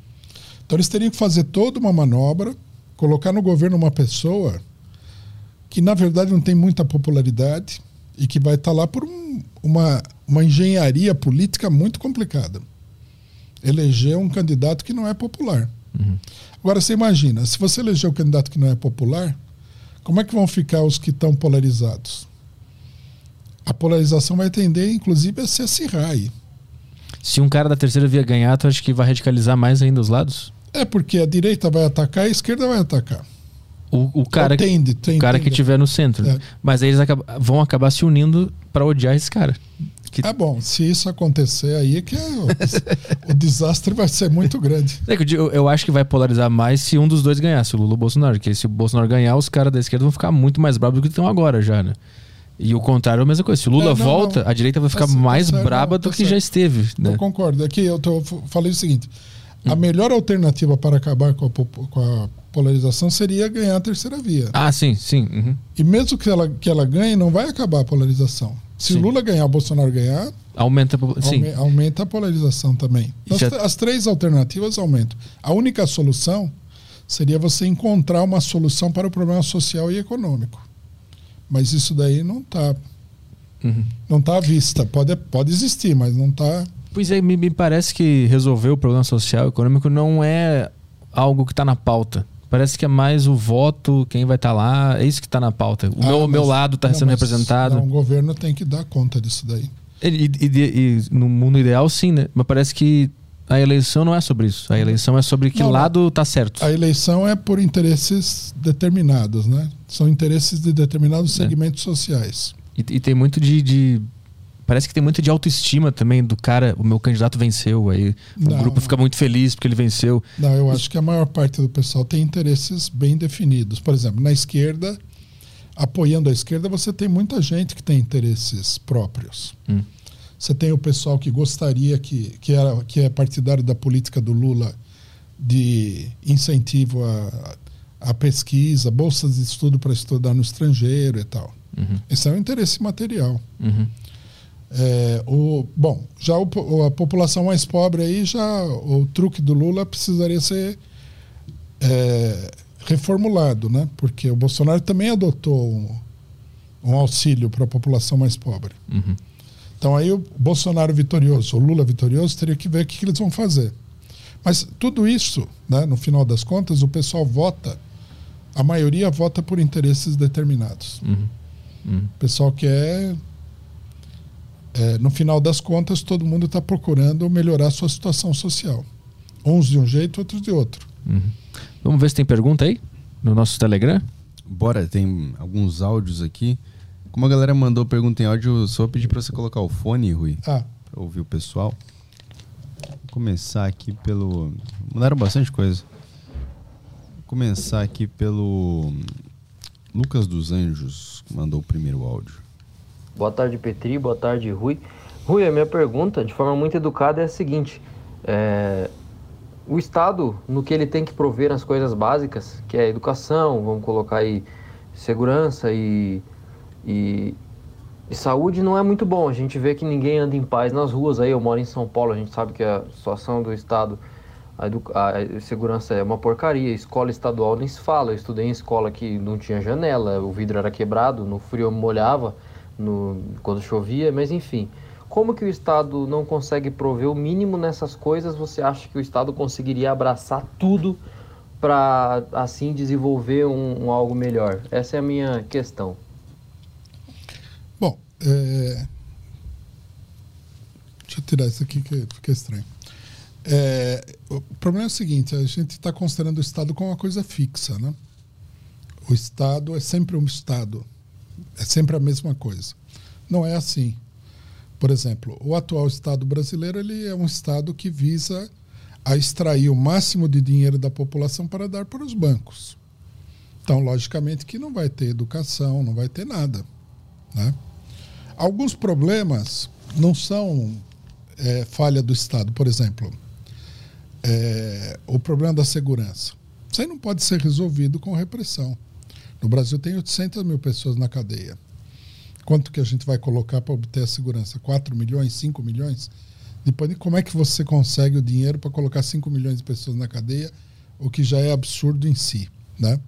Então eles teriam que fazer toda uma manobra, colocar no governo uma pessoa que na verdade não tem muita popularidade e que vai estar lá por um- uma, uma engenharia política muito complicada. Eleger um candidato que não é popular. Agora você imagina, se você eleger um candidato que não é popular, como é que vão ficar os que estão polarizados? A polarização vai tender, inclusive, a se acirrar aí. Se um cara da terceira via ganhar, tu acha que vai radicalizar mais ainda os lados? É porque a direita vai atacar e a esquerda vai atacar. O, o cara, Ou tende, tende, o cara que tiver no centro. É. Mas aí eles acaba- vão acabar se unindo pra odiar esse cara. Que- Ah, bom, se isso acontecer aí é que é o, *laughs* o desastre vai ser muito grande. É eu, eu acho que vai polarizar mais se um dos dois ganhar, se o Lula ou o Bolsonaro. Porque se o Bolsonaro ganhar, os caras da esquerda vão ficar muito mais bravos do que estão agora já, né? E o contrário é a mesma coisa. Se o Lula É, não, volta, não. a direita vai Tá ficar certo, mais tá braba não, do tá que já certo. esteve, né? Eu concordo. Aqui eu tô, falei o seguinte: Hum. a melhor alternativa para acabar com a, com a polarização seria ganhar a terceira via. Ah, sim, sim. uhum. E mesmo que ela, que ela ganhe, não vai acabar a polarização. Se Sim. Lula ganhar, Bolsonaro ganhar, Aumenta. Sim. aume- aumenta a polarização também. As, já- as três alternativas aumentam. A única solução seria você encontrar uma solução para o problema social e econômico. Mas isso daí não está Uhum. não tá à vista. Pode, pode existir, mas não tá está. Pois é, me, me parece que resolver o problema social e econômico não é algo que está na pauta. Parece que é mais o voto, quem vai estar lá, é isso que está na pauta. O meu, meu lado está sendo representado. o governo tem que dar conta disso daí. E, e- e- no mundo ideal, sim, né? Mas parece que a eleição não é sobre isso. A eleição é sobre que Não, não. lado tá certo. A eleição é por interesses determinados, né? São interesses de determinados É. segmentos sociais. E, e tem muito de, de- Parece que tem muito de autoestima também do cara. O meu candidato venceu. Aí o Não. grupo fica muito feliz porque ele venceu. Não, eu acho que a maior parte do pessoal tem interesses bem definidos. Por exemplo, na esquerda, apoiando a esquerda, você tem muita gente que tem interesses próprios. Hum. Você tem o pessoal que gostaria que, que, era, que é partidário da política do Lula de incentivo à, à pesquisa, bolsas de estudo para estudar no estrangeiro e tal. Uhum, Esse é um interesse material. uhum. É, o, bom, já o a população mais pobre aí, já o truque do Lula precisaria ser é, reformulado, né? Porque o Bolsonaro também adotou um, um auxílio para a população mais pobre. Uhum. Então aí o Bolsonaro vitorioso, o Lula vitorioso, teria que ver o que, que eles vão fazer. Mas tudo isso, né, no final das contas, o pessoal vota, a maioria vota por interesses determinados. Uhum. Uhum. O pessoal quer. É, no final das contas, todo mundo está procurando melhorar a sua situação social. Uns de um jeito, outros de outro. Uhum. Vamos ver se tem pergunta aí no nosso Telegram. Bora, tem alguns áudios aqui. Como a galera mandou pergunta em áudio, só vou pedir pra você colocar o fone, Rui, Ah, pra ouvir o pessoal. começar aqui pelo. Mandaram bastante coisa. Vou começar aqui pelo. Lucas dos Anjos, que mandou o primeiro áudio. Boa tarde, Petri. Boa tarde, Rui. Rui, a minha pergunta, de forma muito educada, é a seguinte: é, o Estado, no que ele tem que prover as coisas básicas, que é educação, vamos colocar aí segurança e, e, e, saúde, não é muito bom. A gente vê que ninguém anda em paz nas ruas. Aí eu moro em São Paulo, a gente sabe que a situação do Estado, a, a segurança é uma porcaria. Escola estadual nem se fala. Eu estudei em escola que não tinha janela, o vidro era quebrado, no frio eu molhava no, quando chovia, mas enfim. Como que o Estado não consegue prover o mínimo nessas coisas? Você acha que o Estado conseguiria abraçar tudo para assim desenvolver um, um, algo melhor? Essa é a minha questão. Bom, é... deixa eu tirar isso aqui que fica estranho. É... o problema é o seguinte: a gente está considerando o Estado como uma coisa fixa, né? O Estado é sempre um Estado, é sempre a mesma coisa. Não é assim. Por exemplo, o atual Estado brasileiro ele é um Estado que visa a extrair o máximo de dinheiro da população para dar para os bancos. Então, logicamente que não vai ter educação, não vai ter nada. Né? Alguns problemas não são é, falha do Estado. Por exemplo, é, o problema da segurança. Isso aí não pode ser resolvido com repressão. No Brasil tem 800 mil pessoas na cadeia. Quanto que a gente vai colocar para obter a segurança? 4 milhões, 5 milhões? Depois, como é que você consegue o dinheiro para colocar 5 milhões de pessoas na cadeia, o que já é absurdo em si, né?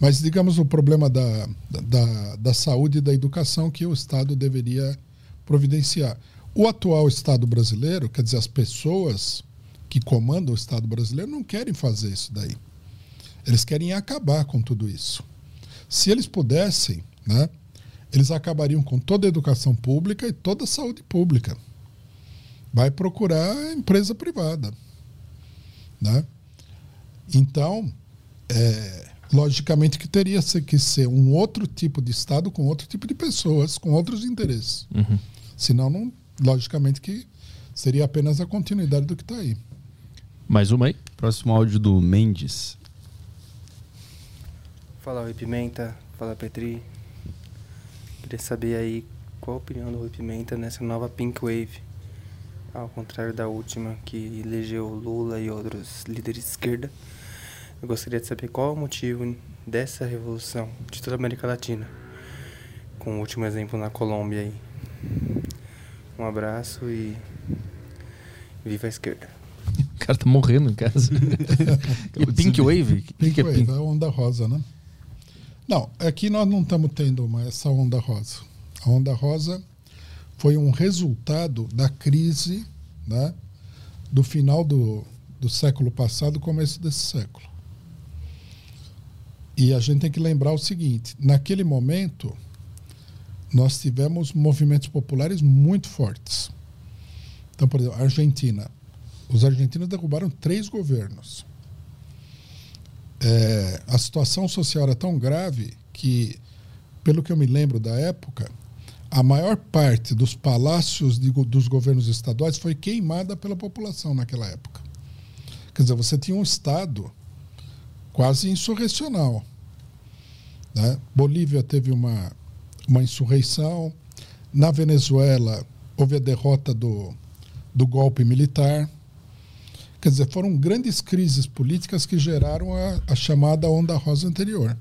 Mas, digamos, o problema da, da, da saúde e da educação que o Estado deveria providenciar. O atual Estado brasileiro, quer dizer, as pessoas que comandam o Estado brasileiro não querem fazer isso daí. Eles querem acabar com tudo isso. Se eles pudessem, né, eles acabariam com toda a educação pública e toda a saúde pública. Vai procurar empresa privada. Né? Então, é, logicamente que teria que ser um outro tipo de Estado com outro tipo de pessoas, com outros interesses. Uhum. Senão, não, logicamente que seria apenas a continuidade do que está aí. Mais uma aí. Próximo áudio do Mendes. Fala, Oi Pimenta. Fala, Petri. Queria saber aí qual a opinião do Rui Pimenta nessa nova Pink Wave, ao contrário da última que elegeu Lula e outros líderes de esquerda. Eu gostaria de saber qual é o motivo dessa revolução de toda a América Latina, com o último exemplo na Colômbia aí. Um abraço e viva a esquerda. O cara tá morrendo em casa. *laughs* Pink Wave? Pink, que Wave, é Pink? a onda rosa, né? Não, aqui nós não estamos tendo uma, essa onda rosa. A onda rosa foi um resultado da crise né, do final do, do século passado, começo desse século. E a gente tem que lembrar o seguinte: naquele momento, nós tivemos movimentos populares muito fortes. Então, por exemplo, a Argentina. Os argentinos derrubaram três governos é, a situação social era tão grave que, pelo que eu me lembro da época, a maior parte dos palácios de, dos governos estaduais foi queimada pela população naquela época. Quer dizer, você tinha um Estado quase insurrecional. Né? Bolívia teve uma, uma insurreição. Na Venezuela, houve a derrota do, do golpe militar. Quer dizer, foram grandes crises políticas que geraram a, a chamada onda rosa anterior,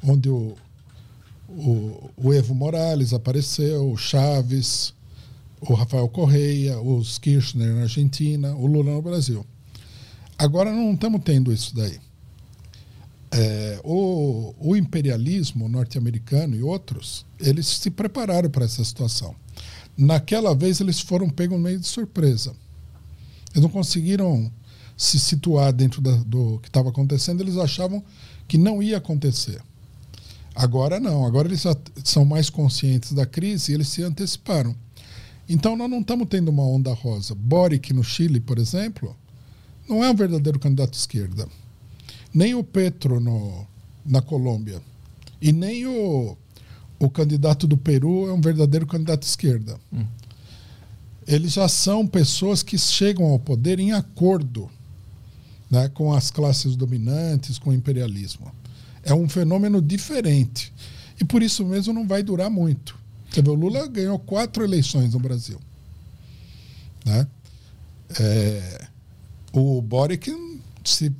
onde o, o, o, Evo Morales apareceu, o Chaves, o Rafael Correia, os Kirchner na Argentina, o Lula no Brasil. Agora não estamos tendo isso daí. É, o, o imperialismo norte-americano e outros, eles se prepararam para essa situação. Naquela vez eles foram pegos meio de surpresa eles não conseguiram se situar dentro da, do que estava acontecendo, eles achavam que não ia acontecer. Agora não, agora eles são mais conscientes da crise e eles se anteciparam. Então nós não estamos tendo uma onda rosa. Boric no Chile, por exemplo, não é um verdadeiro candidato de esquerda. Nem o Petro no, na Colômbia. E nem o, o candidato do Peru é um verdadeiro candidato de esquerda. Hum. Eles já são pessoas que chegam ao poder em acordo né, com as classes dominantes, com o imperialismo. É um fenômeno diferente. E por isso mesmo não vai durar muito. Você vê, o Lula ganhou quatro eleições no Brasil. Né? É, o Boric, se,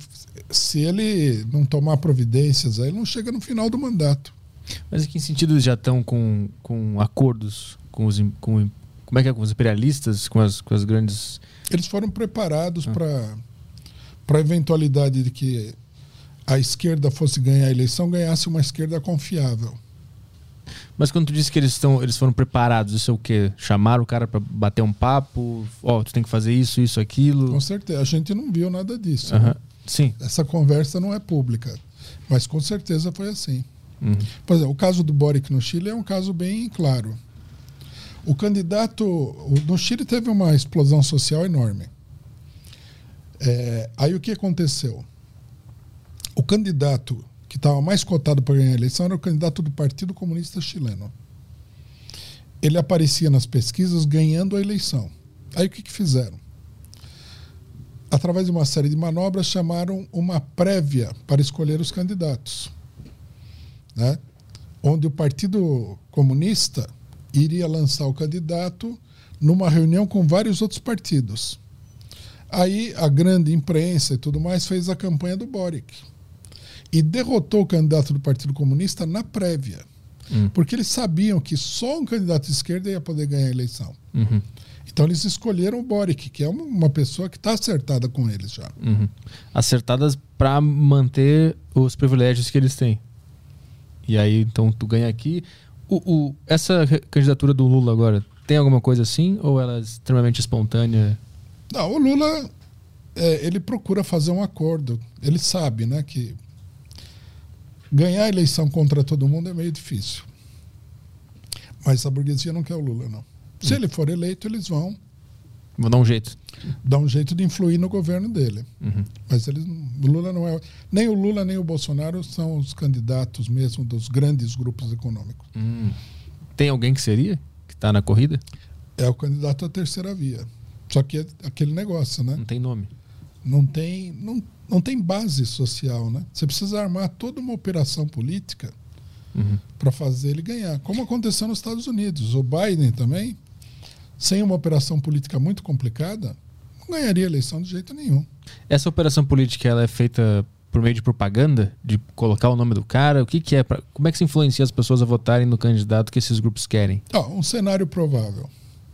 se ele não tomar providências, ele não chega no final do mandato. Mas em que sentido já estão com, com acordos com os, com, como é que é, com os imperialistas, com as, com as grandes... Eles foram preparados ah. para para a eventualidade de que a esquerda fosse ganhar a eleição, ganhasse uma esquerda confiável. Mas quando tu disse que eles, estão, eles foram preparados, isso é o quê? Chamaram o cara para bater um papo? Ó, oh, tu tem que fazer isso, isso, aquilo? Com certeza. A gente não viu nada disso. Né? Sim. Essa conversa não é pública. Mas com certeza foi assim. Uhum. Por exemplo, o caso do Boric no Chile é um caso bem claro. O candidato. No Chile teve uma explosão social enorme. É, aí o que aconteceu? O candidato que estava mais cotado para ganhar a eleição era o candidato do Partido Comunista Chileno. Ele aparecia nas pesquisas ganhando a eleição. Aí o que, que fizeram? Através de uma série de manobras, chamaram uma prévia para escolher os candidatos. Né? Onde o Partido Comunista iria lançar o candidato numa reunião com vários outros partidos. Aí a grande imprensa e tudo mais fez a campanha do Boric. E derrotou o candidato do Partido Comunista na prévia. Hum. Porque eles sabiam que só um candidato de esquerda ia poder ganhar a eleição. Uhum. Então eles escolheram o Boric, que é uma pessoa que está acertada com eles já. Uhum. Acertadas para manter os privilégios que eles têm. E aí, então, tu ganha aqui. O, o, essa candidatura do Lula agora, tem alguma coisa assim? Ou ela é extremamente espontânea? Não, o Lula é, ele procura fazer um acordo. Ele sabe, né, que ganhar a eleição contra todo mundo é meio difícil. Mas a burguesia não quer o Lula, não. Se hum. ele for eleito, eles vão. Vão dar um jeito. Dar um jeito de influir no governo dele. Uhum. Mas eles, o Lula não é. Nem o Lula nem o Bolsonaro são os candidatos mesmo dos grandes grupos econômicos. Hum. Tem alguém que seria? Que está na corrida? É o candidato à terceira via. Só que é aquele negócio, né? Não tem nome. Não tem, não, não tem base social, né? Você precisa armar toda uma operação política uhum. para fazer ele ganhar. Como aconteceu nos Estados Unidos. O Biden também, sem uma operação política muito complicada, não ganharia eleição de jeito nenhum. Essa operação política ela é feita por meio de propaganda, de colocar o nome do cara? O que, que é? Pra, como é que se influencia as pessoas a votarem no candidato que esses grupos querem? Oh, um cenário provável.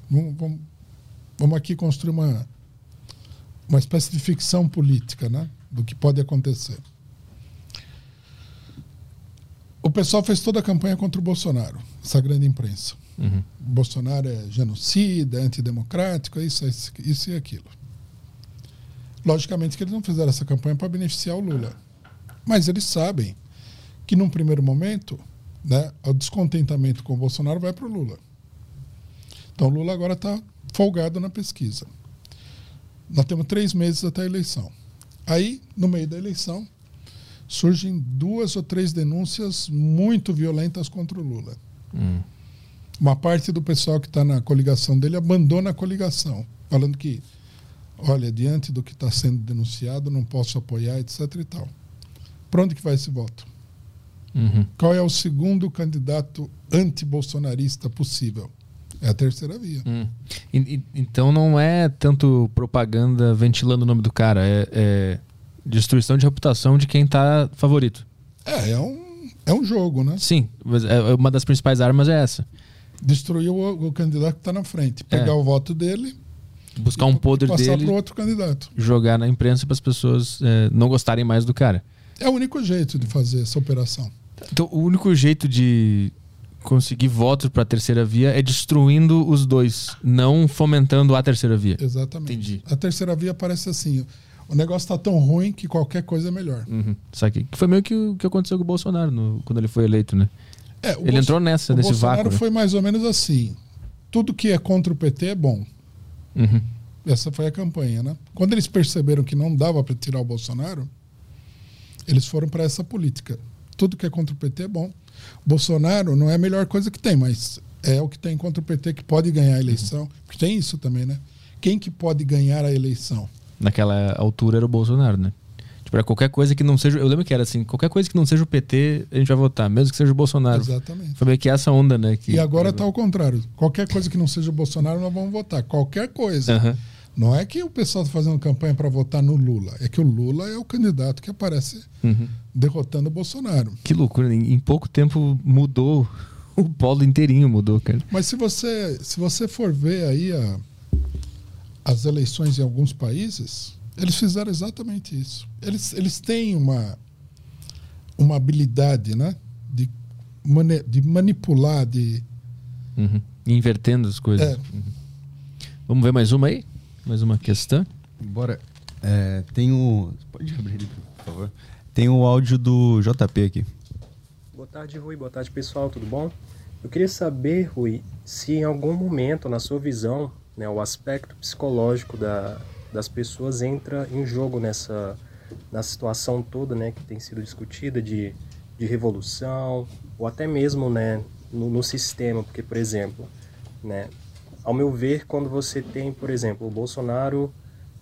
Vamos, vamos, vamos aqui construir uma, uma espécie de ficção política né, do que pode acontecer. O pessoal fez toda a campanha contra o Bolsonaro, essa grande imprensa. Uhum. Bolsonaro é genocida, é antidemocrático, é isso, é isso e aquilo. Logicamente que eles não fizeram essa campanha para beneficiar o Lula. Mas eles sabem que, num primeiro momento, né, o descontentamento com o Bolsonaro vai para o Lula. Então, o Lula agora está folgado na pesquisa. Nós temos três meses até a eleição. Aí, no meio da eleição, surgem duas ou três denúncias muito violentas contra o Lula. Hum. Uma parte do pessoal que está na coligação dele abandona a coligação, falando que, olha, diante do que está sendo denunciado, não posso apoiar, etc. e tal. Para onde que vai esse voto? Uhum. Qual é o segundo candidato anti-bolsonarista possível? É a terceira via. Hum. E, e, então não é tanto propaganda ventilando o nome do cara, é, é destruição de reputação de quem está favorito. É, é um, é um jogo, né? Sim, é, uma das principais armas é essa. Destruir o, o candidato que está na frente, pegar é. o voto dele, buscar um poder passar dele, outro candidato, jogar na imprensa para as pessoas é, não gostarem mais do cara. É o único jeito de fazer essa operação. Então, o único jeito de conseguir votos para a terceira via é destruindo os dois, não fomentando a terceira via. Exatamente. Entendi. A terceira via parece assim: o negócio está tão ruim que qualquer coisa é melhor. Uhum. Sabe que foi meio que o que aconteceu com o Bolsonaro no, quando ele foi eleito, né? É, ele Bolso entrou nessa, o nesse Bolsonaro vácuo. Né? foi mais ou menos assim: tudo que é contra o PT é bom. Uhum. Essa foi a campanha, né? Quando eles perceberam que não dava para tirar o Bolsonaro, eles foram para essa política. Tudo que é contra o PT é bom. Bolsonaro não é a melhor coisa que tem, mas é o que tem contra o PT que pode ganhar a eleição. Porque tem isso também, né? Quem que pode ganhar a eleição? Naquela altura era o Bolsonaro, né? Era qualquer coisa que não seja. Eu lembro que era assim: qualquer coisa que não seja o PT, a gente vai votar, mesmo que seja o Bolsonaro. Exatamente. Foi meio que essa onda, né? Que... E agora está ao contrário. Qualquer coisa que não seja o Bolsonaro, nós vamos votar. Qualquer coisa. Aham. Não é que o pessoal está fazendo campanha para votar no Lula. É que o Lula é o candidato que aparece Uhum. derrotando o Bolsonaro. Que loucura, em em pouco tempo mudou. *laughs* O polo inteirinho mudou, cara. Mas se você, se você for ver aí a- as eleições em alguns países, eles fizeram exatamente isso. Eles, eles têm uma, uma habilidade né, de, mane- de manipular, de. Uhum. Invertendo as coisas. É. Uhum. Vamos ver mais uma aí? Mais uma questão? Bora. É, tem o. Pode abrir ele, por favor. Tem o áudio do JP aqui. Boa tarde, Rui. Boa tarde, pessoal. Tudo bom? Eu queria saber, Rui, se em algum momento, na sua visão, né, o aspecto psicológico da, das pessoas entra em jogo nessa na situação toda, né, que tem sido discutida de, de revolução ou até mesmo, né, no, no sistema, porque, por exemplo, né, ao meu ver, quando você tem, por exemplo, o Bolsonaro,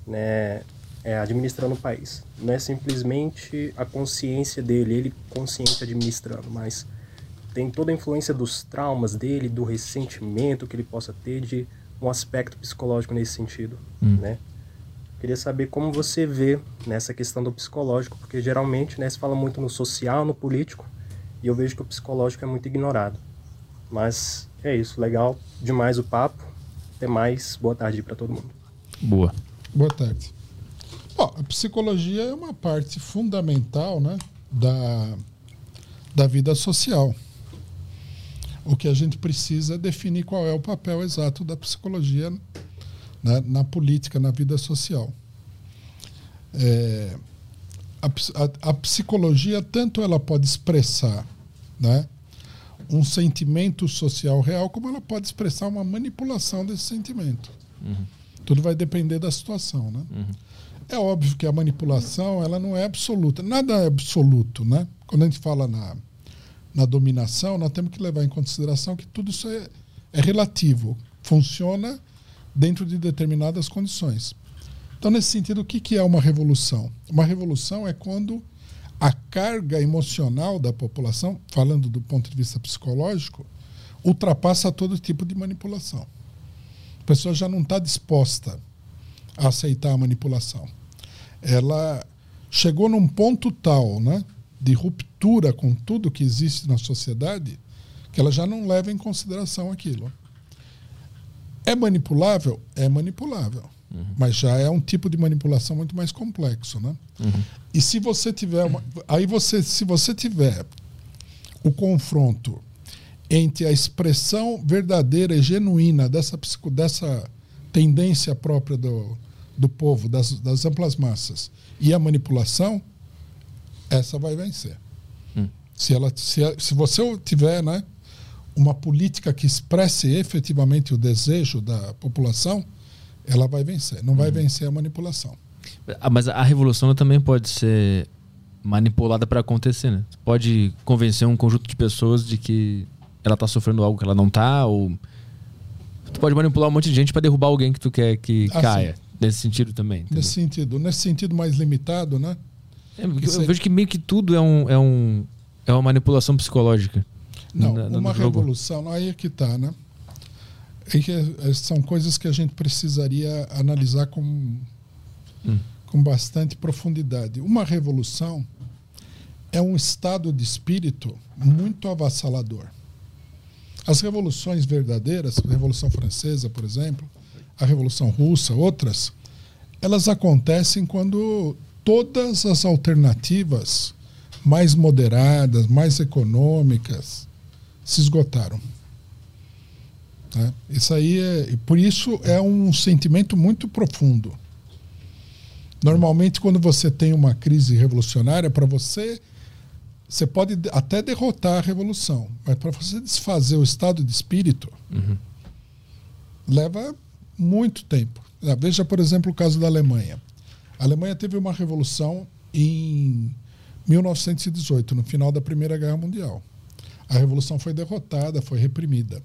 né, é, administrando o país. Não é simplesmente a consciência dele, ele consciente administrando, mas tem toda a influência dos traumas dele, do ressentimento que ele possa ter de um aspecto psicológico nesse sentido, Hum. né? Queria saber como você vê nessa questão do psicológico, porque geralmente né, se fala muito no social, no político, e eu vejo que o psicológico é muito ignorado. Mas é isso, legal demais o papo. Até mais, boa tarde para todo mundo. Boa. Boa tarde. Bom, a psicologia é uma parte fundamental né, da, da vida social. O que a gente precisa é definir qual é o papel exato da psicologia né, na política, na vida social. É, a, a- a psicologia, tanto ela pode expressar né, um sentimento social real, como ela pode expressar uma manipulação desse sentimento. Tudo vai depender da situação, né? É óbvio que a manipulação ela não é absoluta. Nada é absoluto, né? Quando a gente fala na, na dominação, nós temos que levar em consideração que tudo isso é, é relativo. Funciona dentro de determinadas condições. Então, nesse sentido, o que, é uma revolução? Uma revolução é quando a carga emocional da população, falando do ponto de vista psicológico, ultrapassa todo tipo de manipulação. A pessoa já não está disposta a aceitar a manipulação. Ela chegou num ponto tal né, de ruptura com tudo que existe na sociedade que ela já não leva em consideração aquilo. É manipulável? É manipulável. Mas já é um tipo de manipulação muito mais complexo. Né? E se você tiver. Uma, aí você, se você tiver o confronto entre a expressão verdadeira e genuína dessa, dessa tendência própria do, do povo, das, das amplas massas, e a manipulação, essa vai vencer. Hum. Se, ela, se, se você tiver né, uma política que expresse efetivamente o desejo da população, ela vai vencer. Não vai vencer a manipulação. Ah, mas a revolução também pode ser manipulada para acontecer, né? Você pode convencer um conjunto de pessoas de que ela tá sofrendo algo que ela não tá, ou tu pode manipular um monte de gente para derrubar alguém que tu quer que Ah, caia. Nesse sentido também. entendeu? Nesse sentido, nesse sentido mais limitado, né? É, eu aí. vejo que meio que tudo é um, é um é uma manipulação psicológica. Não, Na- uma jogo. revolução, aí é que tá, né? É que eh, são coisas que a gente precisaria analisar com, Hum. com bastante profundidade. Uma revolução é um estado de espírito muito avassalador. As revoluções verdadeiras, a Revolução Francesa, por exemplo, a Revolução Russa, outras, elas acontecem quando todas as alternativas mais moderadas, mais econômicas, se esgotaram. Né? Isso aí é, e por isso é um sentimento muito profundo. Normalmente, quando você tem uma crise revolucionária, para você, você pode de- até derrotar a revolução, mas para você desfazer o estado de espírito, leva muito tempo. Ah, Veja, por exemplo, o caso da Alemanha. A Alemanha teve uma revolução em 1918, no final da Primeira Guerra Mundial. A revolução foi derrotada, foi reprimida.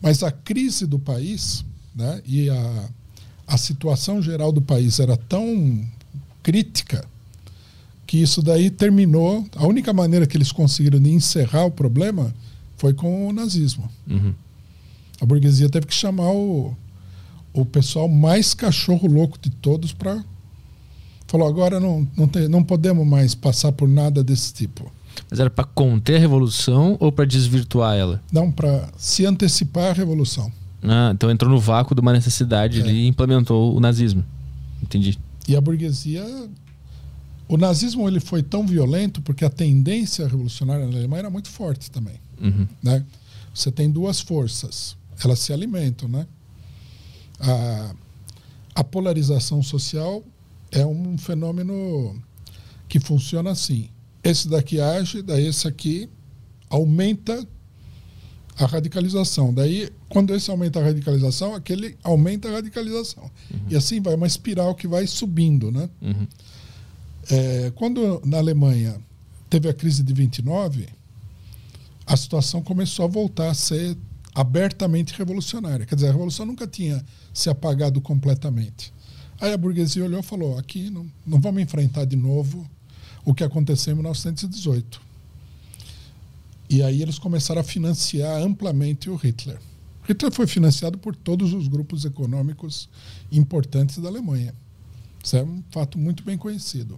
Mas a crise do país né, e a, a situação geral do país era tão crítica que isso daí terminou. A única maneira que eles conseguiram de encerrar o problema foi com o nazismo. Uhum. A burguesia teve que chamar o, o pessoal mais cachorro louco de todos para. Falou, agora não, não, tem, não podemos mais passar por nada desse tipo. Mas era para conter a revolução ou para desvirtuar ela? Não, para se antecipar à revolução. Ah, então entrou no vácuo de uma necessidade É. e implementou o nazismo. Entendi. E a burguesia. O nazismo ele foi tão violento porque a tendência revolucionária na Alemanha era muito forte também. Uhum. né? Você tem duas forças, elas se alimentam, né? A, a polarização social é um fenômeno que funciona assim. Esse daqui age, daí esse aqui aumenta a radicalização. Daí, quando esse aumenta a radicalização, aquele aumenta a radicalização. E assim vai, uma espiral que vai subindo, né? Uhum. É, quando na Alemanha teve a crise de 29, a situação começou a voltar a ser abertamente revolucionária. Quer dizer, a revolução nunca tinha se apagado completamente. Aí a burguesia olhou e falou: aqui não, não vamos enfrentar de novo o que aconteceu em 1918. E aí eles começaram a financiar amplamente o Hitler. Hitler foi financiado por todos os grupos econômicos importantes da Alemanha. Isso é um fato muito bem conhecido.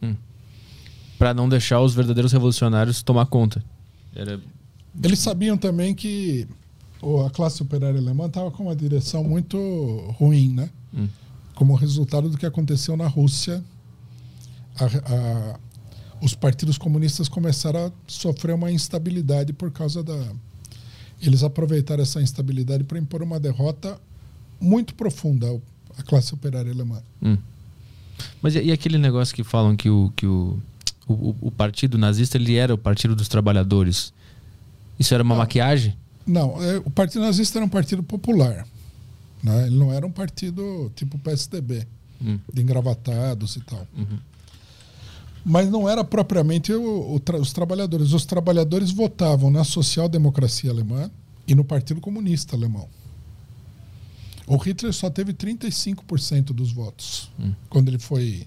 Para não deixar os verdadeiros revolucionários tomar conta. Era Eles sabiam também que a classe operária alemã estava com uma direção muito ruim, né? Hum. Como resultado do que aconteceu na Rússia, a- a- os partidos comunistas começaram a sofrer uma instabilidade por causa da. Eles aproveitaram essa instabilidade para impor uma derrota muito profunda à classe operária alemã. Mas e, e aquele negócio que falam que o, que o, o, o partido nazista ele era o partido dos trabalhadores? Isso era uma Ah. maquiagem? Não, é, o Partido Nazista era um partido popular. Né? Ele não era um partido tipo PSDB, Hum. de engravatados e tal. Uhum. Mas não era propriamente o- o tra- os trabalhadores. Os trabalhadores votavam na social-democracia alemã e no Partido Comunista Alemão. O Hitler só teve 35% dos votos Hum. quando ele foi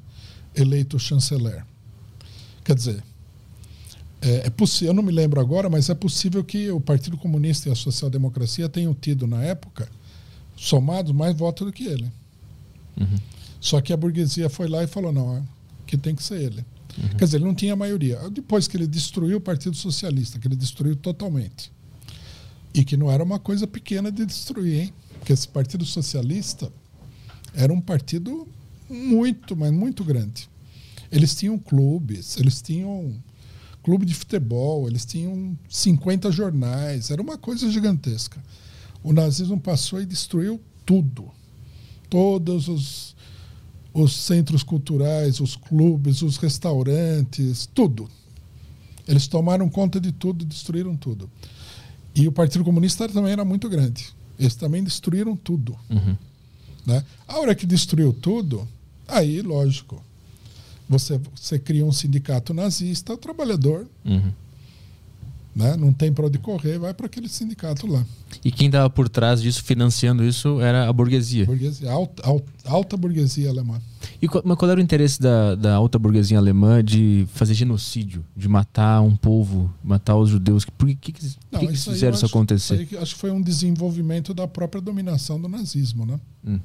eleito chanceler. Quer dizer, é, é possível, eu não me lembro agora, mas é possível que o Partido Comunista e a social-democracia tenham tido, na época, somados mais votos do que ele. Uhum. Só que a burguesia foi lá e falou: não, é, que tem que ser ele. Quer dizer, ele não tinha maioria. Depois que ele destruiu o Partido Socialista, que ele destruiu totalmente. E que não era uma coisa pequena de destruir, hein? Porque esse Partido Socialista era um partido muito, mas muito grande. Eles tinham clubes, eles tinham clube de futebol, eles tinham 50 jornais, era uma coisa gigantesca. O nazismo passou e destruiu tudo. Todos os, os centros culturais, os clubes, os restaurantes, tudo. Eles tomaram conta de tudo, destruíram tudo. E o Partido Comunista também era muito grande. Eles também destruíram tudo. Uhum. Né? A hora que destruiu tudo, aí, lógico, você, você cria um sindicato nazista, o trabalhador Uhum. Né, não tem para onde correr, vai para aquele sindicato lá. E quem estava por trás disso, financiando isso, era a burguesia. Burguesia, alta, alta, alta burguesia alemã. E qual, mas qual era o interesse da, da alta burguesia alemã de fazer genocídio, de matar um povo, matar os judeus? Por que, que, que, Não, que eles aí fizeram isso acho- acontecer? aí que- acho que foi um desenvolvimento da própria dominação do nazismo, né? Hum.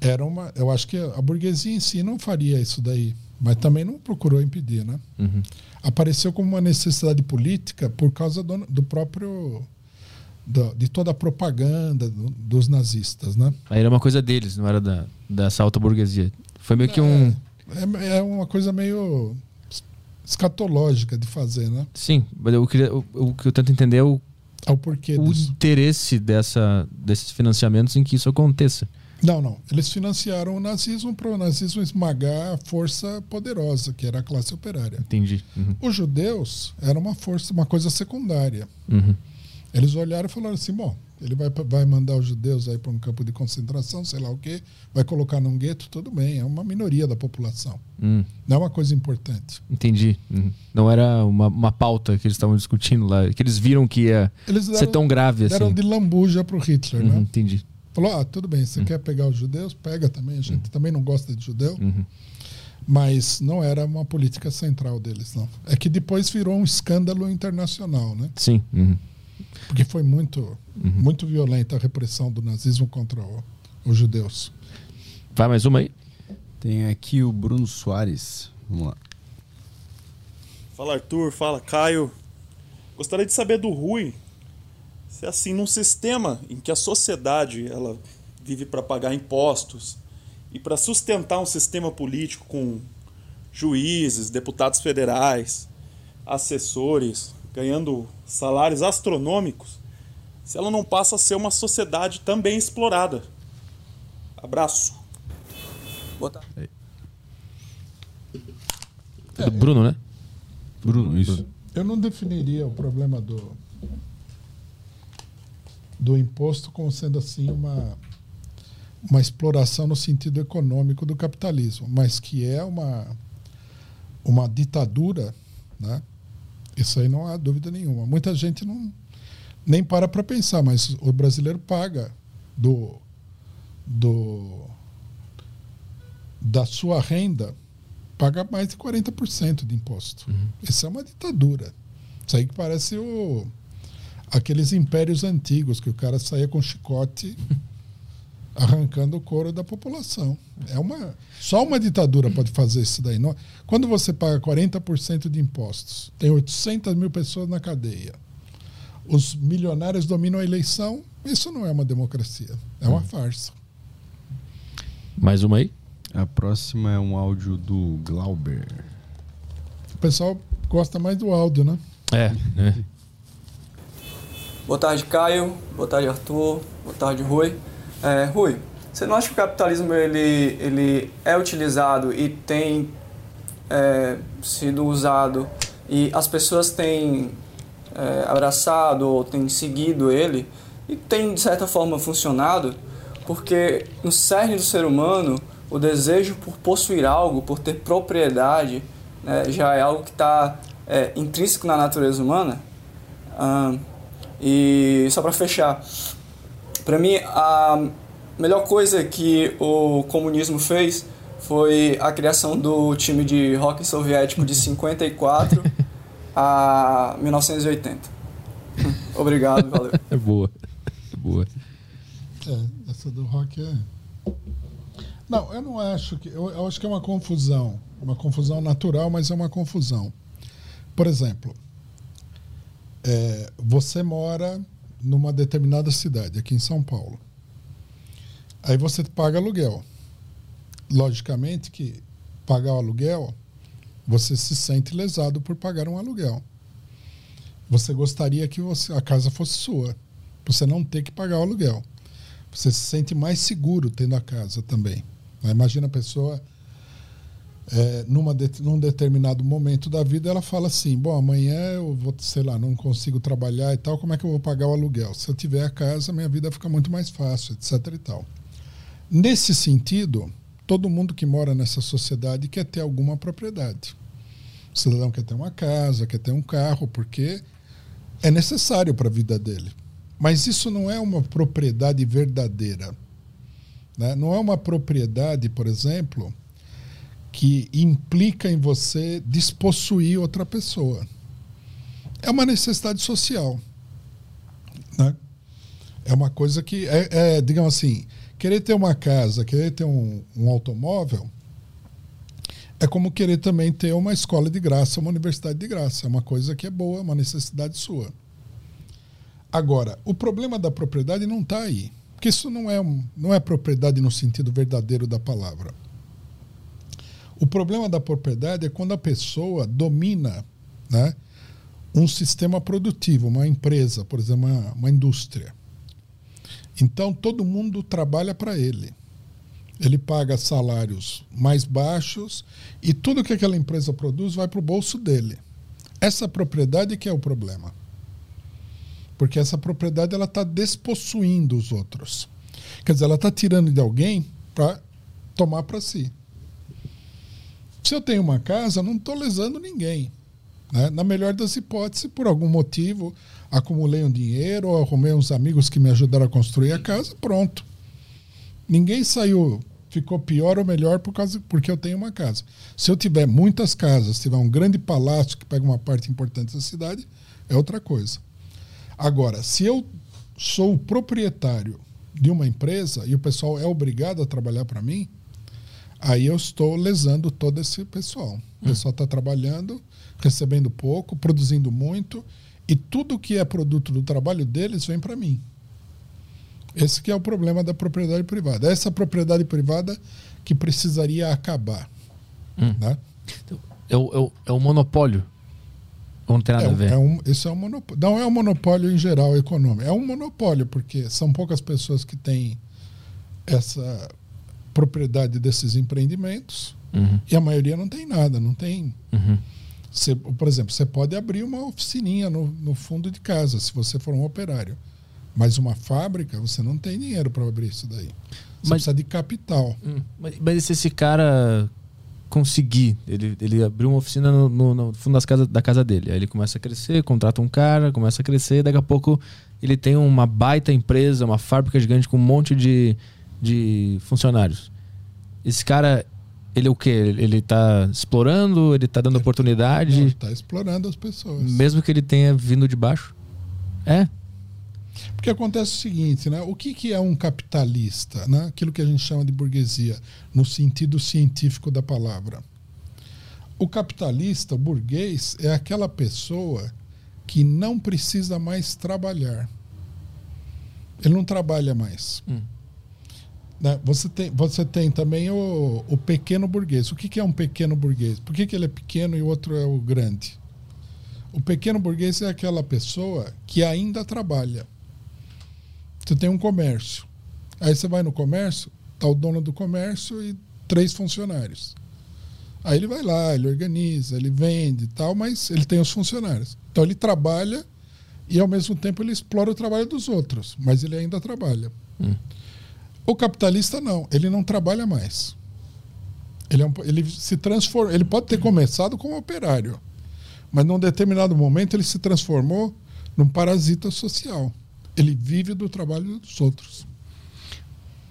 Era uma, eu acho que a burguesia em si não faria isso daí, mas também não procurou impedir, né? Uhum. Apareceu como uma necessidade política por causa do, do próprio da- de toda a propaganda do- dos nazistas, né? Aí era uma coisa deles, não era da, dessa alta burguesia. Foi meio que um. É, é uma coisa meio escatológica de fazer, né? Sim, mas eu queria, o, o que eu tento entender é o, Ao porquê o disso. interesse dessa, desses financiamentos em que isso aconteça. Não, não. Eles financiaram o nazismo para o nazismo esmagar a força poderosa, que era a classe operária. Entendi. Uhum. Os judeus era uma força, uma coisa secundária. Uhum. Eles olharam e falaram assim: bom, Ele vai, vai mandar os judeus aí para um campo de concentração, sei lá o quê, vai colocar num gueto, tudo bem, é uma minoria da população. Hum, Não é uma coisa importante. entendi. Uhum. Não era uma, uma pauta que eles estavam discutindo lá, que eles viram que ia Eles ser tão grave assim. deram de lambuja para o Hitler, Uhum, né? entendi. Falou, ah, tudo bem, você quer pegar os judeus? Pega também, a gente também não gosta de judeu. Uhum. Mas não era uma política central deles, não. É que depois virou um escândalo internacional, né? Sim. uhum. Porque foi muito, muito violenta a repressão do nazismo contra o- os judeus. Vai mais uma aí? Tem aqui o Bruno Soares. Vamos lá. Fala Arthur, fala Caio. Gostaria de saber do Rui assim num sistema em que a sociedade ela vive para pagar impostos e para sustentar um sistema político com juízes, deputados federais, assessores ganhando salários astronômicos, se ela não passa a ser uma sociedade também explorada. Abraço. Boa tarde. É do Bruno, né? Bruno, isso. Eu não definiria o problema do, do imposto como sendo assim uma, uma exploração no sentido econômico do capitalismo, mas que é uma, uma ditadura, né? Isso aí não há dúvida nenhuma. Muita gente não nem para para pensar, mas o brasileiro paga do, do da sua renda paga mais de 40% de imposto. Isso é uma ditadura. Isso aí que parece o, aqueles impérios antigos que o cara saía com chicote *laughs* arrancando o couro da população. É uma só uma ditadura pode fazer isso daí. Não- Quando você paga 40% de impostos, tem 800 mil pessoas na cadeia. Os milionários dominam a eleição. Isso não é uma democracia. É uma farsa. Mais uma aí? A próxima é um áudio do Glauber. O pessoal gosta mais do áudio, né? É. é. Boa tarde, Caio. Boa tarde, Arthur. Boa tarde, Rui. É, Rui, você não acha que o capitalismo ele, ele é utilizado e tem é, sido usado e as pessoas têm é, abraçado ou têm seguido ele e tem, de certa forma, funcionado? Porque no cerne do ser humano, o desejo por possuir algo, por ter propriedade, né, já é algo que está é, intrínseco na natureza humana? Ahn, e só para fechar, para mim a melhor coisa que o comunismo fez foi a criação do time de hockey soviético de 54 a 1980. *laughs* Obrigado, valeu. É boa. É boa. É, essa do rock é. Não, eu não acho que. Eu, eu acho que é uma confusão. Uma confusão natural, mas é uma confusão. Por exemplo, é, você mora numa determinada cidade, aqui em São Paulo. Aí você paga aluguel. Logicamente que pagar o aluguel, você se sente lesado por pagar um aluguel. Você gostaria que você, a casa fosse sua, você não ter que pagar o aluguel. Você se sente mais seguro tendo a casa também. Imagina a pessoa, é, numa de, num determinado momento da vida, ela fala assim: Bom, amanhã eu vou, sei lá, não consigo trabalhar e tal, como é que eu vou pagar o aluguel? Se eu tiver a casa, minha vida fica muito mais fácil, etc. e tal. Nesse sentido, todo mundo que mora nessa sociedade quer ter alguma propriedade. O cidadão quer ter uma casa, quer ter um carro, porque é necessário para a vida dele. Mas isso não é uma propriedade verdadeira. né? Não é uma propriedade, por exemplo, que implica em você despossuir outra pessoa. É uma necessidade social. né? É uma coisa que, é, é, digamos assim, querer ter uma casa, querer ter um, um automóvel, é como querer também ter uma escola de graça, uma universidade de graça. É uma coisa que é boa, é uma necessidade sua. Agora, o problema da propriedade não está aí. Porque isso não é, um, não é propriedade no sentido verdadeiro da palavra. O problema da propriedade é quando a pessoa domina né, um sistema produtivo, uma empresa, por exemplo, uma, uma indústria. Então todo mundo trabalha para ele. Ele paga salários mais baixos e tudo que aquela empresa produz vai para o bolso dele. Essa propriedade que é o problema. Porque essa propriedade ela está despossuindo os outros. Quer dizer, ela está tirando de alguém para tomar para si. Se eu tenho uma casa, não estou lesando ninguém. Né? Na melhor das hipóteses, por algum motivo, acumulei um dinheiro ou arrumei uns amigos que me ajudaram a construir a casa, pronto. Ninguém saiu, ficou pior ou melhor por causa, porque eu tenho uma casa. Se eu tiver muitas casas, tiver um grande palácio que pega uma parte importante da cidade, é outra coisa. Agora, se eu sou o proprietário de uma empresa e o pessoal é obrigado a trabalhar para mim, aí eu estou lesando todo esse pessoal. O pessoal está trabalhando, recebendo pouco, produzindo muito, e tudo que é produto do trabalho deles vem para mim. Esse que é o problema da propriedade privada. Essa propriedade privada que precisaria acabar. Hum. Né? É, o, é, o, é monopólio. Ou não tem nada É, a ver? é um, isso é um monopólio. Não é um monopólio em geral econômico. É um monopólio, porque são poucas pessoas que têm essa propriedade desses empreendimentos Uhum, e a maioria não tem nada, não tem. uhum. Por exemplo, você pode abrir uma oficininha no, no fundo de casa, se você for um operário. Mas uma fábrica, você não tem dinheiro para abrir isso daí. Você Mas- precisa de capital. Hum, Mas, mas e se esse cara conseguir, ele, ele abriu uma oficina no, no- no fundo das casas, da casa dele, aí ele começa a crescer, contrata um cara, começa a crescer, daqui a pouco ele tem uma baita empresa, uma fábrica gigante com um monte de, de funcionários. Esse cara, ele é o quê? Ele ele tá explorando, ele tá dando oportunidade, Está explorando as pessoas. mesmo que ele tenha vindo de baixo? É? Porque acontece o seguinte, né? O que, que é um capitalista? Né? Aquilo que a gente chama de burguesia, no sentido científico da palavra. O capitalista, o burguês, é aquela pessoa que não precisa mais trabalhar. Ele não trabalha mais. Hum. Né? Você, tem, você tem também o, o pequeno burguês. O que, que é um pequeno burguês? Por que, que ele é pequeno e o outro é o grande? O pequeno burguês é aquela pessoa que ainda trabalha. Você tem um comércio. Aí você vai no comércio, tá o dono do comércio e três funcionários. Aí ele vai lá, ele organiza, ele vende e tal, mas ele tem os funcionários. Então ele trabalha e ao mesmo tempo ele explora o trabalho dos outros, mas ele ainda trabalha. Hum. O capitalista não, ele não trabalha mais. Ele, é um- ele se transforma, ele pode ter começado como operário, mas num determinado momento ele se transformou num parasita social. Ele vive do trabalho dos outros.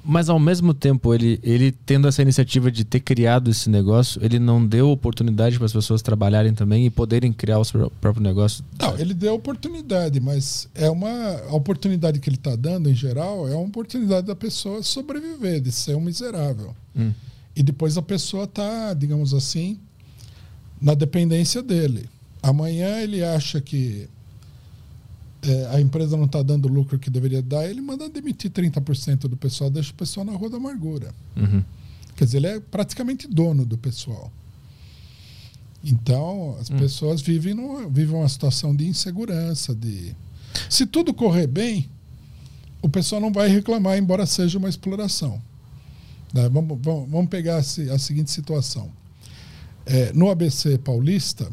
Mas ao mesmo tempo, ele, ele tendo essa iniciativa de ter criado esse negócio, ele não deu oportunidade para as pessoas trabalharem também e poderem criar o seu próprio negócio. Não, ele deu oportunidade, mas é uma a oportunidade que ele está dando em geral é uma oportunidade da pessoa sobreviver, de ser um miserável. Hum. E depois a pessoa está, digamos assim, na dependência dele. Amanhã ele acha que é, a empresa não está dando o lucro que deveria dar, ele manda demitir 30% do pessoal, deixa o pessoal na rua da amargura. Uhum. Quer dizer, ele é praticamente dono do pessoal. Então, as pessoas vivem, numa, vivem uma situação de insegurança. De... Se tudo correr bem, o pessoal não vai reclamar, embora seja uma exploração. Né? Vamos, vamos, vamos pegar a, a seguinte situação. É, no ABC paulista,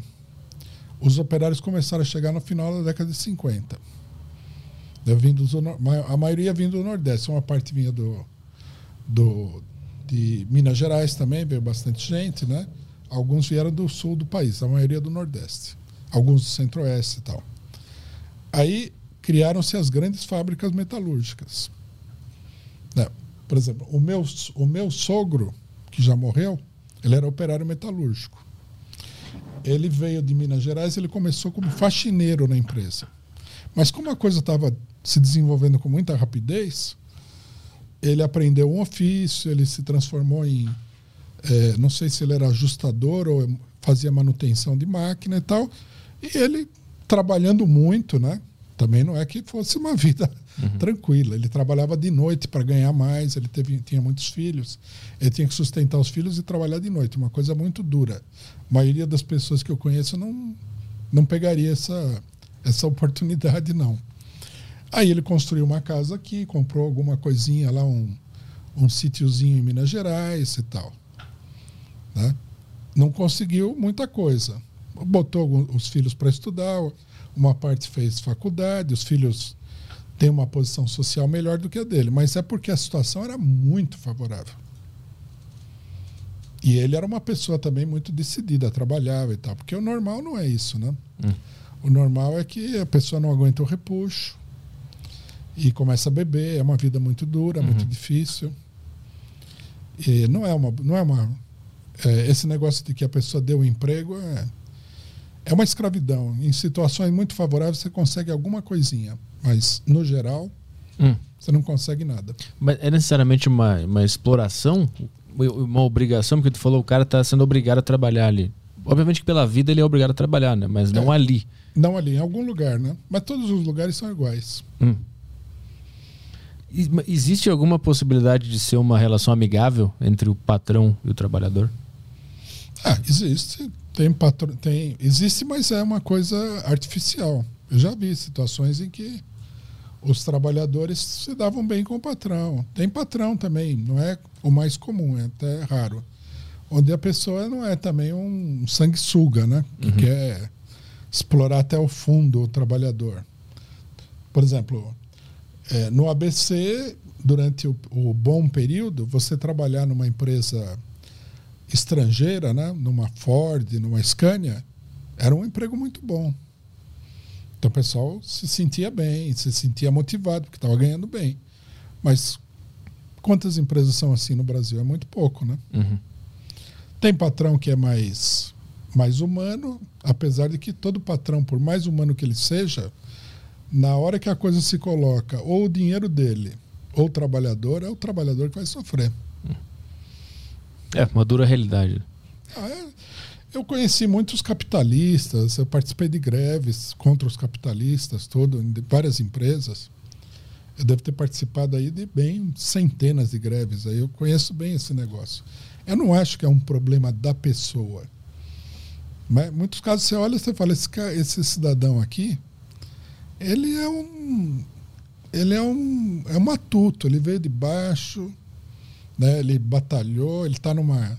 os operários começaram a chegar no final da década de 50. Né, vindos do nor- ma- a maioria vindo do Nordeste, uma parte vinha do, do, de Minas Gerais também, veio bastante gente, né? Alguns vieram do sul do país, a maioria do Nordeste. Alguns do Centro-Oeste e tal. Aí criaram-se as grandes fábricas metalúrgicas. Né? Por exemplo, o meu, o meu sogro, que já morreu, ele era operário metalúrgico. Ele veio de Minas Gerais, ele começou como faxineiro na empresa. Mas como a coisa estava se desenvolvendo com muita rapidez, ele aprendeu um ofício, ele se transformou em. eh, não sei se ele era ajustador ou fazia manutenção de máquina e tal. E ele, trabalhando muito, né? Também não é que fosse uma vida tranquila. Ele trabalhava de noite para ganhar mais, ele teve, tinha muitos filhos. Ele tinha que sustentar os filhos e trabalhar de noite, uma coisa muito dura. A maioria das pessoas que eu conheço não, não pegaria essa, essa oportunidade, não. Aí ele construiu uma casa aqui, comprou alguma coisinha lá, um, um sítiozinho em Minas Gerais e tal. Né? Não conseguiu muita coisa. Botou os filhos para estudar, uma parte fez faculdade, os filhos têm uma posição social melhor do que a dele, mas é porque a situação era muito favorável. E ele era uma pessoa também muito decidida, trabalhava e tal, porque o normal não é isso, né? Hum. O normal é que a pessoa não aguenta o repuxo e começa a beber, é uma vida muito dura, muito difícil. E não é uma. Não é uma é, esse negócio de que a pessoa deu um emprego é, é uma escravidão. Em situações muito favoráveis você consegue alguma coisinha, mas no geral Hum. você não consegue nada. Mas é necessariamente uma, uma exploração? Uma obrigação? Porque tu falou o cara está sendo obrigado a trabalhar ali. Obviamente que pela vida ele é obrigado a trabalhar, né? Mas não É. ali. Não ali, em algum lugar, né? Mas todos os lugares são iguais. Hum. Existe alguma possibilidade de ser uma relação amigável entre o patrão e o trabalhador? Ah, existe. Tem patro... tem Existe, mas é uma coisa artificial. Eu já vi situações em que os trabalhadores se davam bem com o patrão. Tem patrão também, não é o mais comum, é até raro. Onde a pessoa não é também um sanguessuga, né? Que quer explorar até o fundo o trabalhador. Por exemplo, é, no ABC, durante o, o bom período, você trabalhar numa empresa estrangeira, né? numa Ford, numa Scania, era um emprego muito bom. Então o pessoal se sentia bem, se sentia motivado, porque estava ganhando bem. Mas quantas empresas são assim no Brasil? É muito pouco, né? Uhum. Tem patrão que é mais, mais humano, apesar de que todo patrão, por mais humano que ele seja, na hora que a coisa se coloca, ou o dinheiro dele, ou o trabalhador, é o trabalhador que vai sofrer. É, uma dura realidade. Ah, é. Eu conheci muitos capitalistas, eu participei de greves contra os capitalistas, todo, várias empresas. Eu devo ter participado aí de bem centenas de greves. Aí eu conheço bem esse negócio. Eu não acho que é um problema da pessoa. Mas muitos casos você olha e você fala, esse, esse cidadão aqui, ele é um. Ele é um. É um matuto, ele veio de baixo, né? ele batalhou, ele está numa. A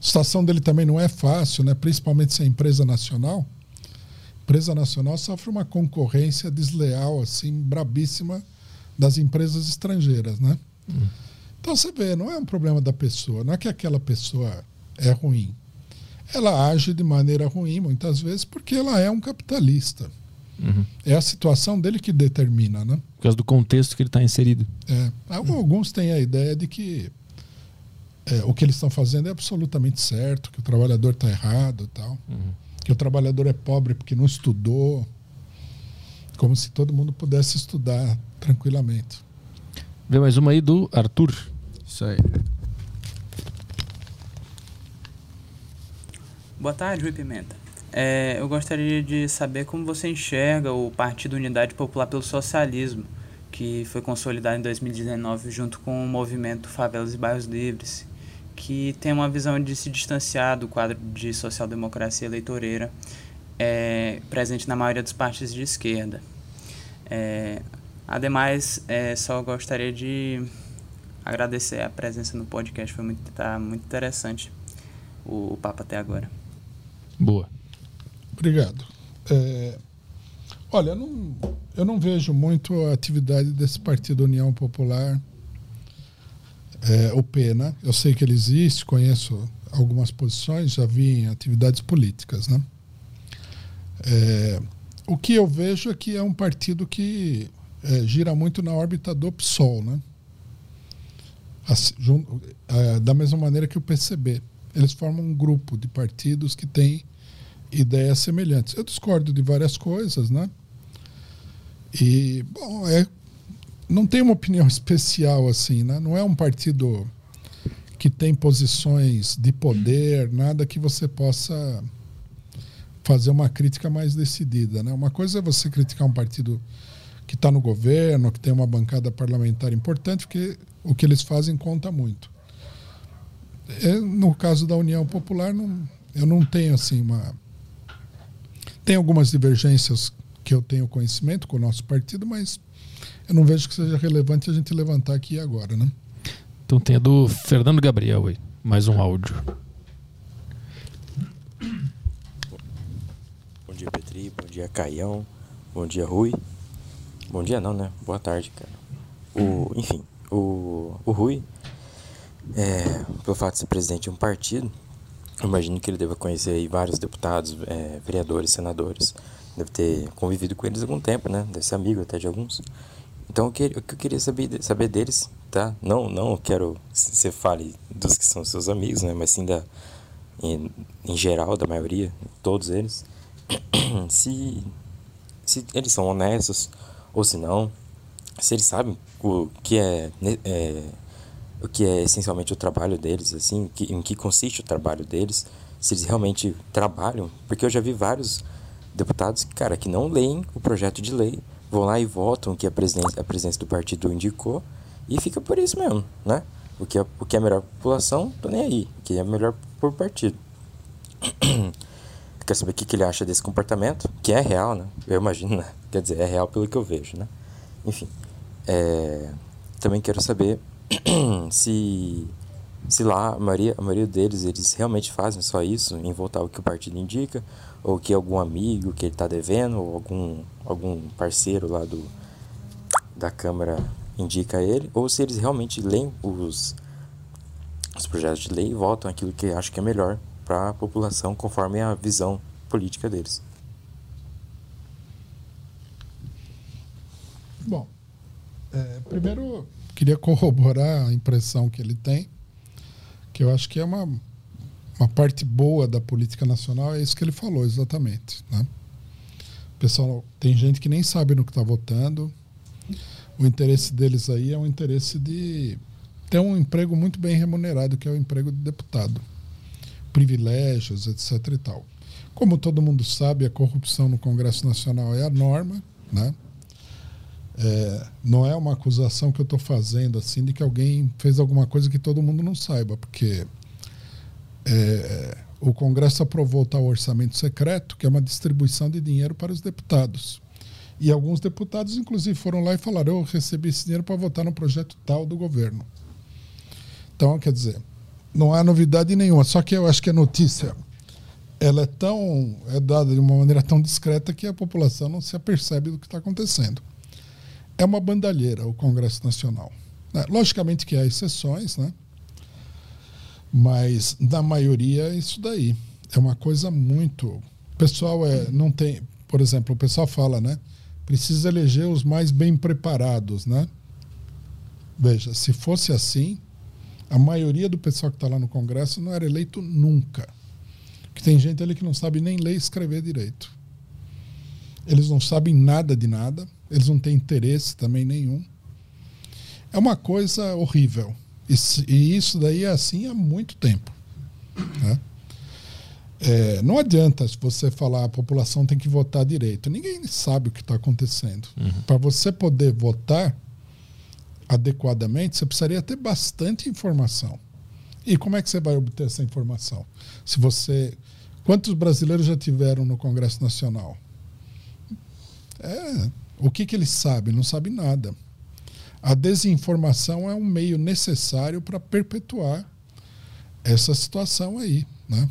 situação dele também não é fácil, né? principalmente se é empresa nacional. Empresa nacional sofre uma concorrência desleal, assim, brabíssima das empresas estrangeiras, né? Então você vê, não é um problema da pessoa, não é que aquela pessoa é ruim. Ela age de maneira ruim muitas vezes porque ela é um capitalista. Uhum. É a situação dele que determina, né? Por causa do contexto que ele está inserido. É. Alguns têm a ideia de que é, o que eles estão fazendo é absolutamente certo, que o trabalhador está errado e tal. Que o trabalhador é pobre porque não estudou. Como se todo mundo pudesse estudar tranquilamente. Vê mais uma aí do Arthur. Isso aí. Boa tarde, Rui Pimenta. É, eu gostaria de saber como você enxerga o Partido Unidade Popular pelo Socialismo, que foi consolidado em 2019 junto com o movimento Favelas e Bairros Livres, que tem uma visão de se distanciar do quadro de social-democracia eleitoreira é, presente na maioria dos partidos de esquerda. É, ademais, é, só gostaria de agradecer a presença no podcast, foi muito, tá muito interessante o, o papo até agora. Boa. Obrigado. É, olha, eu não, eu não vejo muito a atividade desse Partido União Popular, é, o P, né? Eu sei que ele existe, conheço algumas posições, já vi em atividades políticas, né? É, o que eu vejo é que é um partido que é, gira muito na órbita do PSOL, né? Assim, jun- é, da mesma maneira que o PCB. Eles formam um grupo de partidos que tem ideias semelhantes. Eu discordo de várias coisas, né? E, bom, é, não tem uma opinião *laughs* especial assim, né? Não é um partido que tem posições de poder, nada que você possa fazer uma crítica mais decidida, né? Uma coisa é você criticar um partido que está no governo, que tem uma bancada parlamentar importante, porque o que eles fazem conta muito. É, no caso da União Popular, não, eu não tenho assim uma tem algumas divergências que eu tenho conhecimento com o nosso partido, mas eu não vejo que seja relevante a gente levantar aqui agora, né? Então tem a do Fernando Gabriel aí. Mais um áudio. Bom dia, Petri. Bom dia, Caião. Bom dia, Rui. Bom dia não, né? Boa tarde, cara. O, enfim, o, o Rui, é, pelo fato de ser presidente de um partido, eu imagino que ele deva conhecer aí vários deputados, é, vereadores, senadores. Deve ter convivido com eles há algum tempo, né? Deve ser amigo até de alguns. Então, o que, o que eu queria saber, saber deles, tá? Não, não quero que você fale dos que são seus amigos, né? Mas sim da, em, em geral, da maioria, todos eles. *clears throat* se, se eles são honestos ou se não. Se eles sabem o que é, é o que é essencialmente o trabalho deles, assim, que, em que consiste o trabalho deles, se eles realmente trabalham, porque eu já vi vários deputados, cara, que não leem o projeto de lei, vão lá e votam que a presidência, a presidência do partido indicou e fica por isso mesmo, né? O que é, o que é melhor para a população, tô nem aí. O que é melhor por partido. Quer saber o que, que ele acha desse comportamento? Que é real, né? Eu imagino, né? Quer dizer, é real pelo que eu vejo, né? Enfim. É... Também quero saber *clears throat* se, se lá a maioria, a maioria deles eles realmente fazem só isso, em voltar o que o partido indica, ou que algum amigo que ele está devendo, ou algum, algum parceiro lá do, da Câmara indica ele, ou se eles realmente leem os, os projetos de lei e votam aquilo que acham que é melhor para a população conforme a visão política deles. Bom, é, primeiro queria corroborar a impressão que ele tem, que eu acho que é uma, uma parte boa da política nacional, é isso que ele falou exatamente. Né? Pessoal, tem gente que nem sabe no que está votando. O interesse deles aí é um interesse de ter um emprego muito bem remunerado, que é o emprego de deputado. Privilégios, etc. e tal. Como todo mundo sabe, a corrupção no Congresso Nacional é a norma, né? É, não é uma acusação que eu estou fazendo assim de que alguém fez alguma coisa que todo mundo não saiba, porque é, o Congresso aprovou tal orçamento secreto, que é uma distribuição de dinheiro para os deputados. E alguns deputados, inclusive, foram lá e falaram: eu recebi esse dinheiro para votar no projeto tal do governo. Então, quer dizer, não há novidade nenhuma. Só que eu acho que a notícia ela é tão é dada de uma maneira tão discreta que a população não se apercebe do que está acontecendo é uma bandalheira o Congresso Nacional. Né? Logicamente que há exceções, né? Mas na maioria é isso daí. É uma coisa muito. O pessoal é, não tem. Por exemplo, o pessoal fala, né? Precisa eleger os mais bem preparados, né? Veja, se fosse assim, a maioria do pessoal que está lá no Congresso não era eleito nunca. Que tem gente ali que não sabe nem ler e escrever direito. Eles não sabem nada de nada eles não têm interesse também nenhum. É uma coisa horrível. E isso daí é assim há muito tempo. Né? É, não adianta você falar a população tem que votar direito. Ninguém sabe o que está acontecendo. Uhum. Para você poder votar adequadamente, você precisaria ter bastante informação. E como é que você vai obter essa informação? Se você. Quantos brasileiros já tiveram no Congresso Nacional? É, o que, que eles sabem? Não sabem nada. A desinformação é um meio necessário para perpetuar essa situação aí. Né?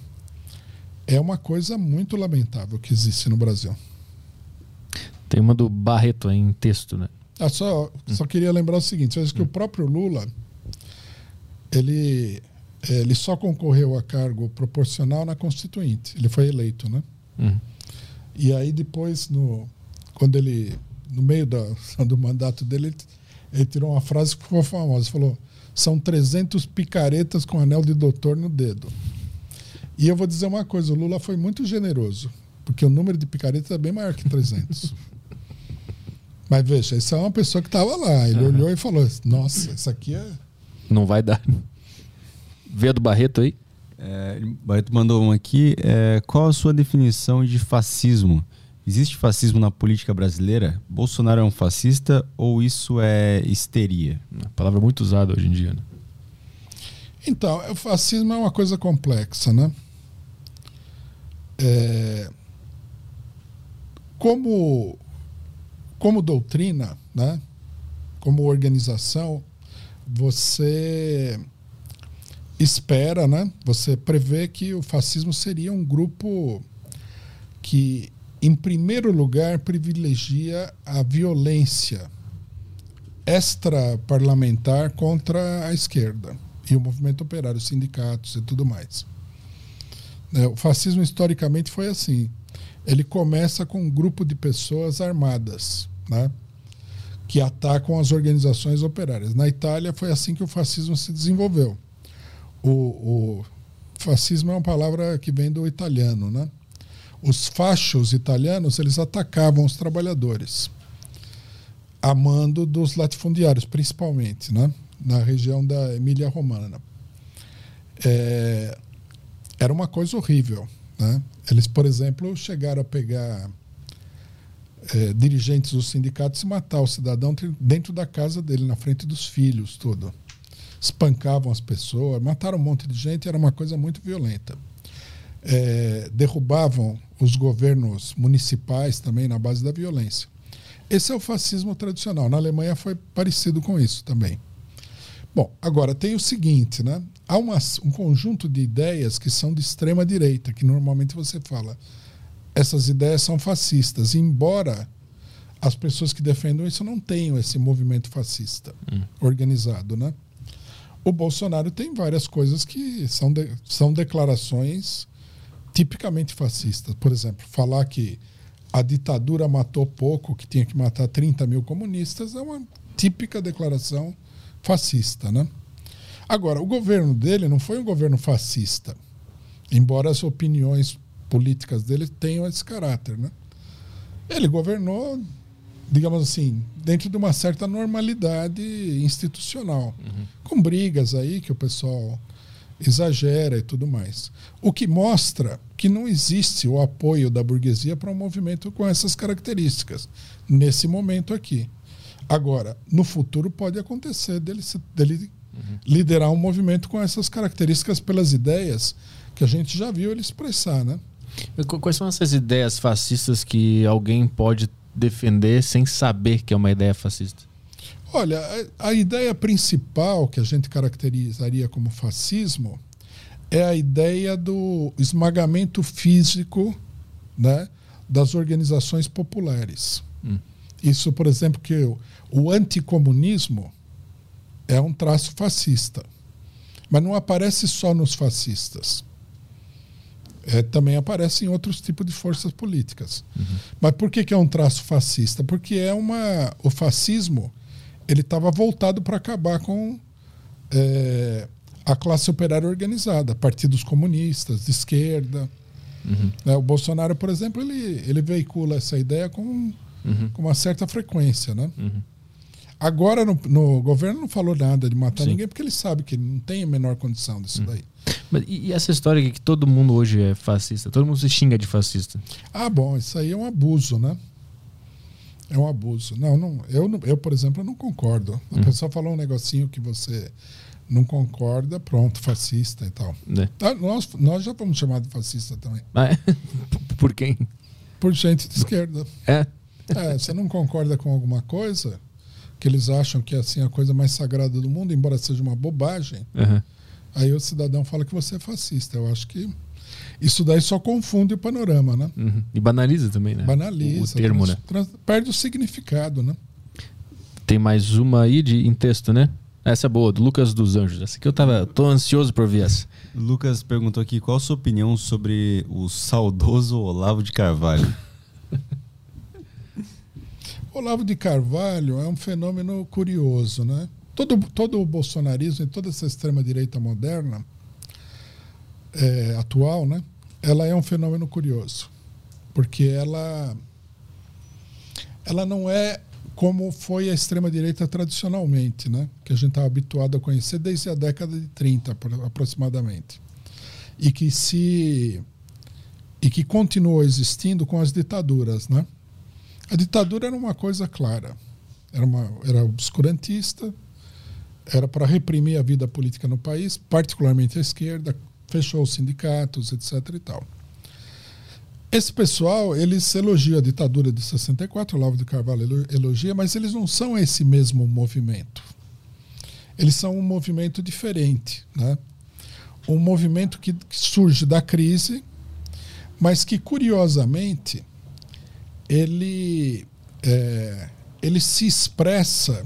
É uma coisa muito lamentável que existe no Brasil. Tem uma do Barreto em texto, né? Ah, só, hum. só queria lembrar o seguinte: que hum. o próprio Lula ele, ele só concorreu a cargo proporcional na Constituinte. Ele foi eleito, né? Hum. E aí depois, no, quando ele no meio da, *laughs* do mandato dele, ele, tirou uma frase que ficou famosa. Falou: são 300 picaretas com anel de doutor no dedo. E eu vou dizer uma coisa: o Lula foi muito generoso, porque o número de picaretas é bem maior que 300. *laughs* Mas veja, isso é uma pessoa que estava lá. Ele uhum. olhou e falou: Nossa, isso aqui é. Não vai dar. Vê do Barreto aí. É, Barreto mandou um aqui. É, qual a sua definição de fascismo? Existe fascismo na política brasileira? Bolsonaro é um fascista ou isso é histeria? Uma palavra muito usada hoje em dia. Né? Então, o fascismo é uma coisa complexa, né? É... Como, como doutrina, né? como organização, você espera, né? você prevê que o fascismo seria um grupo que em primeiro lugar, privilegia a violência extra-parlamentar contra a esquerda e o movimento operário, os sindicatos e tudo mais. Né, o fascismo historicamente foi assim. Ele começa com um grupo de pessoas armadas, né? que atacam as organizações operárias. Na Itália foi assim que o fascismo se desenvolveu. O, o fascismo é uma palavra que vem do italiano, né? Os fachos italianos eles atacavam os trabalhadores, a mando dos latifundiários, principalmente, né? Na região da Emília Romana. É, era uma coisa horrível, né? Eles, por exemplo, chegaram a pegar é, dirigentes dos sindicatos e matar o cidadão dentro da casa dele, na frente dos filhos, tudo. Espancavam as pessoas, mataram um monte de gente, era uma coisa muito violenta. É, derrubavam os governos municipais também na base da violência. Esse é o fascismo tradicional. Na Alemanha foi parecido com isso também. Bom, agora tem o seguinte, né? Há uma, um conjunto de ideias que são de extrema direita, que normalmente você fala essas ideias são fascistas, embora as pessoas que defendam isso não tenham esse movimento fascista hum. organizado, né? O Bolsonaro tem várias coisas que são, de, são declarações tipicamente fascistas. Por exemplo, falar que a ditadura matou pouco, que tinha que matar 30 mil comunistas, é uma típica declaração fascista, né? Agora, o governo dele não foi um governo fascista, embora as opiniões políticas dele tenham esse caráter, né? Ele governou, digamos assim, dentro de uma certa normalidade institucional, uhum. com brigas aí que o pessoal exagera e tudo mais. O que mostra que não existe o apoio da burguesia para um movimento com essas características, nesse momento aqui. Agora, no futuro pode acontecer dele, dele uhum. liderar um movimento com essas características pelas ideias que a gente já viu ele expressar, né? Quais são essas ideias fascistas que alguém pode defender sem saber que é uma ideia fascista? Olha, a, a ideia principal que a gente caracterizaria como fascismo é a ideia do esmagamento físico né, das organizações populares. Hum. Isso, por exemplo, que o, o anticomunismo é um traço fascista. Mas não aparece só nos fascistas é, também aparece em outros tipos de forças políticas. Uhum. Mas por que, que é um traço fascista? Porque é uma o fascismo ele estava voltado para acabar com é, a classe operária organizada, partidos comunistas, de esquerda. Uhum. Né? O Bolsonaro, por exemplo, ele, ele veicula essa ideia com, uhum. com uma certa frequência. Né? Uhum. Agora, no, no, governo não falou nada de matar Sim. ninguém, porque ele sabe que não tem a menor condição disso uhum. daí. Mas e essa história que todo mundo hoje é fascista? Todo mundo se xinga de fascista. Ah, bom, isso aí é um abuso, né? É um abuso. Não, não eu, eu, por exemplo, não concordo. A hum. pessoa falou um negocinho que você não concorda, pronto, fascista e tal. É. Ah, nós, nós já fomos chamados de fascista também. Ah, é? *laughs* Por quem? Por gente de esquerda. É? É, você não concorda com alguma coisa que eles acham que é assim a coisa mais sagrada do mundo, embora seja uma bobagem. Uhum Aí o cidadão fala que você é fascista. Eu acho que isso daí só confunde o panorama, né? Uhum. E banaliza também, né? Banaliza. O, termo, trans, né? Trans, perde o significado, né? Tem mais uma aí de, em texto, né? Essa é boa, do Lucas dos Anjos. Essa aqui eu tava, tô ansioso por ver essa. Lucas perguntou aqui qual a sua opinião sobre o saudoso Olavo de Carvalho. *laughs* Olavo de Carvalho é um fenômeno curioso, né? todo, todo o bolsonarismo e toda essa extrema-direita moderna, é, atual, né, ela é um fenômeno curioso. Porque ela, ela não é como foi a extrema-direita tradicionalmente, né, que a gente estava habituado a conhecer desde a década de 30 aproximadamente. E que se e que continuou existindo com as ditaduras, né? A ditadura era uma coisa clara, era uma era obscurantista, era para reprimir a vida política no país, particularmente a esquerda, fechou os sindicatos, etc. e tal. Esse pessoal, eles elogiam a ditadura de 64, o Lavo de Carvalho elogia, mas eles não são esse mesmo movimento. Eles são um movimento diferente, né? Um movimento que surge da crise, mas que curiosamente ele, é, ele se expressa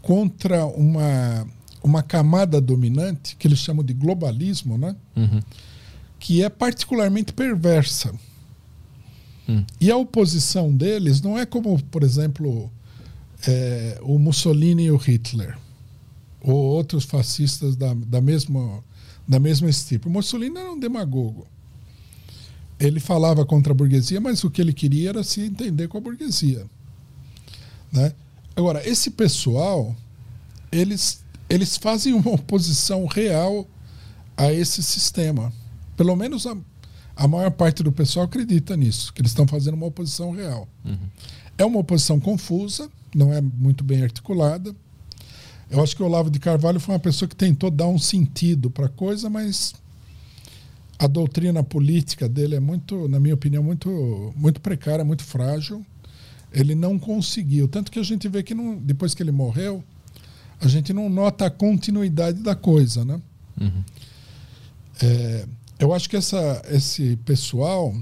contra uma, uma camada dominante, que eles chamam de globalismo, né? Uhum. que é particularmente perversa. Hum. E a oposição deles não é como, por exemplo, é, o Mussolini e o Hitler, ou outros fascistas da, da, mesma, da mesma estirpe. O Mussolini era um demagogo. Ele falava contra a burguesia, mas o que ele queria era se entender com a burguesia. Né? Agora, esse pessoal, eles, eles fazem uma *laughs* oposição real a esse sistema. Pelo menos a, a maior parte do pessoal acredita nisso, que eles estão fazendo uma oposição real. Uhum. É uma oposição confusa, não é muito bem articulada. Eu acho que o Olavo de Carvalho foi uma pessoa que tentou dar um sentido para a coisa, mas a doutrina política dele é muito, na minha opinião, muito, muito precária, muito frágil. Ele não conseguiu. Tanto que a gente vê que não, depois que ele morreu, a gente não nota a continuidade da coisa. Né? Uhum. É, eu acho que essa, esse pessoal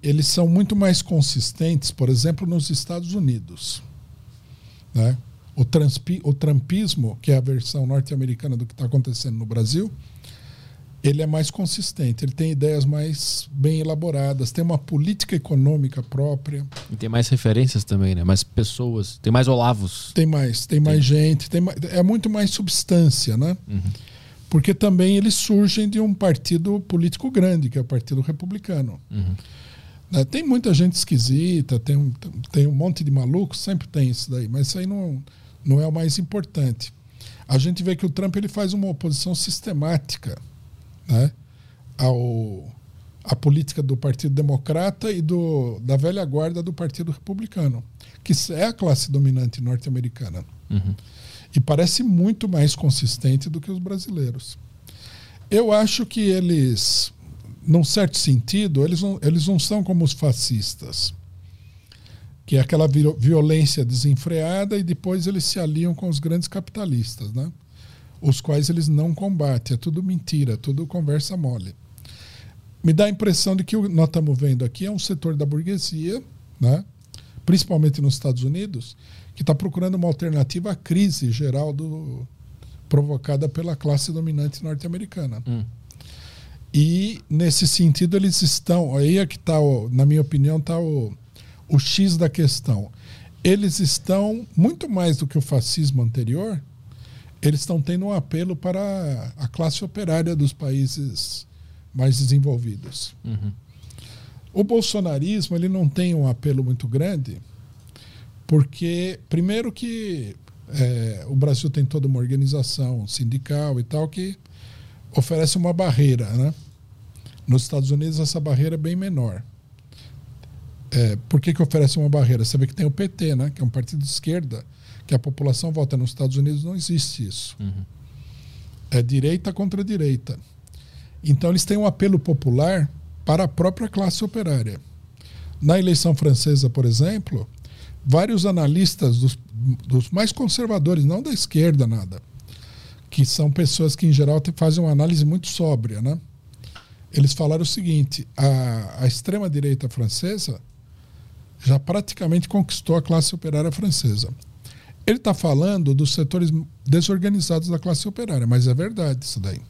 eles são muito mais consistentes, por exemplo, nos Estados Unidos. Né? O, transpi, o trumpismo, que é a versão norte-americana do que está acontecendo no Brasil, ele é mais consistente, ele tem ideias mais bem elaboradas, tem uma política econômica própria. E tem mais referências também, né? Mais pessoas, tem mais Olavos. Tem mais, tem mais gente, tem mais, é muito mais substância, né? Uhum. Porque também eles surgem de um partido político grande, que é o Partido Republicano. Uhum. Né? Tem muita gente esquisita, tem um, tem um monte de malucos, sempre tem isso daí, mas isso aí não, não é o mais importante. A gente vê que o Trump ele faz uma oposição sistemática né, ao, à política do Partido Democrata e do, da velha guarda do Partido Republicano, que é a classe dominante norte-americana. Uhum. E parece muito mais consistente do que os brasileiros. Eu acho que eles, num certo sentido, eles não, eles não são como os fascistas, que é aquela violência desenfreada e depois eles se aliam com os grandes capitalistas, né? Os quais eles não combatem. É tudo mentira, tudo conversa mole. Me dá a impressão de que o que nós estamos vendo aqui é um setor da burguesia, né? principalmente nos Estados Unidos, que está procurando uma alternativa à crise geral do, provocada pela classe dominante norte-americana. Hum. E, nesse sentido, eles estão. Aí é que está, na minha opinião, está o, o X da questão. Eles estão, muito mais do que o fascismo anterior, eles estão tendo um apelo para a classe operária dos países mais desenvolvidos. Uhum. O bolsonarismo ele não tem um apelo muito grande, porque, primeiro, que é, o Brasil tem toda uma organização sindical e tal que oferece uma barreira. Né? Nos Estados Unidos, essa barreira é bem menor. É, por que, que oferece uma barreira? Você vê que tem o PT, né? que é um partido de esquerda, que a população vota nos Estados Unidos, não existe isso. Uhum. É direita contra direita. Então, eles têm um apelo popular para a própria classe operária. Na eleição francesa, por exemplo, vários analistas dos, dos, mais conservadores, não da esquerda nada, que são pessoas que em geral fazem uma análise muito sóbria, né? Eles falaram o seguinte: a, a extrema direita francesa já praticamente conquistou a classe operária francesa. Ele está falando dos setores desorganizados da classe operária, mas é verdade isso daí.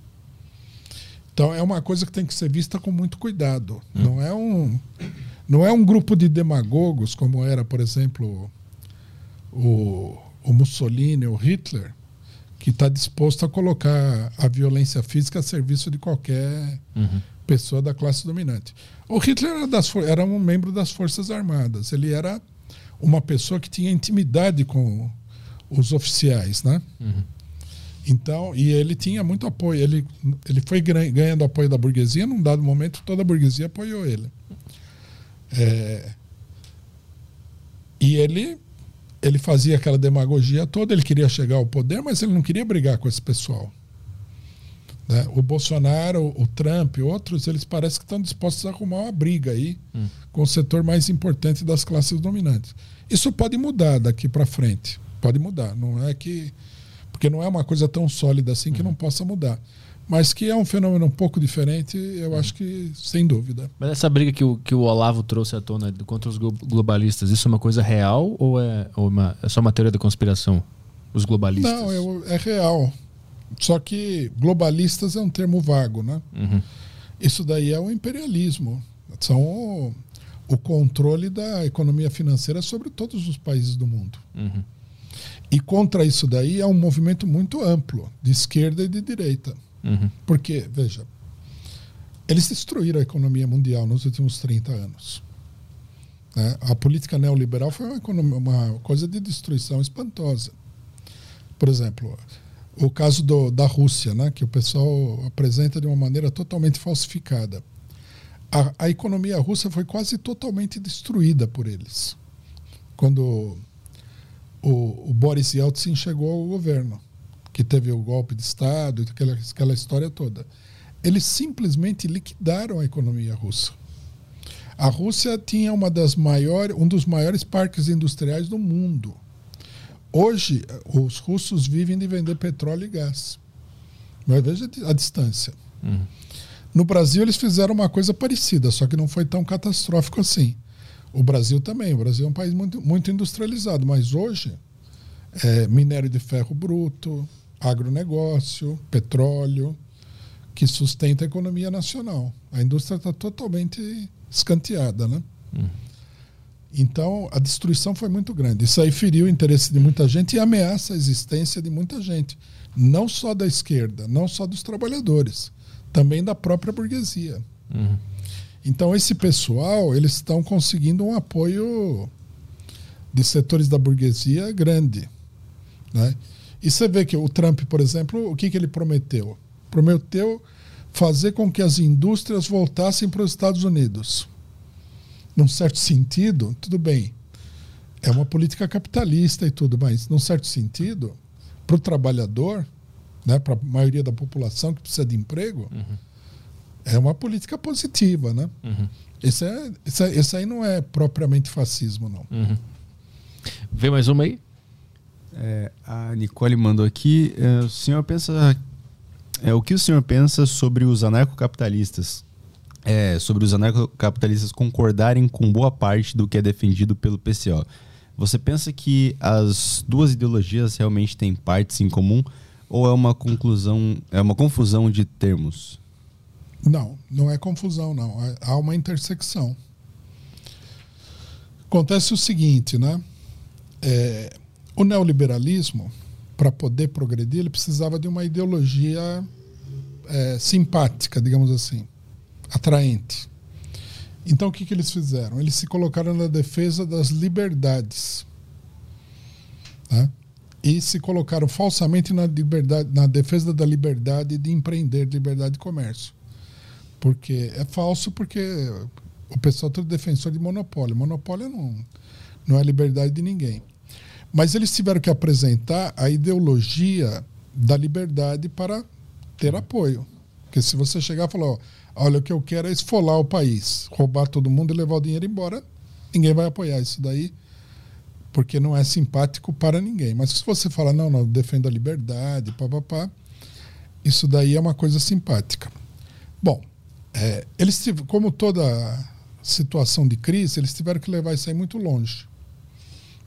Então é uma coisa que tem que ser vista com muito cuidado. Hum. Não é um não é um grupo de demagogos como era, por exemplo, o, o Mussolini, o Hitler, que está disposto a colocar a violência física a serviço de qualquer uhum. pessoa da classe dominante. O Hitler era, das, era um membro das Forças Armadas. Ele era uma pessoa que tinha intimidade com os oficiais, né? Uhum. Então, e ele tinha muito apoio. Ele, ele foi ganhando apoio da burguesia. Num dado momento, toda a burguesia apoiou ele. É, e ele, ele fazia aquela demagogia toda. Ele queria chegar ao poder, mas ele não queria brigar com esse pessoal. Né? O Bolsonaro, o Trump, outros, eles parecem que estão dispostos a arrumar uma briga aí hum. com o setor mais importante das classes dominantes. Isso pode mudar daqui para frente. Pode mudar. Não é que porque não é uma coisa tão sólida assim que Uhum. não possa mudar. Mas que é um fenômeno um pouco diferente, eu acho que sem dúvida. Mas essa briga que o, que o Olavo trouxe à tona contra os globalistas, isso é uma coisa real ou é, ou uma, é só uma teoria da conspiração? Os globalistas? Não, é, é real. Só que globalistas é um termo vago, né? Uhum. Isso daí é o imperialismo. São o, o, controle da economia financeira sobre todos os países do mundo. Uhum. E contra isso daí é um movimento muito amplo, de esquerda e de direita. Uhum. Porque, veja, eles destruíram a economia mundial nos últimos 30 anos. Né? A política neoliberal foi uma, economia, uma coisa de destruição espantosa. Por exemplo, o caso do, da Rússia, né, que o pessoal apresenta de uma maneira totalmente falsificada. A, a economia russa foi quase totalmente destruída por eles. Quando o, o Boris Yeltsin chegou ao governo que teve o golpe de Estado, aquela, aquela história toda. Eles simplesmente liquidaram a economia russa. A Rússia tinha uma das maiores, um dos maiores parques industriais do mundo. Hoje, os russos vivem de vender petróleo e gás. Mas veja a distância. Uhum. No Brasil, eles fizeram uma coisa parecida, só que não foi tão catastrófico assim. O Brasil também. O Brasil é um país muito, muito industrializado, mas hoje, é, minério de ferro bruto, agronegócio, petróleo, que sustenta a economia nacional. A indústria está totalmente escanteada, né? Hum. Então, a destruição foi muito grande. Isso aí feriu o interesse de muita gente e ameaça a existência de muita gente. Não só da esquerda, não só dos trabalhadores, também da própria burguesia. Uhum. Então, esse pessoal, eles estão conseguindo um apoio de setores da burguesia grande. Né? E você vê que o Trump, por exemplo, o que, que ele prometeu? Prometeu fazer com que as indústrias voltassem para os Estados Unidos. Num certo sentido, tudo bem, é uma política capitalista e tudo, mas num certo sentido, para o trabalhador, né, para a maioria da população que precisa de emprego, uhum. É uma política positiva, né? Uhum. Esse, é, esse, é, esse, aí não é propriamente fascismo, não. Uhum. Vê mais uma aí? É, a Nicole mandou aqui. É, o senhor pensa. É, o que o senhor pensa sobre os anarcocapitalistas? É, sobre os anarcocapitalistas concordarem com boa parte do que é defendido pelo PCO. Você pensa que as duas ideologias realmente têm partes em comum ou é uma conclusão, é uma confusão de termos? Não, não é confusão, não. Há uma intersecção. Acontece o seguinte, né? É, o neoliberalismo, para poder progredir, ele precisava de uma ideologia é, simpática, digamos assim, atraente. Então, o que, que eles fizeram? Eles se colocaram na defesa das liberdades. Né? E se colocaram falsamente na, liberdade, na defesa da liberdade de empreender, de liberdade de comércio. Porque é falso, porque o pessoal é todo defensor de monopólio. Monopólio não, não é liberdade de ninguém. Mas eles tiveram que apresentar a ideologia da liberdade para ter apoio. Porque se você chegar e falar, olha, o que eu quero é esfolar o país, roubar todo mundo e levar o dinheiro embora, ninguém vai apoiar isso daí, porque não é simpático para ninguém. Mas se você falar, não, não, defendo a liberdade, papapá, isso daí é uma coisa simpática. Bom, é, eles como toda situação de crise, eles tiveram que levar isso aí muito longe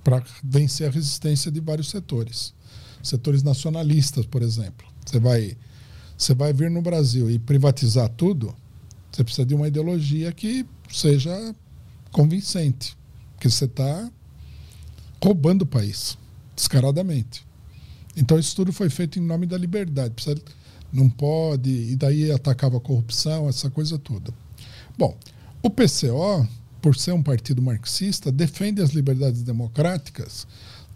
para vencer a resistência de vários setores. Setores nacionalistas, por exemplo. Você vai, você vai vir no Brasil e privatizar tudo, você precisa de uma ideologia que seja convincente. Porque você está roubando o país, descaradamente. Então, isso tudo foi feito em nome da liberdade. Precisa, não pode, e daí atacava a corrupção, essa coisa toda. Bom, o PCO por ser um partido marxista, defende as liberdades democráticas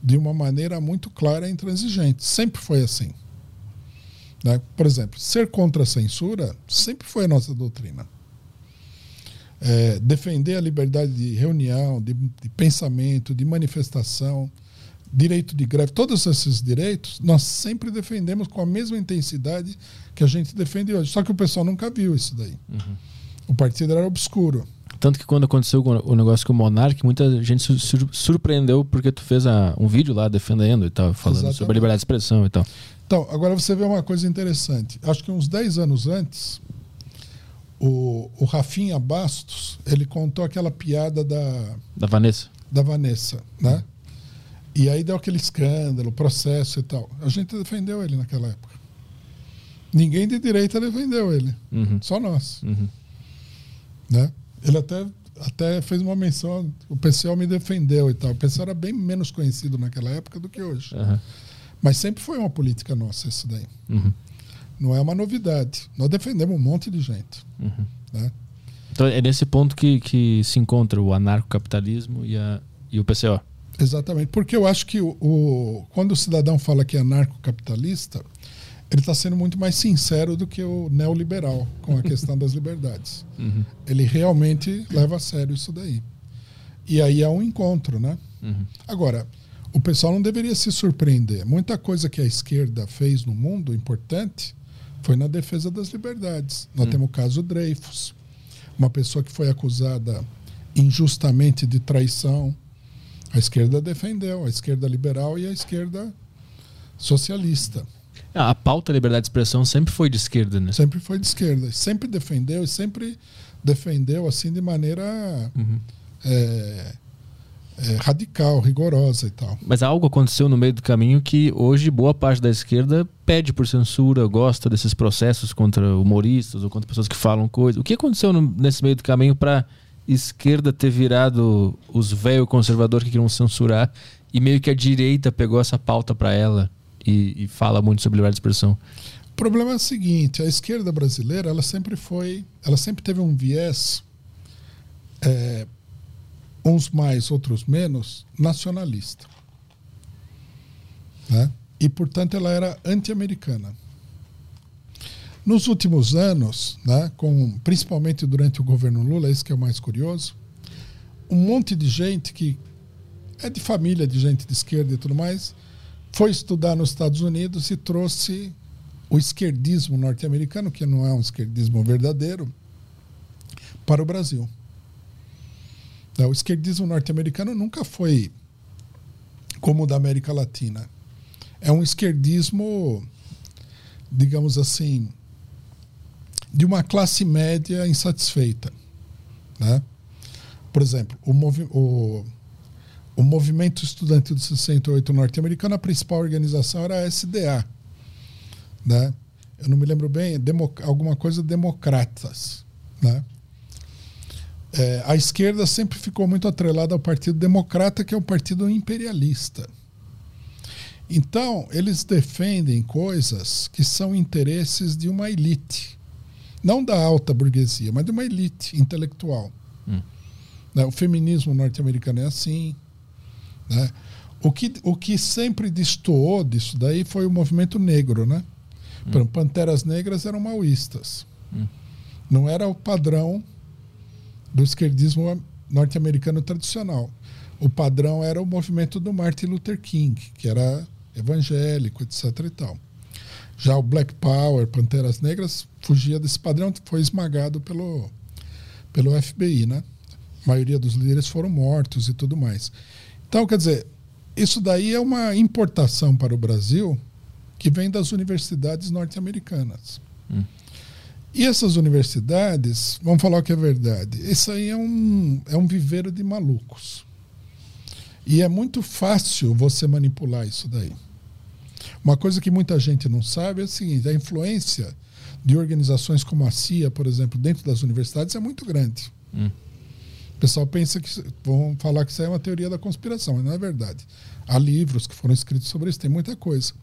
de uma maneira muito clara e intransigente. Sempre foi assim. Né? Por exemplo, ser contra a censura sempre foi a nossa doutrina. É, defender a liberdade de reunião, de, de pensamento, de manifestação, direito de greve, todos esses direitos, nós sempre defendemos com a mesma intensidade que a gente defende hoje. Só que o pessoal nunca viu isso daí. Uhum. O partido era obscuro. Tanto que quando aconteceu o negócio com o Monark, muita gente se surpreendeu porque tu fez a, um vídeo lá defendendo e tal, falando Exatamente. sobre a liberdade de expressão e tal. Então, agora você vê uma coisa interessante. Acho que uns 10 anos antes, o, o Rafinha Bastos, ele contou aquela piada da, Da Vanessa. da Vanessa, né? E aí deu aquele escândalo, processo e tal. A gente defendeu ele naquela época. Ninguém de direita defendeu ele. Uhum. Só nós. Uhum. Né? Ele até, até fez uma menção, o PCO me defendeu e tal. O PCO era bem menos conhecido naquela época do que hoje. Aham. Mas sempre foi uma política nossa isso daí. Uhum. Não é uma novidade. Nós defendemos um monte de gente. Uhum. Né? Então é nesse ponto que, que se encontra o anarcocapitalismo e, a, e o PCO. Exatamente. Porque eu acho que o, o- quando o cidadão fala que é anarcocapitalista, ele está sendo muito mais sincero do que o neoliberal com a questão das liberdades. *laughs* Uhum. Ele realmente leva a sério isso daí. E aí é um encontro, né? Uhum. Agora, o pessoal não deveria se surpreender. Muita coisa que a esquerda fez no mundo importante foi na defesa das liberdades. Nós temos o caso Dreyfus, uma pessoa que foi acusada injustamente de traição. A esquerda defendeu, a esquerda liberal e a esquerda socialista. Ah, A pauta da liberdade de expressão sempre foi de esquerda, né? Sempre foi de esquerda. Sempre defendeu e sempre defendeu assim de maneira Uhum. é, é, radical, rigorosa e tal. Mas algo aconteceu no meio do caminho que hoje boa parte da esquerda pede por censura, gosta desses processos contra humoristas ou contra pessoas que falam coisas. O que aconteceu no- nesse meio do caminho para esquerda ter virado os velho conservadores que queriam censurar e meio que a direita pegou essa pauta para ela e, e fala muito sobre liberdade de expressão? O problema é o seguinte: a esquerda brasileira, ela sempre foi, ela sempre teve um viés, é, uns mais, outros menos, nacionalista, né? E portanto ela era anti-americana. Nos últimos anos, né, com, principalmente durante o governo Lula, isso que é o mais curioso, um monte de gente que é de família de gente de esquerda e tudo mais, foi estudar nos Estados Unidos e trouxe o esquerdismo norte-americano, que não é um esquerdismo verdadeiro, para o Brasil. Então, O esquerdismo norte-americano nunca foi como o da América Latina. É um esquerdismo, digamos assim, de uma classe média insatisfeita. Né? Por exemplo, o, movi o, o movimento estudantil de 68 norte-americano, a principal organização era a SDA. Né? Eu não me lembro bem, alguma coisa democratas. Né? É, a esquerda sempre ficou muito atrelada ao Partido Democrata, que é um partido imperialista. Então, eles defendem coisas que são interesses de uma elite. Não da alta burguesia, mas de uma elite intelectual. Hum. Né? O feminismo norte-americano é assim. Né? O, que, o que sempre destoou disso daí foi o movimento negro. Né? Por exemplo, Panteras Negras eram maoístas. Hum. Não era o padrão do esquerdismo norte-americano tradicional. O padrão era o movimento do Martin Luther King, que era evangélico, etc. E tal. Já o Black Power, Panteras Negras, fugia desse padrão, foi esmagado pelo, pelo FBI, né? A maioria dos líderes foram mortos e tudo mais. Então, quer dizer, isso daí é uma importação para o Brasil que vem das universidades norte-americanas. Hum. E essas universidades, vamos falar o que é verdade, isso aí é um, é um viveiro de malucos. E é muito fácil você manipular isso daí. Uma coisa que muita gente não sabe é o seguinte: a influência de organizações como a CIA, por exemplo, dentro das universidades é muito grande. Hum. O pessoal pensa que vão falar que isso é uma teoria da conspiração, mas não é verdade. Há livros que foram escritos sobre isso, tem muita coisa.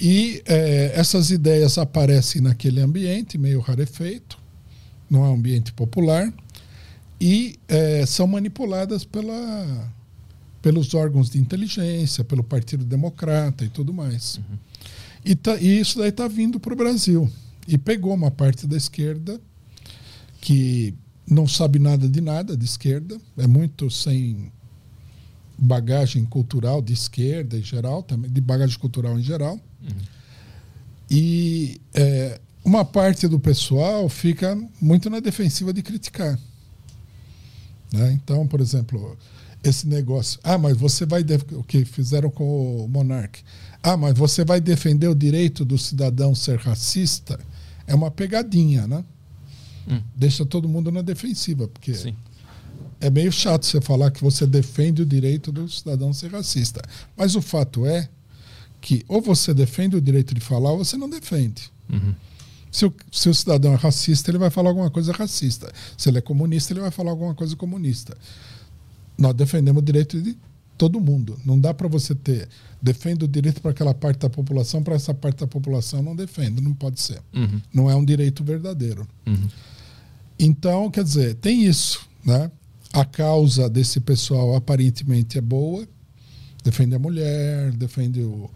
E eh, essas ideias aparecem naquele ambiente meio rarefeito, não é um ambiente popular, e eh, são manipuladas pela, pelos órgãos de inteligência, pelo Partido Democrata e tudo mais. E, tá- e isso daí está vindo para o Brasil. E pegou uma parte da esquerda que não sabe nada de nada de esquerda, é muito sem bagagem cultural de esquerda em geral, também de bagagem cultural em geral. E é, uma parte do pessoal fica muito na defensiva de criticar. né? Então, por exemplo, esse negócio. Ah, mas você vai. def- O que fizeram com o Monark. Ah, mas você vai defender o direito do cidadão ser racista? É uma pegadinha, né? Hum. Deixa todo mundo na defensiva, porque Sim. é meio chato você falar que você defende o direito do cidadão ser racista. Mas o fato é que ou você defende o direito de falar ou você não defende. Uhum. Se o, se o cidadão é racista, ele vai falar alguma coisa racista. Se ele é comunista, ele vai falar alguma coisa comunista. Nós defendemos o direito de todo mundo. Não dá para você ter. Defende o direito para aquela parte da população, para essa parte da população não defende. Não pode ser. Uhum. Não é um direito verdadeiro. Uhum. Então, quer dizer, tem isso. Né? A causa desse pessoal aparentemente é boa. Defende a mulher, defende o,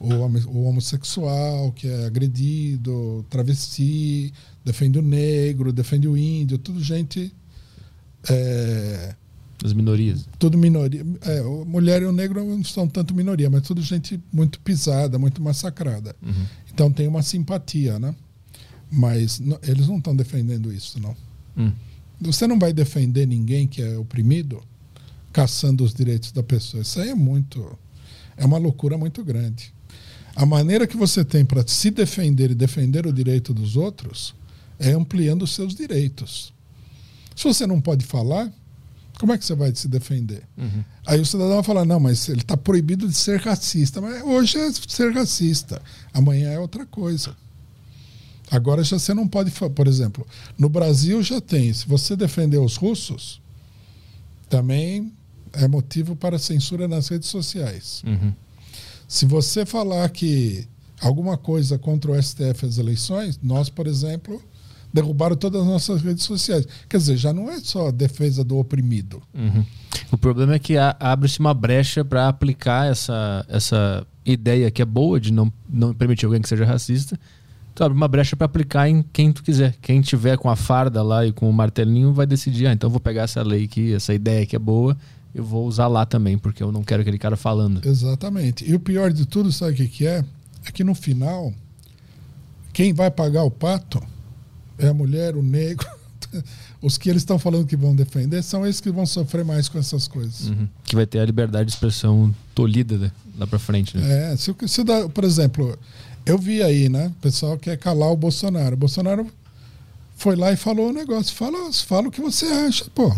o, o homossexual que é agredido, travesti, defende o negro, defende o índio, tudo gente. É, As minorias. tudo minoria. É, mulher e o negro não são tanto minoria, mas tudo gente muito pisada, muito massacrada. Uhum. Então tem uma simpatia, né? Mas no- eles não estão defendendo isso, não. Hum. Você não vai defender ninguém que é oprimido caçando os direitos da pessoa. Isso aí é muito. É uma loucura muito grande. A maneira que você tem para se defender e defender o direito dos outros é ampliando os seus direitos. Se você não pode falar, como é que você vai se defender? Uhum. Aí o cidadão vai falar: não, mas ele está proibido de ser racista. Mas hoje é ser racista, amanhã é outra coisa. Agora já você não pode, por exemplo, no Brasil já tem, se você defender os russos, também é motivo para censura nas redes sociais. Uhum. Se você falar que alguma coisa contra o STF as eleições, nós, por exemplo, derrubaram todas as nossas redes sociais. Quer dizer, já não é só a defesa do oprimido. Uhum. O problema é que abre-se uma brecha para aplicar essa, essa ideia que é boa de não, não permitir alguém que seja racista. Tu abre uma brecha para aplicar em quem tu quiser. Quem tiver com a farda lá e com o martelinho vai decidir, ah, então eu vou pegar essa lei aqui, essa ideia que é boa, eu vou usar lá também, porque eu não quero aquele cara falando. Exatamente. E o pior de tudo, sabe o que, que é? É que no final, quem vai pagar o pato é a mulher, o negro. *laughs* Os que eles estão falando que vão defender são esses que vão sofrer mais com essas coisas. Uhum. Que vai ter a liberdade de expressão tolhida né, lá pra frente. Né? É, se, se dá, por exemplo, eu vi aí, né? O pessoal quer calar o Bolsonaro. O Bolsonaro foi lá e falou o negócio. Fala, fala o que você acha, pô.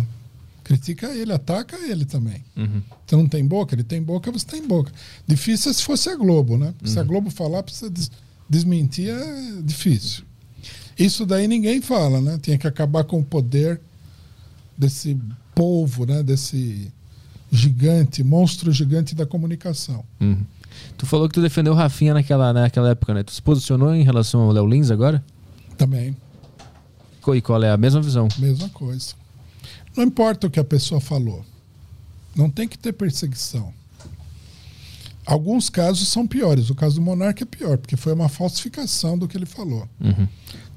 Critica ele, ataca ele também. Uhum. Você não tem boca, ele tem boca, você tem boca. Difícil é se fosse a Globo, né? Se a Globo falar, você des- desmentir é difícil. Isso daí ninguém fala, né? Tinha que acabar com o poder desse polvo, né? Desse gigante, monstro gigante da comunicação. Uhum. Tu falou que tu defendeu o Rafinha naquela, naquela época, né? Tu se posicionou em relação ao Léo Lins agora? Também, E qual é a mesma visão? mesma coisa. Não importa o que a pessoa falou. Não tem que ter perseguição. Alguns casos são piores. O caso do Monarca é pior, porque foi uma falsificação do que ele falou. Uhum.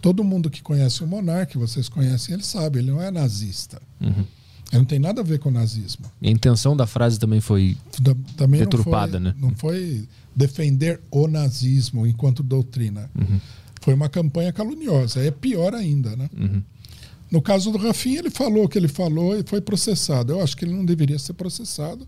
Todo mundo que conhece o Monarca, vocês conhecem, ele sabe, ele não é nazista. Uhum. Ele não tem nada a ver com nazismo. E a intenção da frase também foi. Da- Também Deturpada, não foi, né? Não foi defender o nazismo enquanto doutrina. Uhum. Foi uma campanha caluniosa. É pior ainda, né? Uhum. No caso do Rafinha, ele falou o que ele falou e foi processado. Eu acho que ele não deveria ser processado,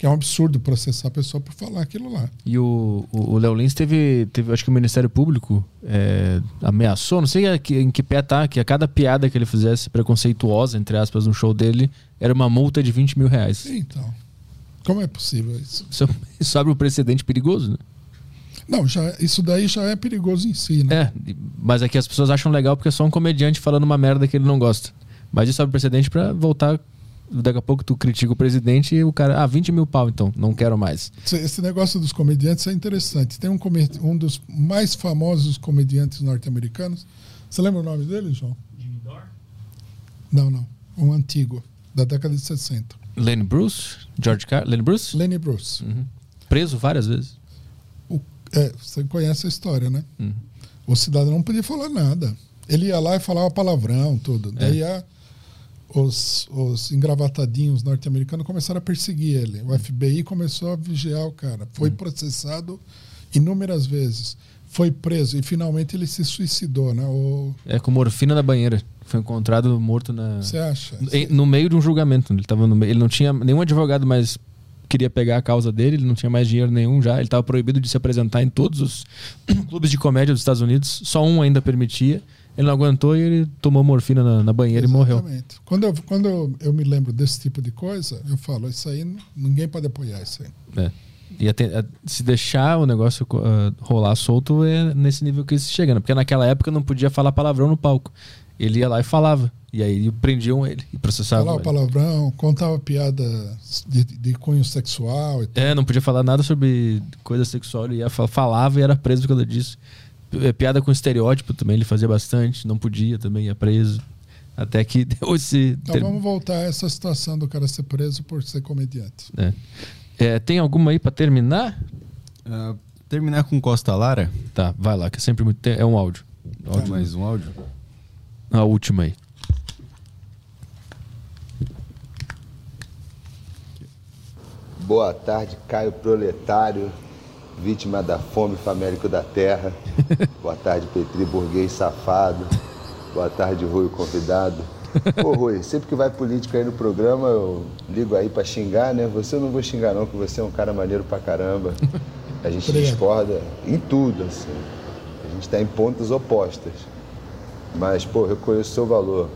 que é um absurdo processar a pessoa por falar aquilo lá. E o, o, o Léo Lins teve, teve. Acho que o Ministério Público é, ameaçou, não sei em que pé tá, que a cada piada que ele fizesse preconceituosa, entre aspas, no show dele, era uma multa de 20 mil reais. Então, como é possível isso? Isso, isso abre um precedente perigoso, né? Não, já, isso daí já é perigoso em si, né? É, mas aqui as pessoas acham legal porque é só um comediante falando uma merda que ele não gosta. Mas isso abre precedente pra voltar. Daqui a pouco tu critica o presidente e o cara, ah, 20 mil pau então, não quero mais. Esse- negócio dos comediantes é interessante. Tem um, um dos mais famosos comediantes norte-americanos. Você lembra o nome dele, João? Jimmy Dore? Não, não. Um antigo, da década de 60. Lenny Bruce? George Car... Lenny Bruce? Lenny Bruce. Uhum. Preso várias vezes. O- é, você conhece a história, né? Uhum. O cidadão não podia falar nada. Ele ia lá e falava palavrão, tudo. Daí a- os, os engravatadinhos norte-americanos começaram a perseguir ele. O FBI começou a vigiar o cara. Foi processado inúmeras vezes. foi preso e finalmente ele se suicidou, né? O... É, com morfina na banheira. Foi encontrado morto na. Você acha? Em- No meio de um julgamento. Ele, tava no meio, ele não tinha nenhum advogado mais queria pegar a causa dele, ele não tinha mais dinheiro nenhum já. Ele estava proibido de se apresentar em todos os *coughs* clubes de comédia dos Estados Unidos. Só um ainda permitia. Ele não aguentou e ele tomou morfina na, na banheira e morreu. Exatamente. Quando, eu, quando eu, eu me lembro desse tipo de coisa, eu falo, isso aí ninguém pode apoiar isso aí. É. E a- se deixar o negócio ah, rolar solto é nesse nível que isso chega, né? Porque naquela época não podia falar palavrão no palco. Ele ia lá e falava. E aí prendiam ele e processavam. Falava palavrão, contava piada de, de cunho sexual e tal. É, não podia falar nada sobre coisa sexual. Ele ia, fa- falava e era preso por causa disso. P- é, Piada com estereótipo também, ele fazia bastante. Não podia também, ia preso. Até que *laughs* deu esse. Então ter- vamos voltar a essa situação do cara ser preso por ser comediante. é. É, tem alguma aí pra terminar? Ah, terminar com Costa Lara. Tá, vai lá, que é sempre muito. É um áudio. Áudio, mais um áudio. A última aí. Boa tarde, Caio Proletário, vítima da fome famélico da terra. *laughs* Boa tarde, Petri Burguês Safado. Boa tarde, Rui, convidado. Ô, Rui, sempre que vai político aí no programa, eu ligo aí pra xingar, né? Você eu não vou xingar não, que você é um cara maneiro pra caramba. A gente Obrigado. discorda em tudo, assim. A gente tá em pontas opostas. Mas, pô, eu reconheço o seu valor.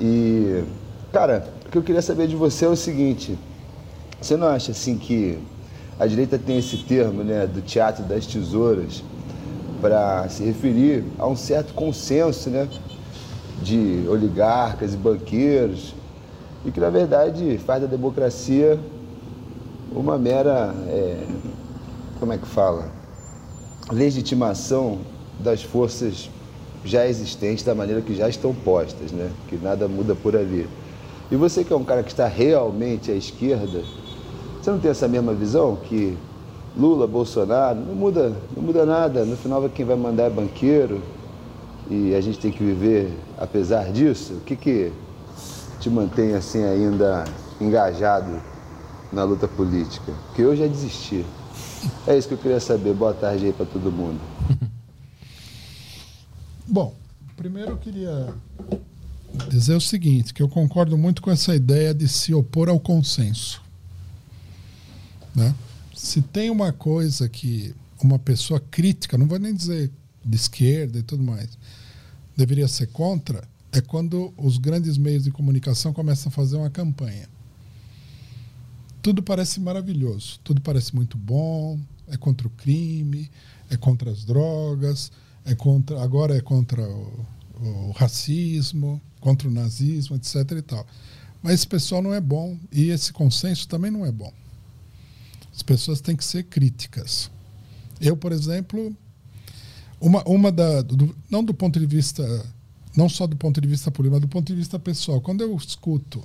E, cara, o que eu queria saber de você é o seguinte. Você não acha assim que a direita tem esse termo, né, do teatro das tesouras, para se referir a um certo consenso, né, de oligarcas e banqueiros, e que na verdade faz da democracia uma mera, é, como é que fala, legitimação das forças já existentes da maneira que já estão postas, né, que nada muda por ali. E você que é um cara que está realmente à esquerda, você não tem essa mesma visão que Lula, Bolsonaro, não muda, não muda nada. No final quem vai mandar é banqueiro e a gente tem que viver apesar disso. O que que te mantém assim ainda engajado na luta política? Porque eu já desisti. É isso que eu queria saber. Boa tarde aí para todo mundo. *laughs* Bom, primeiro eu queria dizer o seguinte, que eu concordo muito com essa ideia de se opor ao consenso. Né? Se tem uma coisa que uma pessoa crítica, não vou nem dizer de esquerda e tudo mais, deveria ser contra, é quando os grandes meios de comunicação começam a fazer uma campanha. Tudo parece maravilhoso, tudo parece muito bom, é contra o crime, é contra as drogas, é contra agora é contra o, o racismo, contra o nazismo, etc. e tal. Mas esse pessoal não é bom e esse consenso também não é bom. As pessoas têm que ser críticas. Eu, por exemplo, uma, uma da, do- não do ponto de vista, não só do ponto de vista político, mas do ponto de vista pessoal. Quando eu escuto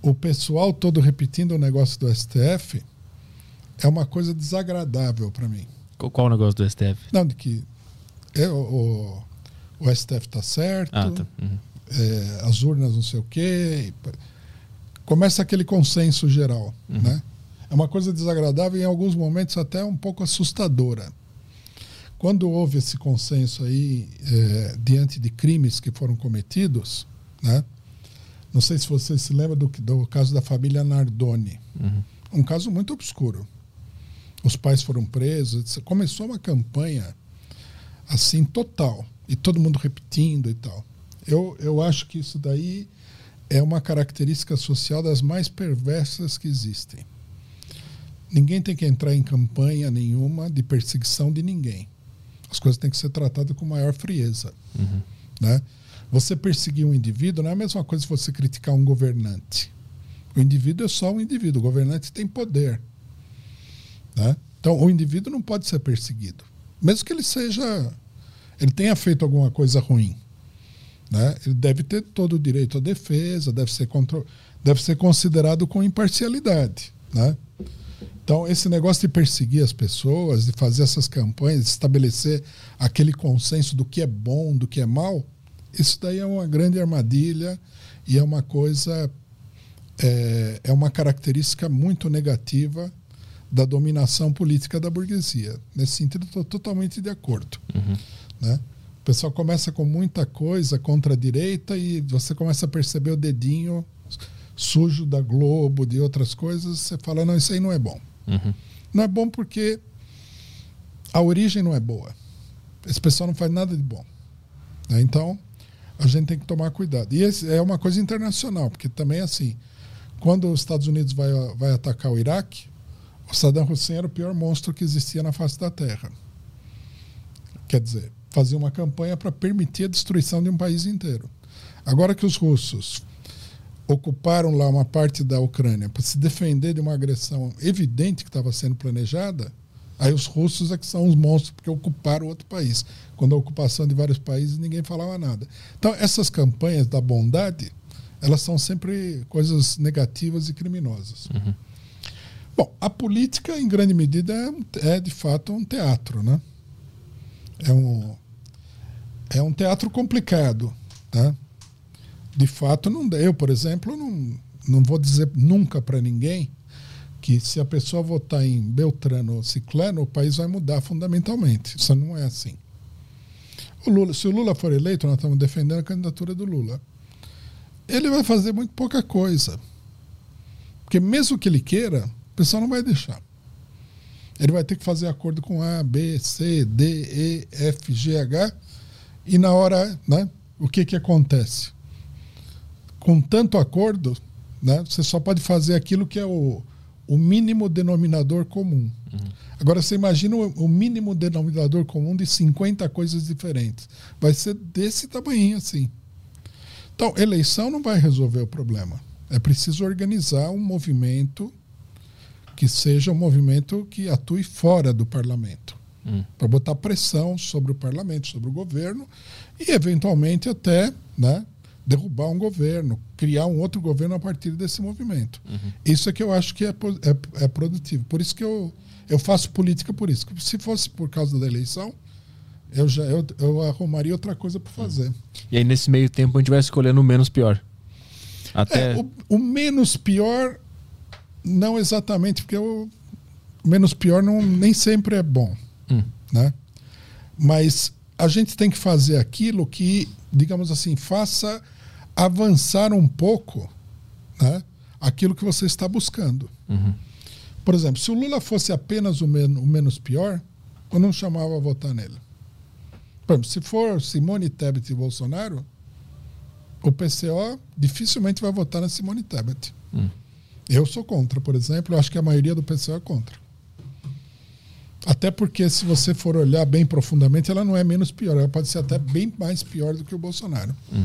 o pessoal todo repetindo o negócio do STF, é uma coisa desagradável para mim. Qual, o negócio do STF? Não, de que é, o, o, STF está certo, Ah, tá. Uhum. é, as urnas não sei o quê. Começa aquele consenso geral. Né? É uma coisa desagradável e em alguns momentos até um pouco assustadora. Quando houve esse consenso aí é, diante de crimes que foram cometidos, né? não sei se você se lembra do, do caso da família Nardoni. Uhum. Um caso muito obscuro. Os pais foram presos. Começou uma campanha assim total e todo mundo repetindo e tal. Eu, eu acho que isso daí é uma característica social das mais perversas que existem. Ninguém tem que entrar em campanha nenhuma de perseguição de ninguém. As coisas têm que ser tratadas com maior frieza. Uhum. Né? Você perseguir um indivíduo não é a mesma coisa que você criticar um governante. O indivíduo é só um indivíduo, o governante tem poder. Né? Então, o indivíduo não pode ser perseguido. Mesmo que ele seja. Ele tenha feito alguma coisa ruim. Né? Ele deve ter todo o direito à defesa, deve ser, contro... deve ser considerado com imparcialidade. Né? Então, esse negócio de perseguir as pessoas, de fazer essas campanhas, de estabelecer aquele consenso do que é bom, do que é mal, isso daí é uma grande armadilha e é uma coisa, é, é uma característica muito negativa da dominação política da burguesia. Nesse sentido, estou totalmente de acordo. Uhum. Né? O pessoal começa com muita coisa contra a direita e você começa a perceber o dedinho sujo da Globo, de outras coisas. Você fala, não, isso aí não é bom. Uhum. Não é bom porque a origem não é boa. Esse pessoal não faz nada de bom. Né? Então, a gente tem que tomar cuidado. E é uma coisa internacional, porque também assim, quando os Estados Unidos vai, vai atacar o Iraque, o Saddam Hussein era o pior monstro que existia na face da Terra. Quer dizer, fazia uma campanha para permitir a destruição de um país inteiro. Agora que os russos ocuparam lá uma parte da Ucrânia para se defender de uma agressão evidente que estava sendo planejada, aí os russos é que são os monstros porque ocuparam outro país. Quando a ocupação de vários países ninguém falava nada. Então essas campanhas da bondade, elas são sempre coisas negativas e criminosas. Uhum. Bom, a política em grande medida é, é de fato um teatro, né? É um é um teatro complicado, tá? De fato não eu por exemplo não não vou dizer nunca para ninguém que se a pessoa votar em Beltrano ou Ciclano o país vai mudar fundamentalmente. Isso não é assim. O Lula se o Lula for eleito nós estamos defendendo a candidatura do Lula. Ele vai fazer muito pouca coisa. Porque mesmo que ele queira o pessoal não vai deixar. Ele vai ter que fazer acordo com A, B, C, D, E, F, G, H e na hora, né, o que que acontece? Com tanto acordo, né, você só pode fazer aquilo que é o, o mínimo denominador comum. Uhum. Agora, você imagina o, o, mínimo denominador comum de 50 coisas diferentes. Vai ser desse tamanho assim. Então, eleição não vai resolver o problema. É preciso organizar um movimento que seja um movimento que atue fora do parlamento. Hum. Para botar pressão sobre o parlamento, sobre o governo e, eventualmente, até né, derrubar um governo, criar um outro governo a partir desse movimento. Uhum. Isso é que eu acho que é, é, é, produtivo. Por isso que eu, eu faço política por isso. Se fosse por causa da eleição, eu já eu, eu arrumaria outra coisa para fazer. Uhum. E aí, nesse meio tempo, a gente vai escolhendo o menos pior. Até... É, o, o, menos pior, não exatamente, porque o menos pior não, nem sempre é bom. Hum. Né? Mas a gente tem que fazer aquilo que, digamos assim, faça avançar um pouco né, aquilo que você está buscando. Uhum. Por exemplo, se o Lula fosse apenas o, men o menos pior, eu não chamava a votar nele. Por exemplo, se for Simone Tebet e Bolsonaro, o PCO dificilmente vai votar na Simone Tebet. Uhum. Eu sou contra, por exemplo, eu acho que a maioria do PCO é contra. Até porque, se você for olhar bem profundamente, ela não é menos pior, ela pode ser até bem mais pior do que o Bolsonaro. Hum.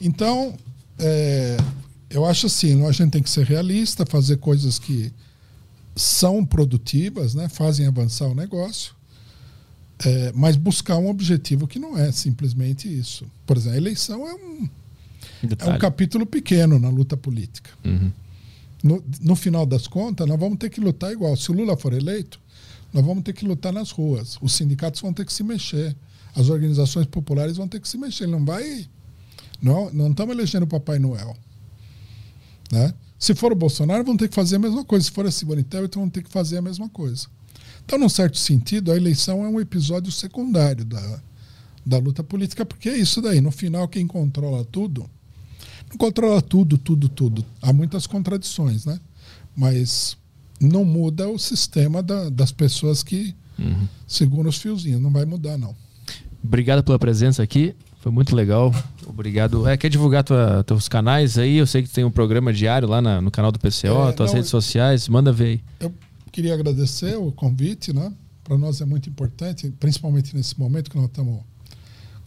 Então, é, eu acho assim, a gente tem que ser realista, fazer coisas que são produtivas, né, fazem avançar o negócio, é, mas buscar um objetivo que não é simplesmente isso. Por exemplo, a eleição é um, é um capítulo pequeno na luta política. Uhum. No, no final das contas, nós vamos ter que lutar igual. Se o Lula for eleito, nós vamos ter que lutar nas ruas. Os sindicatos vão ter que se mexer. As organizações populares vão ter que se mexer. Ele não vai não, não estamos elegendo o Papai Noel. Né? Se for o Bolsonaro, vão ter que fazer a mesma coisa. Se for a Simone Tebet, vão ter que fazer a mesma coisa. Então, num certo sentido, a eleição é um episódio secundário da, da luta política, porque é isso daí. No final, quem controla tudo, não controla tudo, tudo, tudo. Há muitas contradições, né? Mas não muda o sistema da, das pessoas que uhum. seguram os fiozinhos. Não vai mudar, não. Obrigado pela presença aqui. Foi muito legal. Obrigado. É, quer divulgar tua, teus canais aí? Eu sei que tem um programa diário lá na, no canal do PCO, é, tuas não, redes sociais. Manda ver aí. Eu queria agradecer o convite, né? Para nós é muito importante, principalmente nesse momento que nós estamos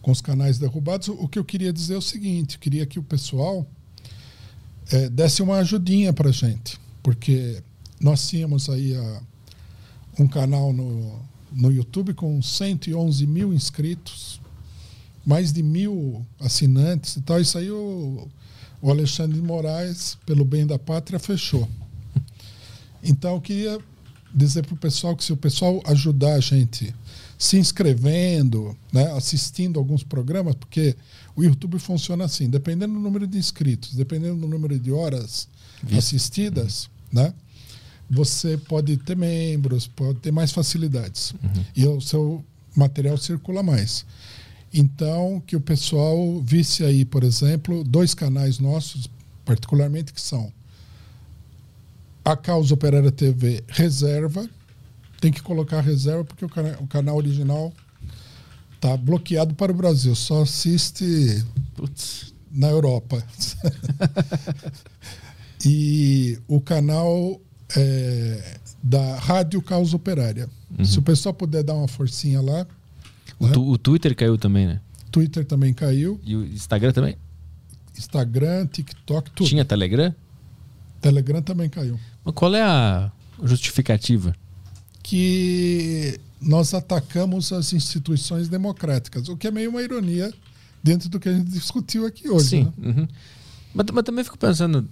com os canais derrubados. O que eu queria dizer é o seguinte: eu queria que o pessoal é, desse uma ajudinha para gente, porque nós tínhamos aí a, um canal no, no YouTube com 111 mil inscritos mais de mil assinantes e tal. Isso aí o, o Alexandre de Moraes, pelo bem da pátria, fechou. Então eu queria dizer para o pessoal que se o pessoal ajudar a gente se inscrevendo, né, assistindo alguns programas, porque o YouTube funciona assim, dependendo do número de inscritos, dependendo do número de horas assistidas, né, você pode ter membros, pode ter mais facilidades. E o seu material circula mais. Então, que o pessoal visse aí, por exemplo, dois canais nossos, particularmente, que são a Causa Operária TV Reserva. Tem que colocar reserva porque o, cana o canal original está bloqueado para o Brasil. Só assiste Putz. na Europa. *laughs* e o canal é, da Rádio Causa Operária. Se o pessoal puder dar uma forcinha lá. O, tu- o Twitter caiu também, né? Twitter também caiu. E o Instagram também? Instagram, TikTok, tudo. Tinha Telegram? Telegram também caiu. Mas qual é a justificativa? Que nós atacamos as instituições democráticas, o que é meio uma ironia dentro do que a gente discutiu aqui hoje. Sim. né? uhum. Mas, mas também fico pensando,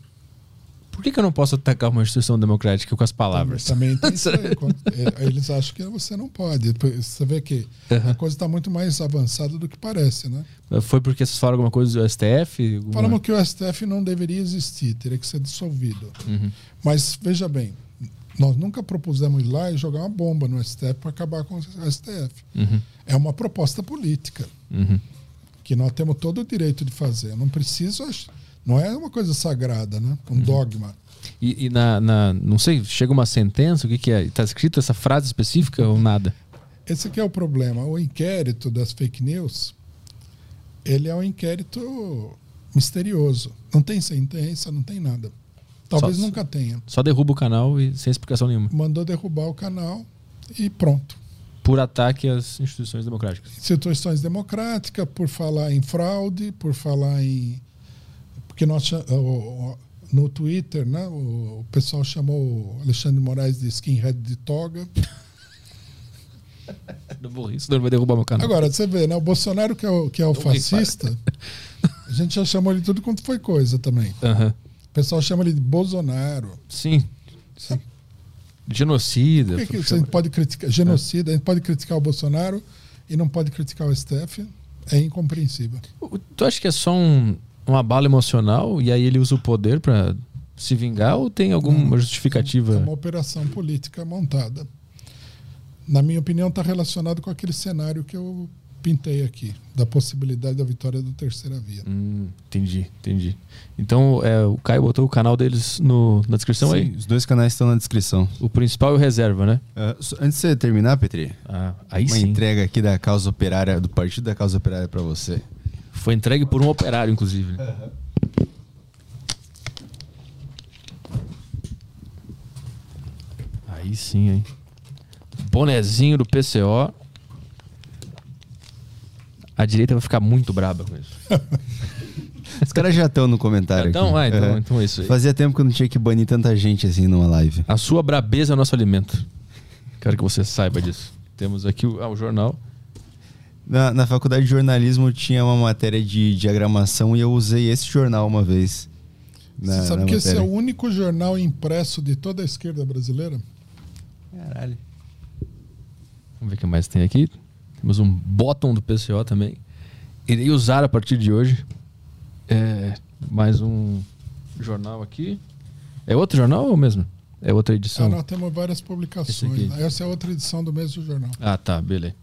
por que, que eu não posso atacar uma instituição democrática com as palavras? Também tem isso aí. *laughs* É, Eles acham que você não pode. Você vê que a coisa está muito mais avançada do que parece, né? Foi porque vocês falaram alguma coisa do STF? Alguma- Falamos que o STF não deveria existir, teria que ser dissolvido. Uhum. Mas veja bem, nós nunca propusemos ir lá e jogar uma bomba no STF para acabar com o STF. Uhum. É uma proposta política Uhum. que nós temos todo o direito de fazer. Eu não preciso, não é uma coisa sagrada, né? Um dogma. E, e na, na- Não sei, chega uma sentença, o que, que é? Está escrito essa frase específica ou nada? Esse que é o problema. O inquérito das fake news, ele é um inquérito misterioso. Não tem sentença, não tem nada. Talvez Só- nunca tenha. Só derruba o canal e sem explicação nenhuma. Mandou derrubar o canal e pronto. Por ataque às instituições democráticas. Instituições democráticas, por falar em fraude, por falar em. Porque nós, no Twitter, né, o, pessoal chamou Alexandre Moraes de skinhead de toga. Não vou rir, senão ele vai derrubar meu canal. Agora, você vê, né? O Bolsonaro, que é o, que é o fascista, a gente já chamou ele de tudo quanto foi coisa também. Aham. O pessoal chama ele de Bolsonaro. Sim. Sim. Genocida. Por que, que pode criticar? Genocida, a gente pode criticar o Bolsonaro e não pode criticar o STF? É incompreensível. Tu acha que é só um, uma bala emocional e aí ele usa o poder pra se vingar ou tem alguma É justificativa? uma operação política montada. Na minha opinião, está relacionado com aquele cenário que eu pintei aqui, da possibilidade da vitória do terceira via. Hum, entendi, entendi. Então é, o Caio botou o canal deles no, na descrição Sim, aí? os dois canais estão na descrição. O principal e o reserva, né? Só- antes de você terminar, Petri, Ah, aí uma sim. entrega aqui da causa operária, do Partido da Causa Operária pra você. Foi entregue por um operário, inclusive. Aí sim, hein? Bonezinho do PCO. A direita vai ficar muito braba com isso. *laughs* Os caras já estão no comentário. Então, ah, então, É. então é isso aí. Fazia tempo que eu não tinha que banir tanta gente assim numa live. A sua brabeza é o nosso alimento. Quero que você saiba disso. Temos aqui o, ah, o jornal. Na, na faculdade de jornalismo tinha uma matéria de diagramação e eu usei esse jornal uma vez. Na, Você sabe na que esse é matéria. o único jornal impresso de toda a esquerda brasileira? Caralho. Vamos ver o que mais tem aqui. Temos um bottom do PCO também. Irei usar a partir de hoje. É, mais um jornal aqui. É outro jornal ou mesmo? É outra Ah, edição? nós temos várias publicações. Essa é outra edição do mesmo jornal. Ah, tá, beleza.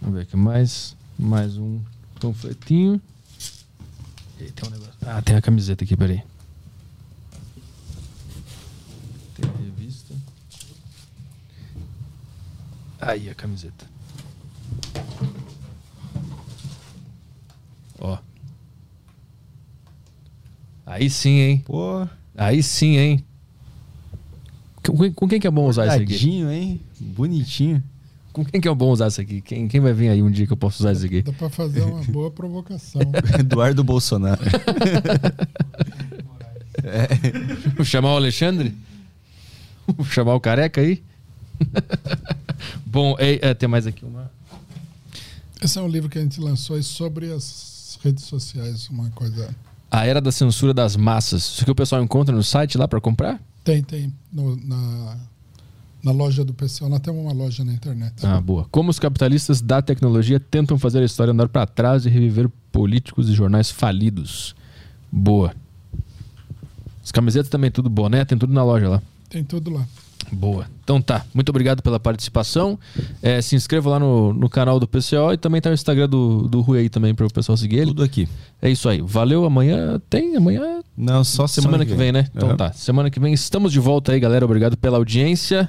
Vamos ver aqui mais. Mais um panfletinho. E tem um negócio. Ah, tem a camiseta aqui, peraí. Tem a revista. Aí a camiseta. Ó. Aí sim, hein? Pô, Aí sim, hein? Com, com quem que é bom usar isso aqui? tadinho, hein? Bonitinho. Com quem que é bom usar isso aqui? Quem, quem vai vir aí um dia que eu posso usar isso aqui? Dá para fazer uma *laughs* boa provocação. *laughs* Eduardo Bolsonaro. *laughs* Vou chamar o Alexandre? Vou chamar o careca aí? Bom, é, é, tem mais aqui uma. Esse é um livro que a gente lançou aí sobre as redes sociais, uma coisa. A Era da Censura das Massas. Isso que o pessoal encontra no site lá pra comprar? Tem, tem. no- na, na loja do PCO, nós temos uma loja na internet. Ah, boa. Como os capitalistas da tecnologia tentam fazer a história andar pra trás e reviver políticos e jornais falidos. Boa. As camisetas também, tudo boné, tem tudo na loja lá. Tem tudo lá. Boa. Então tá. Muito obrigado pela participação. É, se inscreva lá no, no canal do PCO e também tá o Instagram do, do Rui aí também para o pessoal seguir ele. Tudo aqui. É isso aí. Valeu. Amanhã tem? Amanhã. Não, só semana, que vem, né? Então Uhum. tá. Semana que vem estamos de volta aí, galera. Obrigado pela audiência.